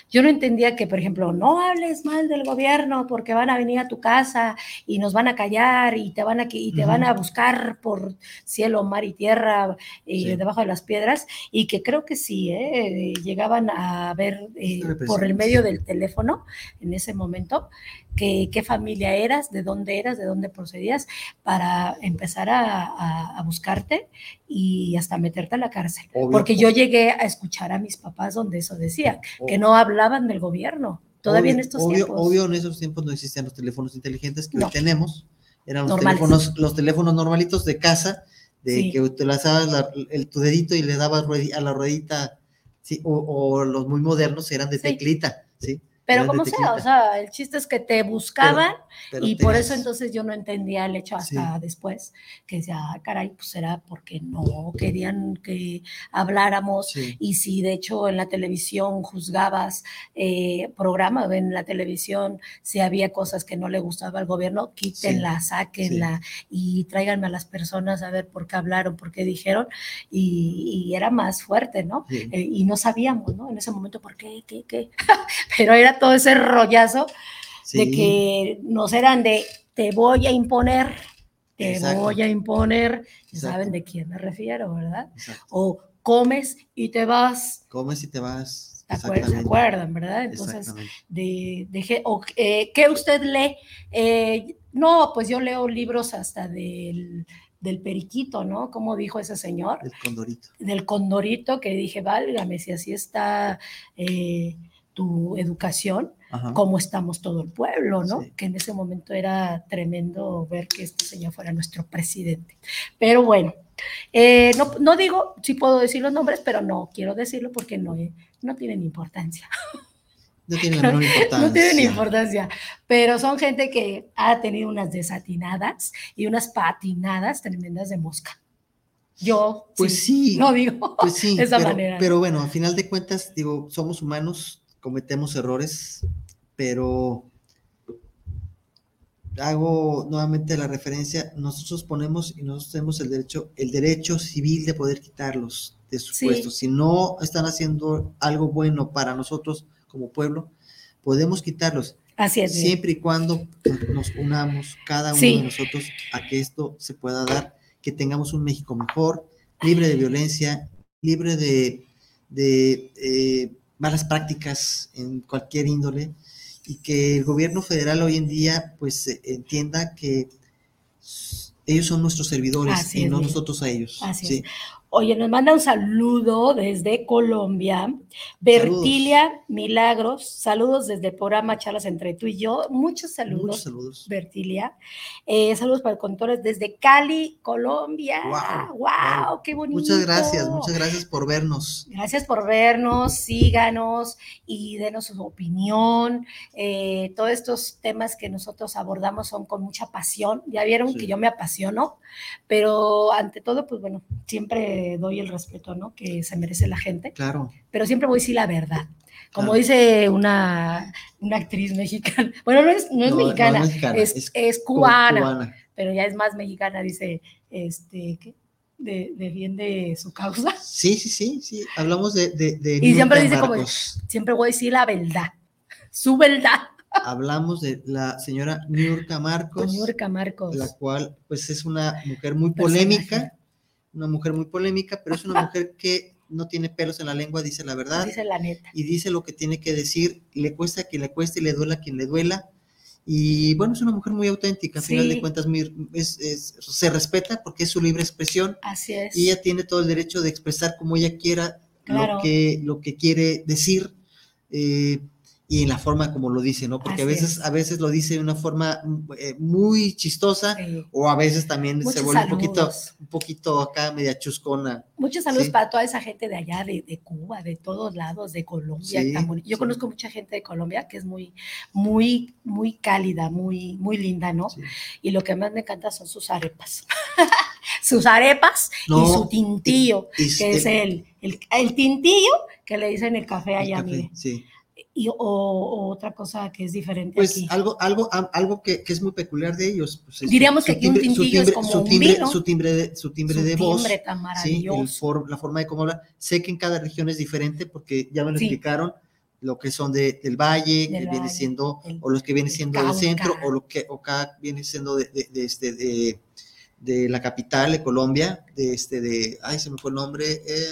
yo no entendía que, por ejemplo, no hables mal del gobierno porque van a venir a tu casa y nos van a callar y te van a, y te van a buscar por cielo, mar y tierra y Sí. debajo de las piedras y que creo que sí, ¿eh? llegaban a ver eh, por el medio del teléfono en ese momento que, qué familia eras, de dónde eras, de dónde procedías, para empezar a, a- a buscarte y hasta meterte a la cárcel. Obvio. Porque yo llegué a escuchar a mis papás donde eso decía, que no hablaban del gobierno. Todavía en Obvio- estos obvio, tiempos. Obvio, en esos tiempos no existían los teléfonos inteligentes que No. hoy tenemos. Eran los Normales. teléfonos, los teléfonos normalitos de casa, de Sí. que utilizabas la- el, tu dedito y le dabas a la ruedita, ¿sí? o, o los muy modernos eran de Sí. teclita, ¿sí? Pero como sea, o sea, el chiste es que te buscaban Pero y por eso entonces yo no entendía el hecho hasta después, que decía, ah, caray, pues era porque no querían que habláramos Sí. y si de hecho en la televisión juzgabas eh, programa en la televisión, si había cosas que no le gustaba al gobierno, quítenla, sáquenla y tráiganme a las personas a ver por qué hablaron, por qué dijeron y, y era más fuerte, ¿no? Sí. Eh, y no sabíamos, ¿no? En ese momento, ¿por qué? ¿Qué? ¿Qué? (laughs) Pero era todo ese rollazo de que nos eran de te voy a imponer, te Exacto. voy a imponer, saben de quién me refiero, ¿verdad? Exacto. O comes y te vas, Comes y te vas. ¿te acuer- ¿se Exactamente. acuerdan, verdad? Entonces, de, de o, eh, ¿qué usted lee? Eh, no, pues yo leo libros hasta del, del periquito, ¿no? Como dijo ese señor El condorito. del condorito que dije, válgame, si así está eh, tu educación, Ajá. cómo estamos todo el pueblo, ¿no? Sí. Que en ese momento era tremendo ver que este señor fuera nuestro presidente. Pero bueno, eh, no, no digo, sí puedo decir los nombres, pero no quiero decirlo porque no, eh, no tienen importancia. No tiene la (laughs) menor importancia. No tienen importancia, pero son gente que ha tenido unas desatinadas y unas patinadas tremendas de mosca. Yo, Pues sí. no digo Pues sí, (laughs) de esa pero, pero bueno, a final de cuentas, digo, somos humanos, cometemos errores, pero hago nuevamente la referencia, nosotros ponemos y nosotros tenemos el derecho, el derecho civil de poder quitarlos de sus Sí. puestos. Si no están haciendo algo bueno para nosotros como pueblo, podemos quitarlos, Así es. Siempre y cuando nos unamos cada uno Sí. de nosotros a que esto se pueda dar, que tengamos un México mejor, libre de violencia, libre de, de, eh, malas prácticas en cualquier índole y que el gobierno federal hoy en día pues eh, entienda que ellos son nuestros servidores Así y no nosotros a ellos. Así sí. es. Oye, nos manda un saludo desde Colombia. Bertilia Milagros, saludos desde el programa Charlas entre tú y yo. Muchos saludos. Muchos saludos. Bertilia. Eh, saludos para contores desde Cali, Colombia. Guau, ¡Wow! ¡Qué bonito! Muchas gracias, muchas gracias por vernos. Gracias por vernos, síganos y denos su opinión. Eh, todos estos temas que nosotros abordamos son con mucha pasión. Ya vieron Sí. que yo me apasiono, pero ante todo, pues bueno, siempre doy el respeto, ¿no? Que se merece la gente, Claro. pero siempre voy a decir la verdad. Como Claro. dice una, una actriz mexicana, (laughs) bueno, no es, no es No, no es mexicana, es, es es cu- cubana, cubana. pero ya es más mexicana, dice, este, ¿qué? De- defiende su causa. Sí, sí, sí, sí. Hablamos de. de, de Y siempre dice como-. Siempre voy a decir la verdad, (laughs) su verdad. Hablamos de la señora Niurka Marcos. Marcos. la cual pues es una mujer muy Personaje. polémica, una mujer muy polémica, pero es una mujer (laughs) que no tiene pelos en la lengua, dice la verdad Dice la neta. y dice lo que tiene que decir, le cuesta a quien le cueste y le duela a quien le duela. Y bueno, es una mujer muy auténtica, a final de cuentas muy- es- es- se respeta porque es su libre expresión Así es. y ella tiene todo el derecho de expresar como ella quiera Claro. lo, que, lo que quiere decir. eh, y en la forma como lo dice, ¿no? Porque a veces, es. a veces lo dice de una forma mm, eh, muy chistosa, Sí. o a veces también se vuelve un poquito, un poquito acá media chuscona. Muchos saludos Sí. para toda esa gente de allá, de, de Cuba, de todos lados, de Colombia. Sí. Yo conozco mucha gente de Colombia que es muy, muy, muy cálida, muy, muy linda, ¿no? Y lo que más me encanta son sus arepas. (laughs) sus arepas No, y su tintillo, Y que es el, el, el tintillo que le dicen el café el allá, café, mire. sí. Y, o, o otra cosa que es diferente Pues aquí. algo, algo, algo que, que es muy peculiar de ellos. pues, es Diríamos que aquí un su tintillo es como su un timbre, vino. su timbre de, su timbre Su de voz. timbre tan Sí, el maravilloso. for- la forma de cómo habla. Sé que en cada región es diferente porque ya me lo Sí. explicaron lo que son de, del valle, que Del viene valle, siendo, el- o los que viene siendo del centro, o lo que o acá viene siendo de, de, de este, de, de la capital de Colombia, de este, de, ay, se me fue el nombre, eh,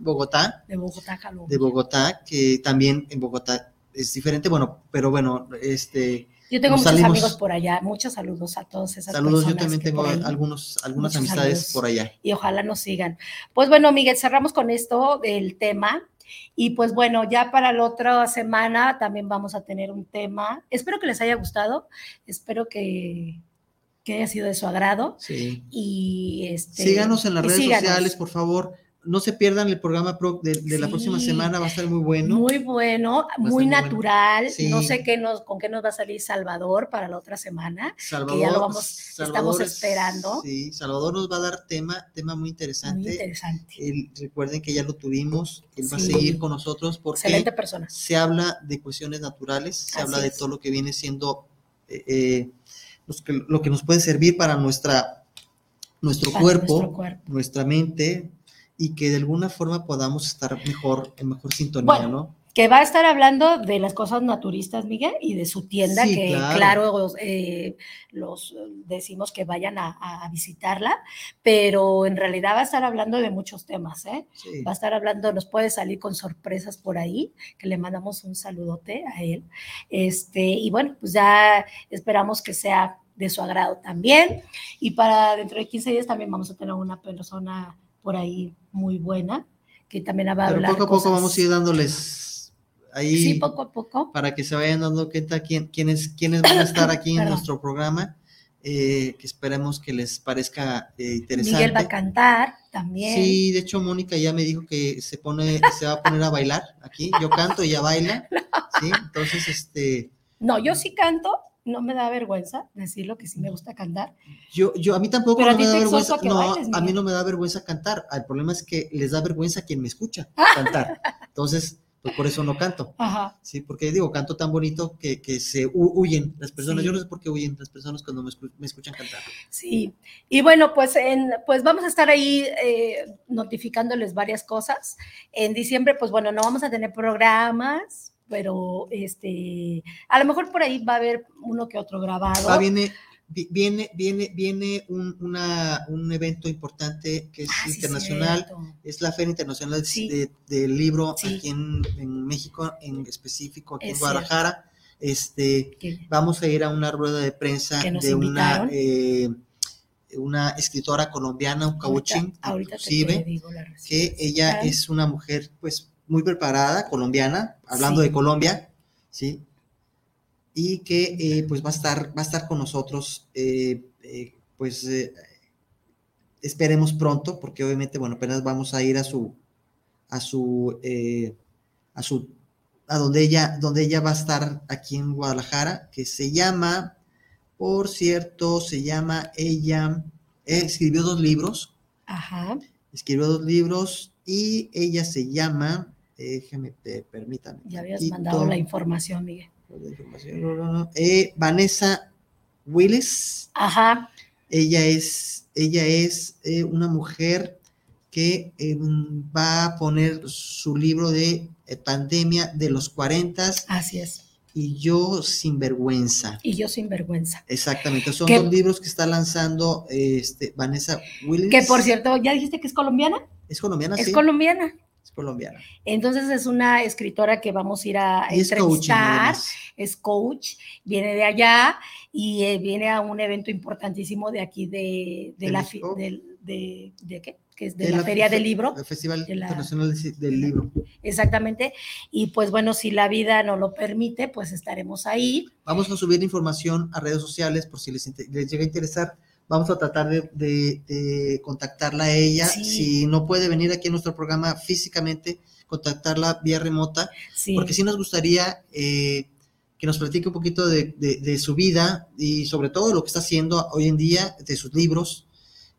Bogotá, de Bogotá, Colombia. de Bogotá, que también en Bogotá es diferente, bueno, pero bueno, este, Yo tengo muchos salimos- amigos por allá, muchos saludos a todas esas saludos, yo personas también tengo algunos, algunas amistades saludos. por allá. y ojalá nos sigan. Pues bueno, Miguel, cerramos con esto el tema. Y pues bueno, ya para la otra semana también vamos a tener un tema. Espero que les haya gustado, espero que, que haya sido de su agrado. Sí. Y este, Síganos en las redes síganos. sociales, por favor. No se pierdan el programa pro- de, la próxima semana, va a estar muy bueno. Muy bueno, muy muy bueno. natural. Sí. No sé qué nos, con qué nos va a salir Salvador para la otra semana. Salvador, ya lo vamos- estamos es- esperando. Sí, Salvador nos va a dar tema, tema muy Muy interesante. interesante. Él- recuerden que ya lo tuvimos, él va a seguir con nosotros porque Excelente persona. se habla de cuestiones naturales, se Así habla de es. todo lo que viene siendo eh, eh, los que- lo que nos puede servir para nuestra, nuestro, Para cuerpo, nuestro cuerpo. nuestra mente y que de alguna forma podamos estar mejor, en mejor sintonía, Bueno, ¿no? Que va a estar hablando de las cosas naturistas, Miguel, y de su tienda, Sí, que claro. claro, eh, los decimos que vayan a, a visitarla, pero en realidad va a estar hablando de muchos temas, ¿eh? Sí. Va a estar hablando, nos puede salir con sorpresas por ahí, que le mandamos un saludote a él. Este, y bueno, pues ya esperamos que sea de su agrado también. Y para dentro de 15 días también vamos a tener una persona por ahí muy buena, que también va a Pero hablar poco a poco cosas- vamos a ir dándoles ahí Sí, poco a poco. para que se vayan dando cuenta quién, quiénes, quiénes van a estar aquí en (coughs) nuestro programa, eh, que esperemos que les parezca eh, interesante. Miguel va a cantar también. Sí, de hecho Mónica ya me dijo que se pone, se va a poner a bailar aquí. Yo canto y ella baila. (laughs) Sí, entonces este, No, yo sí canto, no me da vergüenza decirlo que sí me gusta cantar. yo, yo a mí tampoco Pero a no ti me da vergüenza. a No, bailes, a mí no me da vergüenza cantar. El problema es que les da vergüenza a quien me escucha (laughs) cantar. Entonces, pues por eso no (laughs) canto. Ajá. Sí, porque digo, canto tan bonito que, que se hu- huyen las personas. Sí. Yo no sé por qué huyen las personas cuando me, escu- me escuchan cantar. Sí, y bueno, pues, en, pues vamos a estar ahí eh, notificándoles varias cosas. En diciembre, pues bueno, no vamos a tener programas, pero este, a lo mejor por ahí va a haber uno que otro grabado. Ah, viene, vi- viene, viene, viene un, una- un evento importante que es Ah, sí, internacional. cierto. Es la Feria Internacional Sí. de- del Libro Sí. aquí en, en México, en específico aquí Es en Guadalajara. Este, Que- vamos a ir a una rueda de prensa de una eh, una escritora colombiana, un cauchín, inclusive, digo la receta. que ella Ah. es una mujer pues muy preparada, colombiana, hablando Sí. de Colombia, ¿sí? Y que eh, pues va a estar, va a estar con nosotros, eh, eh, pues esperemos pronto, porque obviamente, bueno, apenas vamos a ir a su, a su, eh, a su, a donde ella, donde ella va a estar aquí en Guadalajara, que se llama, por cierto, se llama ella, escribió dos libros, Ajá. escribió dos libros y ella se llama, déjeme, permítame. Ya habías mandado la información, Miguel. Eh, Vanessa Willis, Ajá. ella es, ella es eh, una mujer que eh, va a poner su libro de pandemia de los 40 Así es. y yo sin vergüenza. Y yo sin vergüenza. Exactamente, son Que- dos libros que está lanzando este, Vanessa Willis. Que por cierto, ¿ya dijiste que es colombiana? Es colombiana, Es sí. colombiana. es colombiana. Entonces es una escritora que vamos a ir a Y es entrevistar. además. es coach, viene de allá y eh, viene a un evento importantísimo de aquí de, de ¿De la del- de, de qué? Que es de, De la, Feria fe- del Libro, el Festival de la- Internacional de Ci- del Libro. exactamente. Y pues bueno, si la vida nos lo permite, pues estaremos ahí. Vamos a subir información a redes sociales por si les, les llega a interesar. Vamos a tratar de, de- de contactarla a ella. Sí. Si no puede venir aquí a nuestro programa físicamente, contactarla vía remota, Sí, porque sí nos gustaría eh, que nos platique un poquito de, su vida y sobre todo lo que está haciendo hoy en día, de sus libros,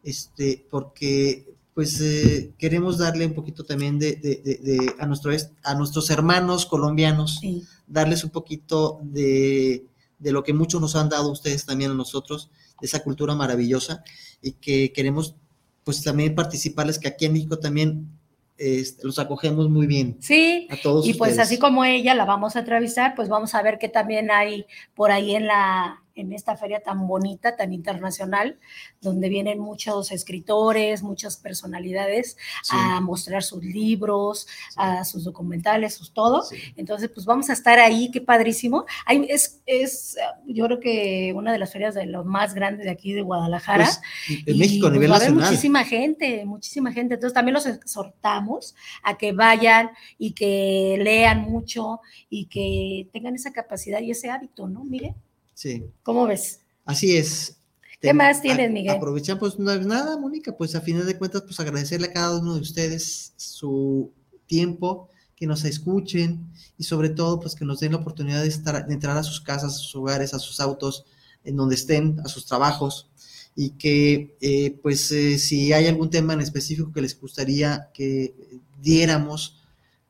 este, porque pues eh, queremos darle un poquito también de, de- de- de- a, nuestro, est- a nuestros hermanos colombianos sí, darles un poquito de, de lo que muchos nos han dado ustedes también a nosotros, esa cultura maravillosa, y que queremos pues también participarles, que aquí en México también este, los acogemos muy bien sí. a todos Y pues así como ella la vamos a entrevistar, pues vamos a ver qué también hay por ahí en la en esta feria tan bonita, tan internacional, donde vienen muchos escritores, muchas personalidades Sí, a mostrar sus libros, a sus documentales, sus todo. sí. Entonces, pues vamos a estar ahí, qué padrísimo. Hay- es, es, yo creo que una de las ferias de los más grandes de aquí de Guadalajara. Pues, en Y, México a pues, nivel va a haber nacional. muchísima gente, muchísima gente. Entonces también los exhortamos a que vayan y que lean mucho y que tengan esa capacidad y ese hábito, ¿no, Miguel? Sí, ¿Cómo ves? así es. ¿Qué más tienes, Miguel? Aprovechan, pues no es nada, Mónica, pues a final de cuentas, pues agradecerle a cada uno de ustedes su tiempo, que nos escuchen y sobre todo, pues que nos den la oportunidad de, estar, de entrar a sus casas, a sus hogares, a sus autos, en donde estén, a sus trabajos y que, eh, pues, eh, si hay algún tema en específico que les gustaría que diéramos,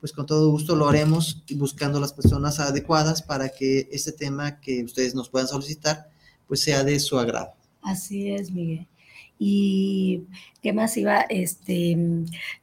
pues con todo gusto lo haremos buscando las personas adecuadas para que este tema que ustedes nos puedan solicitar, pues sea de su agrado. Así es, Miguel. Y qué más iba, este,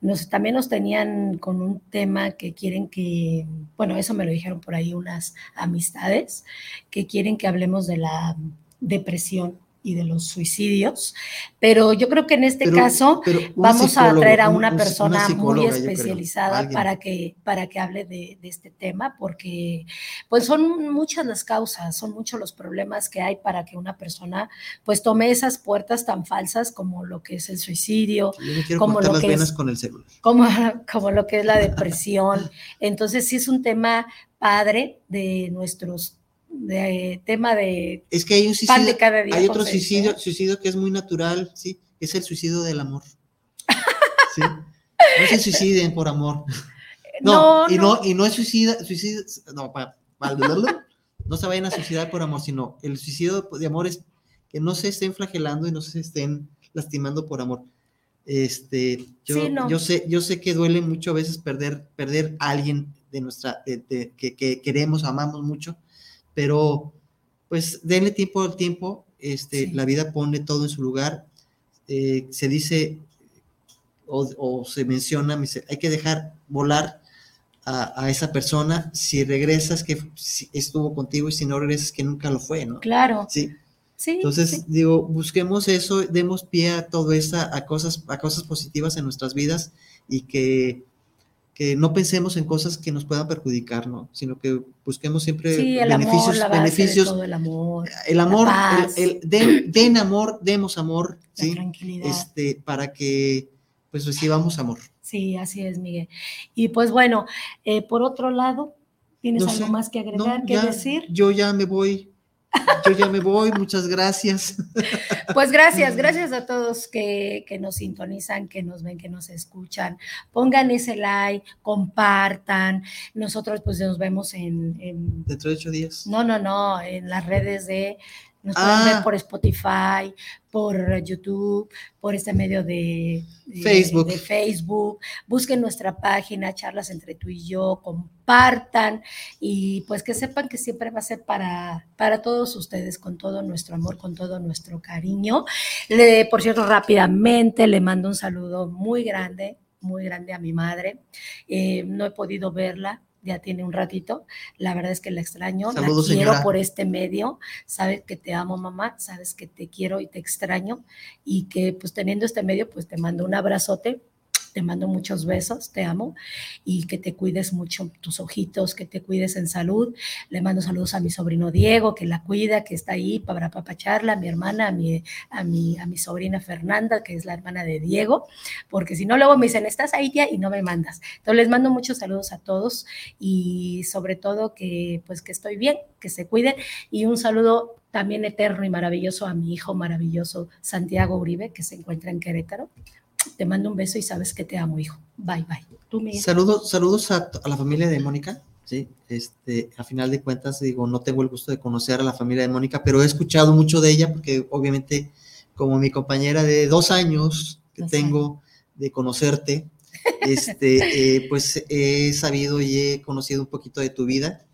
nos, también nos tenían con un tema que quieren que, bueno, eso me lo dijeron por ahí unas amistades, que quieren que hablemos de la depresión y de los suicidios, pero yo creo que en este Pero- caso pero vamos a traer a un- una un- persona muy creo, especializada para que, para que hable de, de este tema, porque pues son muchas las causas, son muchos los problemas que hay para que una persona pues tome esas puertas tan falsas como lo que es el suicidio, Yo como lo que es- con el como, como lo que es la depresión. Entonces sí es un tema padre de nuestros, de tema de Es que hay un pan suicidio, de cada día. hay otro suicidio, suicidio que es muy natural, sí, es el suicidio del amor. (laughs) Sí. No se suiciden por amor. (laughs) No, No, y no, no, y no es suicida, suicida, no, pa- pa- no se vayan a suicidar por amor, sino el suicidio de amor es que no se estén flagelando y no se estén lastimando por amor. Este, yo, Sí, no. yo sé, yo sé que duele mucho a veces perder, perder a alguien de nuestra, de- de- que, que queremos, amamos mucho, pero pues denle tiempo al tiempo, este, Sí. la vida pone todo en su lugar, eh, se dice o, o se menciona, hay que dejar volar a, a esa persona, si regresas que estuvo contigo y si no regresas que nunca lo fue, ¿no? claro, Sí, sí. entonces sí. digo, busquemos eso, demos pie a todo eso, a cosas, a cosas positivas en nuestras vidas y que que no pensemos en cosas que nos puedan perjudicar, ¿no? Sino que busquemos siempre Sí, el beneficios, amor, beneficios. todo el amor, El amor, el, el- den, den amor, demos amor, la ¿sí? tranquilidad. Este, para que pues recibamos amor. Sí, así es, Miguel. Y pues bueno, eh, por otro lado, ¿tienes No algo sé, más que agregar, No, que ya, decir? Yo ya me voy. Yo ya me voy, muchas gracias. Pues gracias, gracias a todos que, que nos sintonizan, que nos ven, que nos escuchan. Pongan ese like, compartan. Nosotros pues nos vemos en, en- Dentro de ocho días. no, no, no, en las redes de, nos Ah. pueden ver por Spotify, por YouTube, por este medio de, de- Facebook. de Facebook. Busquen nuestra página, charlas entre tú y yo, compartan y pues que sepan que siempre va a ser para, para todos ustedes, con todo nuestro amor, con todo nuestro cariño. Le, por cierto, rápidamente le mando un saludo muy grande, muy grande a mi madre. Eh, no he podido verla, ya tiene un ratito. La verdad es que la extraño, Saludos, la quiero señora. por este medio. Sabes que te amo, mamá, sabes que te quiero y te extraño y que pues teniendo este medio, pues te mando un abrazote. Te mando muchos besos, te amo y que te cuides mucho tus ojitos, que te cuides en salud. Le mando saludos a mi sobrino Diego, que la cuida, que está ahí para papacharla, a mi hermana, a mi, a mi, a mi sobrina Fernanda, que es la hermana de Diego, porque si no, luego me dicen, estás ahí, tía, y no me mandas. Entonces les mando muchos saludos a todos y sobre todo que pues que estoy bien, que se cuiden y un saludo también eterno y maravilloso a mi hijo maravilloso Santiago Uribe, que se encuentra en Querétaro. Te mando un beso y sabes que te amo, hijo. Bye, bye. Tú. Saludos, saludos a, a la familia de Mónica. Sí, este, a final de cuentas, digo, no tengo el gusto de conocer a la familia de Mónica, pero he escuchado mucho de ella porque obviamente como mi compañera de dos años que Dos tengo de conocerte, este, (laughs) eh, pues he sabido y he conocido un poquito de tu vida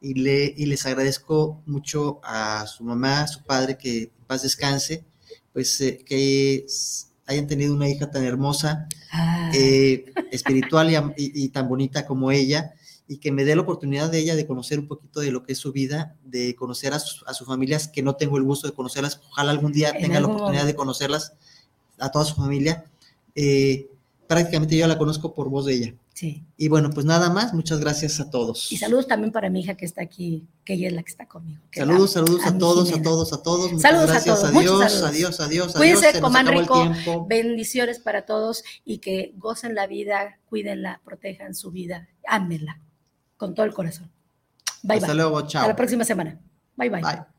y, le, y les agradezco mucho a su mamá, a su padre, que en paz descanse, pues eh, que hayan tenido una hija tan hermosa, Ah, eh, (laughs) espiritual y, am- y- y tan bonita como ella, y que me dé la oportunidad de ella de conocer un poquito de lo que es su vida, de conocer a, sus- a sus familias, que no tengo el gusto de conocerlas, ojalá algún día En tenga la oportunidad de conocerlas, a toda su familia. Eh, prácticamente yo la conozco por voz de ella. Sí. Y bueno, pues nada más, muchas gracias a todos. Y saludos también para mi hija que está aquí, que ella es la que está conmigo. que Saludos, saludos a, todos, a todos, a todos. Muchas Saludos a todos, Adiós, saludos. adiós, adiós, Cuídense, adiós. se nos coman rico, bendiciones para todos y que gocen la vida, cuídenla, protejan su vida, ámenla con todo el corazón. Bye, Hasta bye. luego, Hasta chao. la próxima semana. Bye, bye. Bye.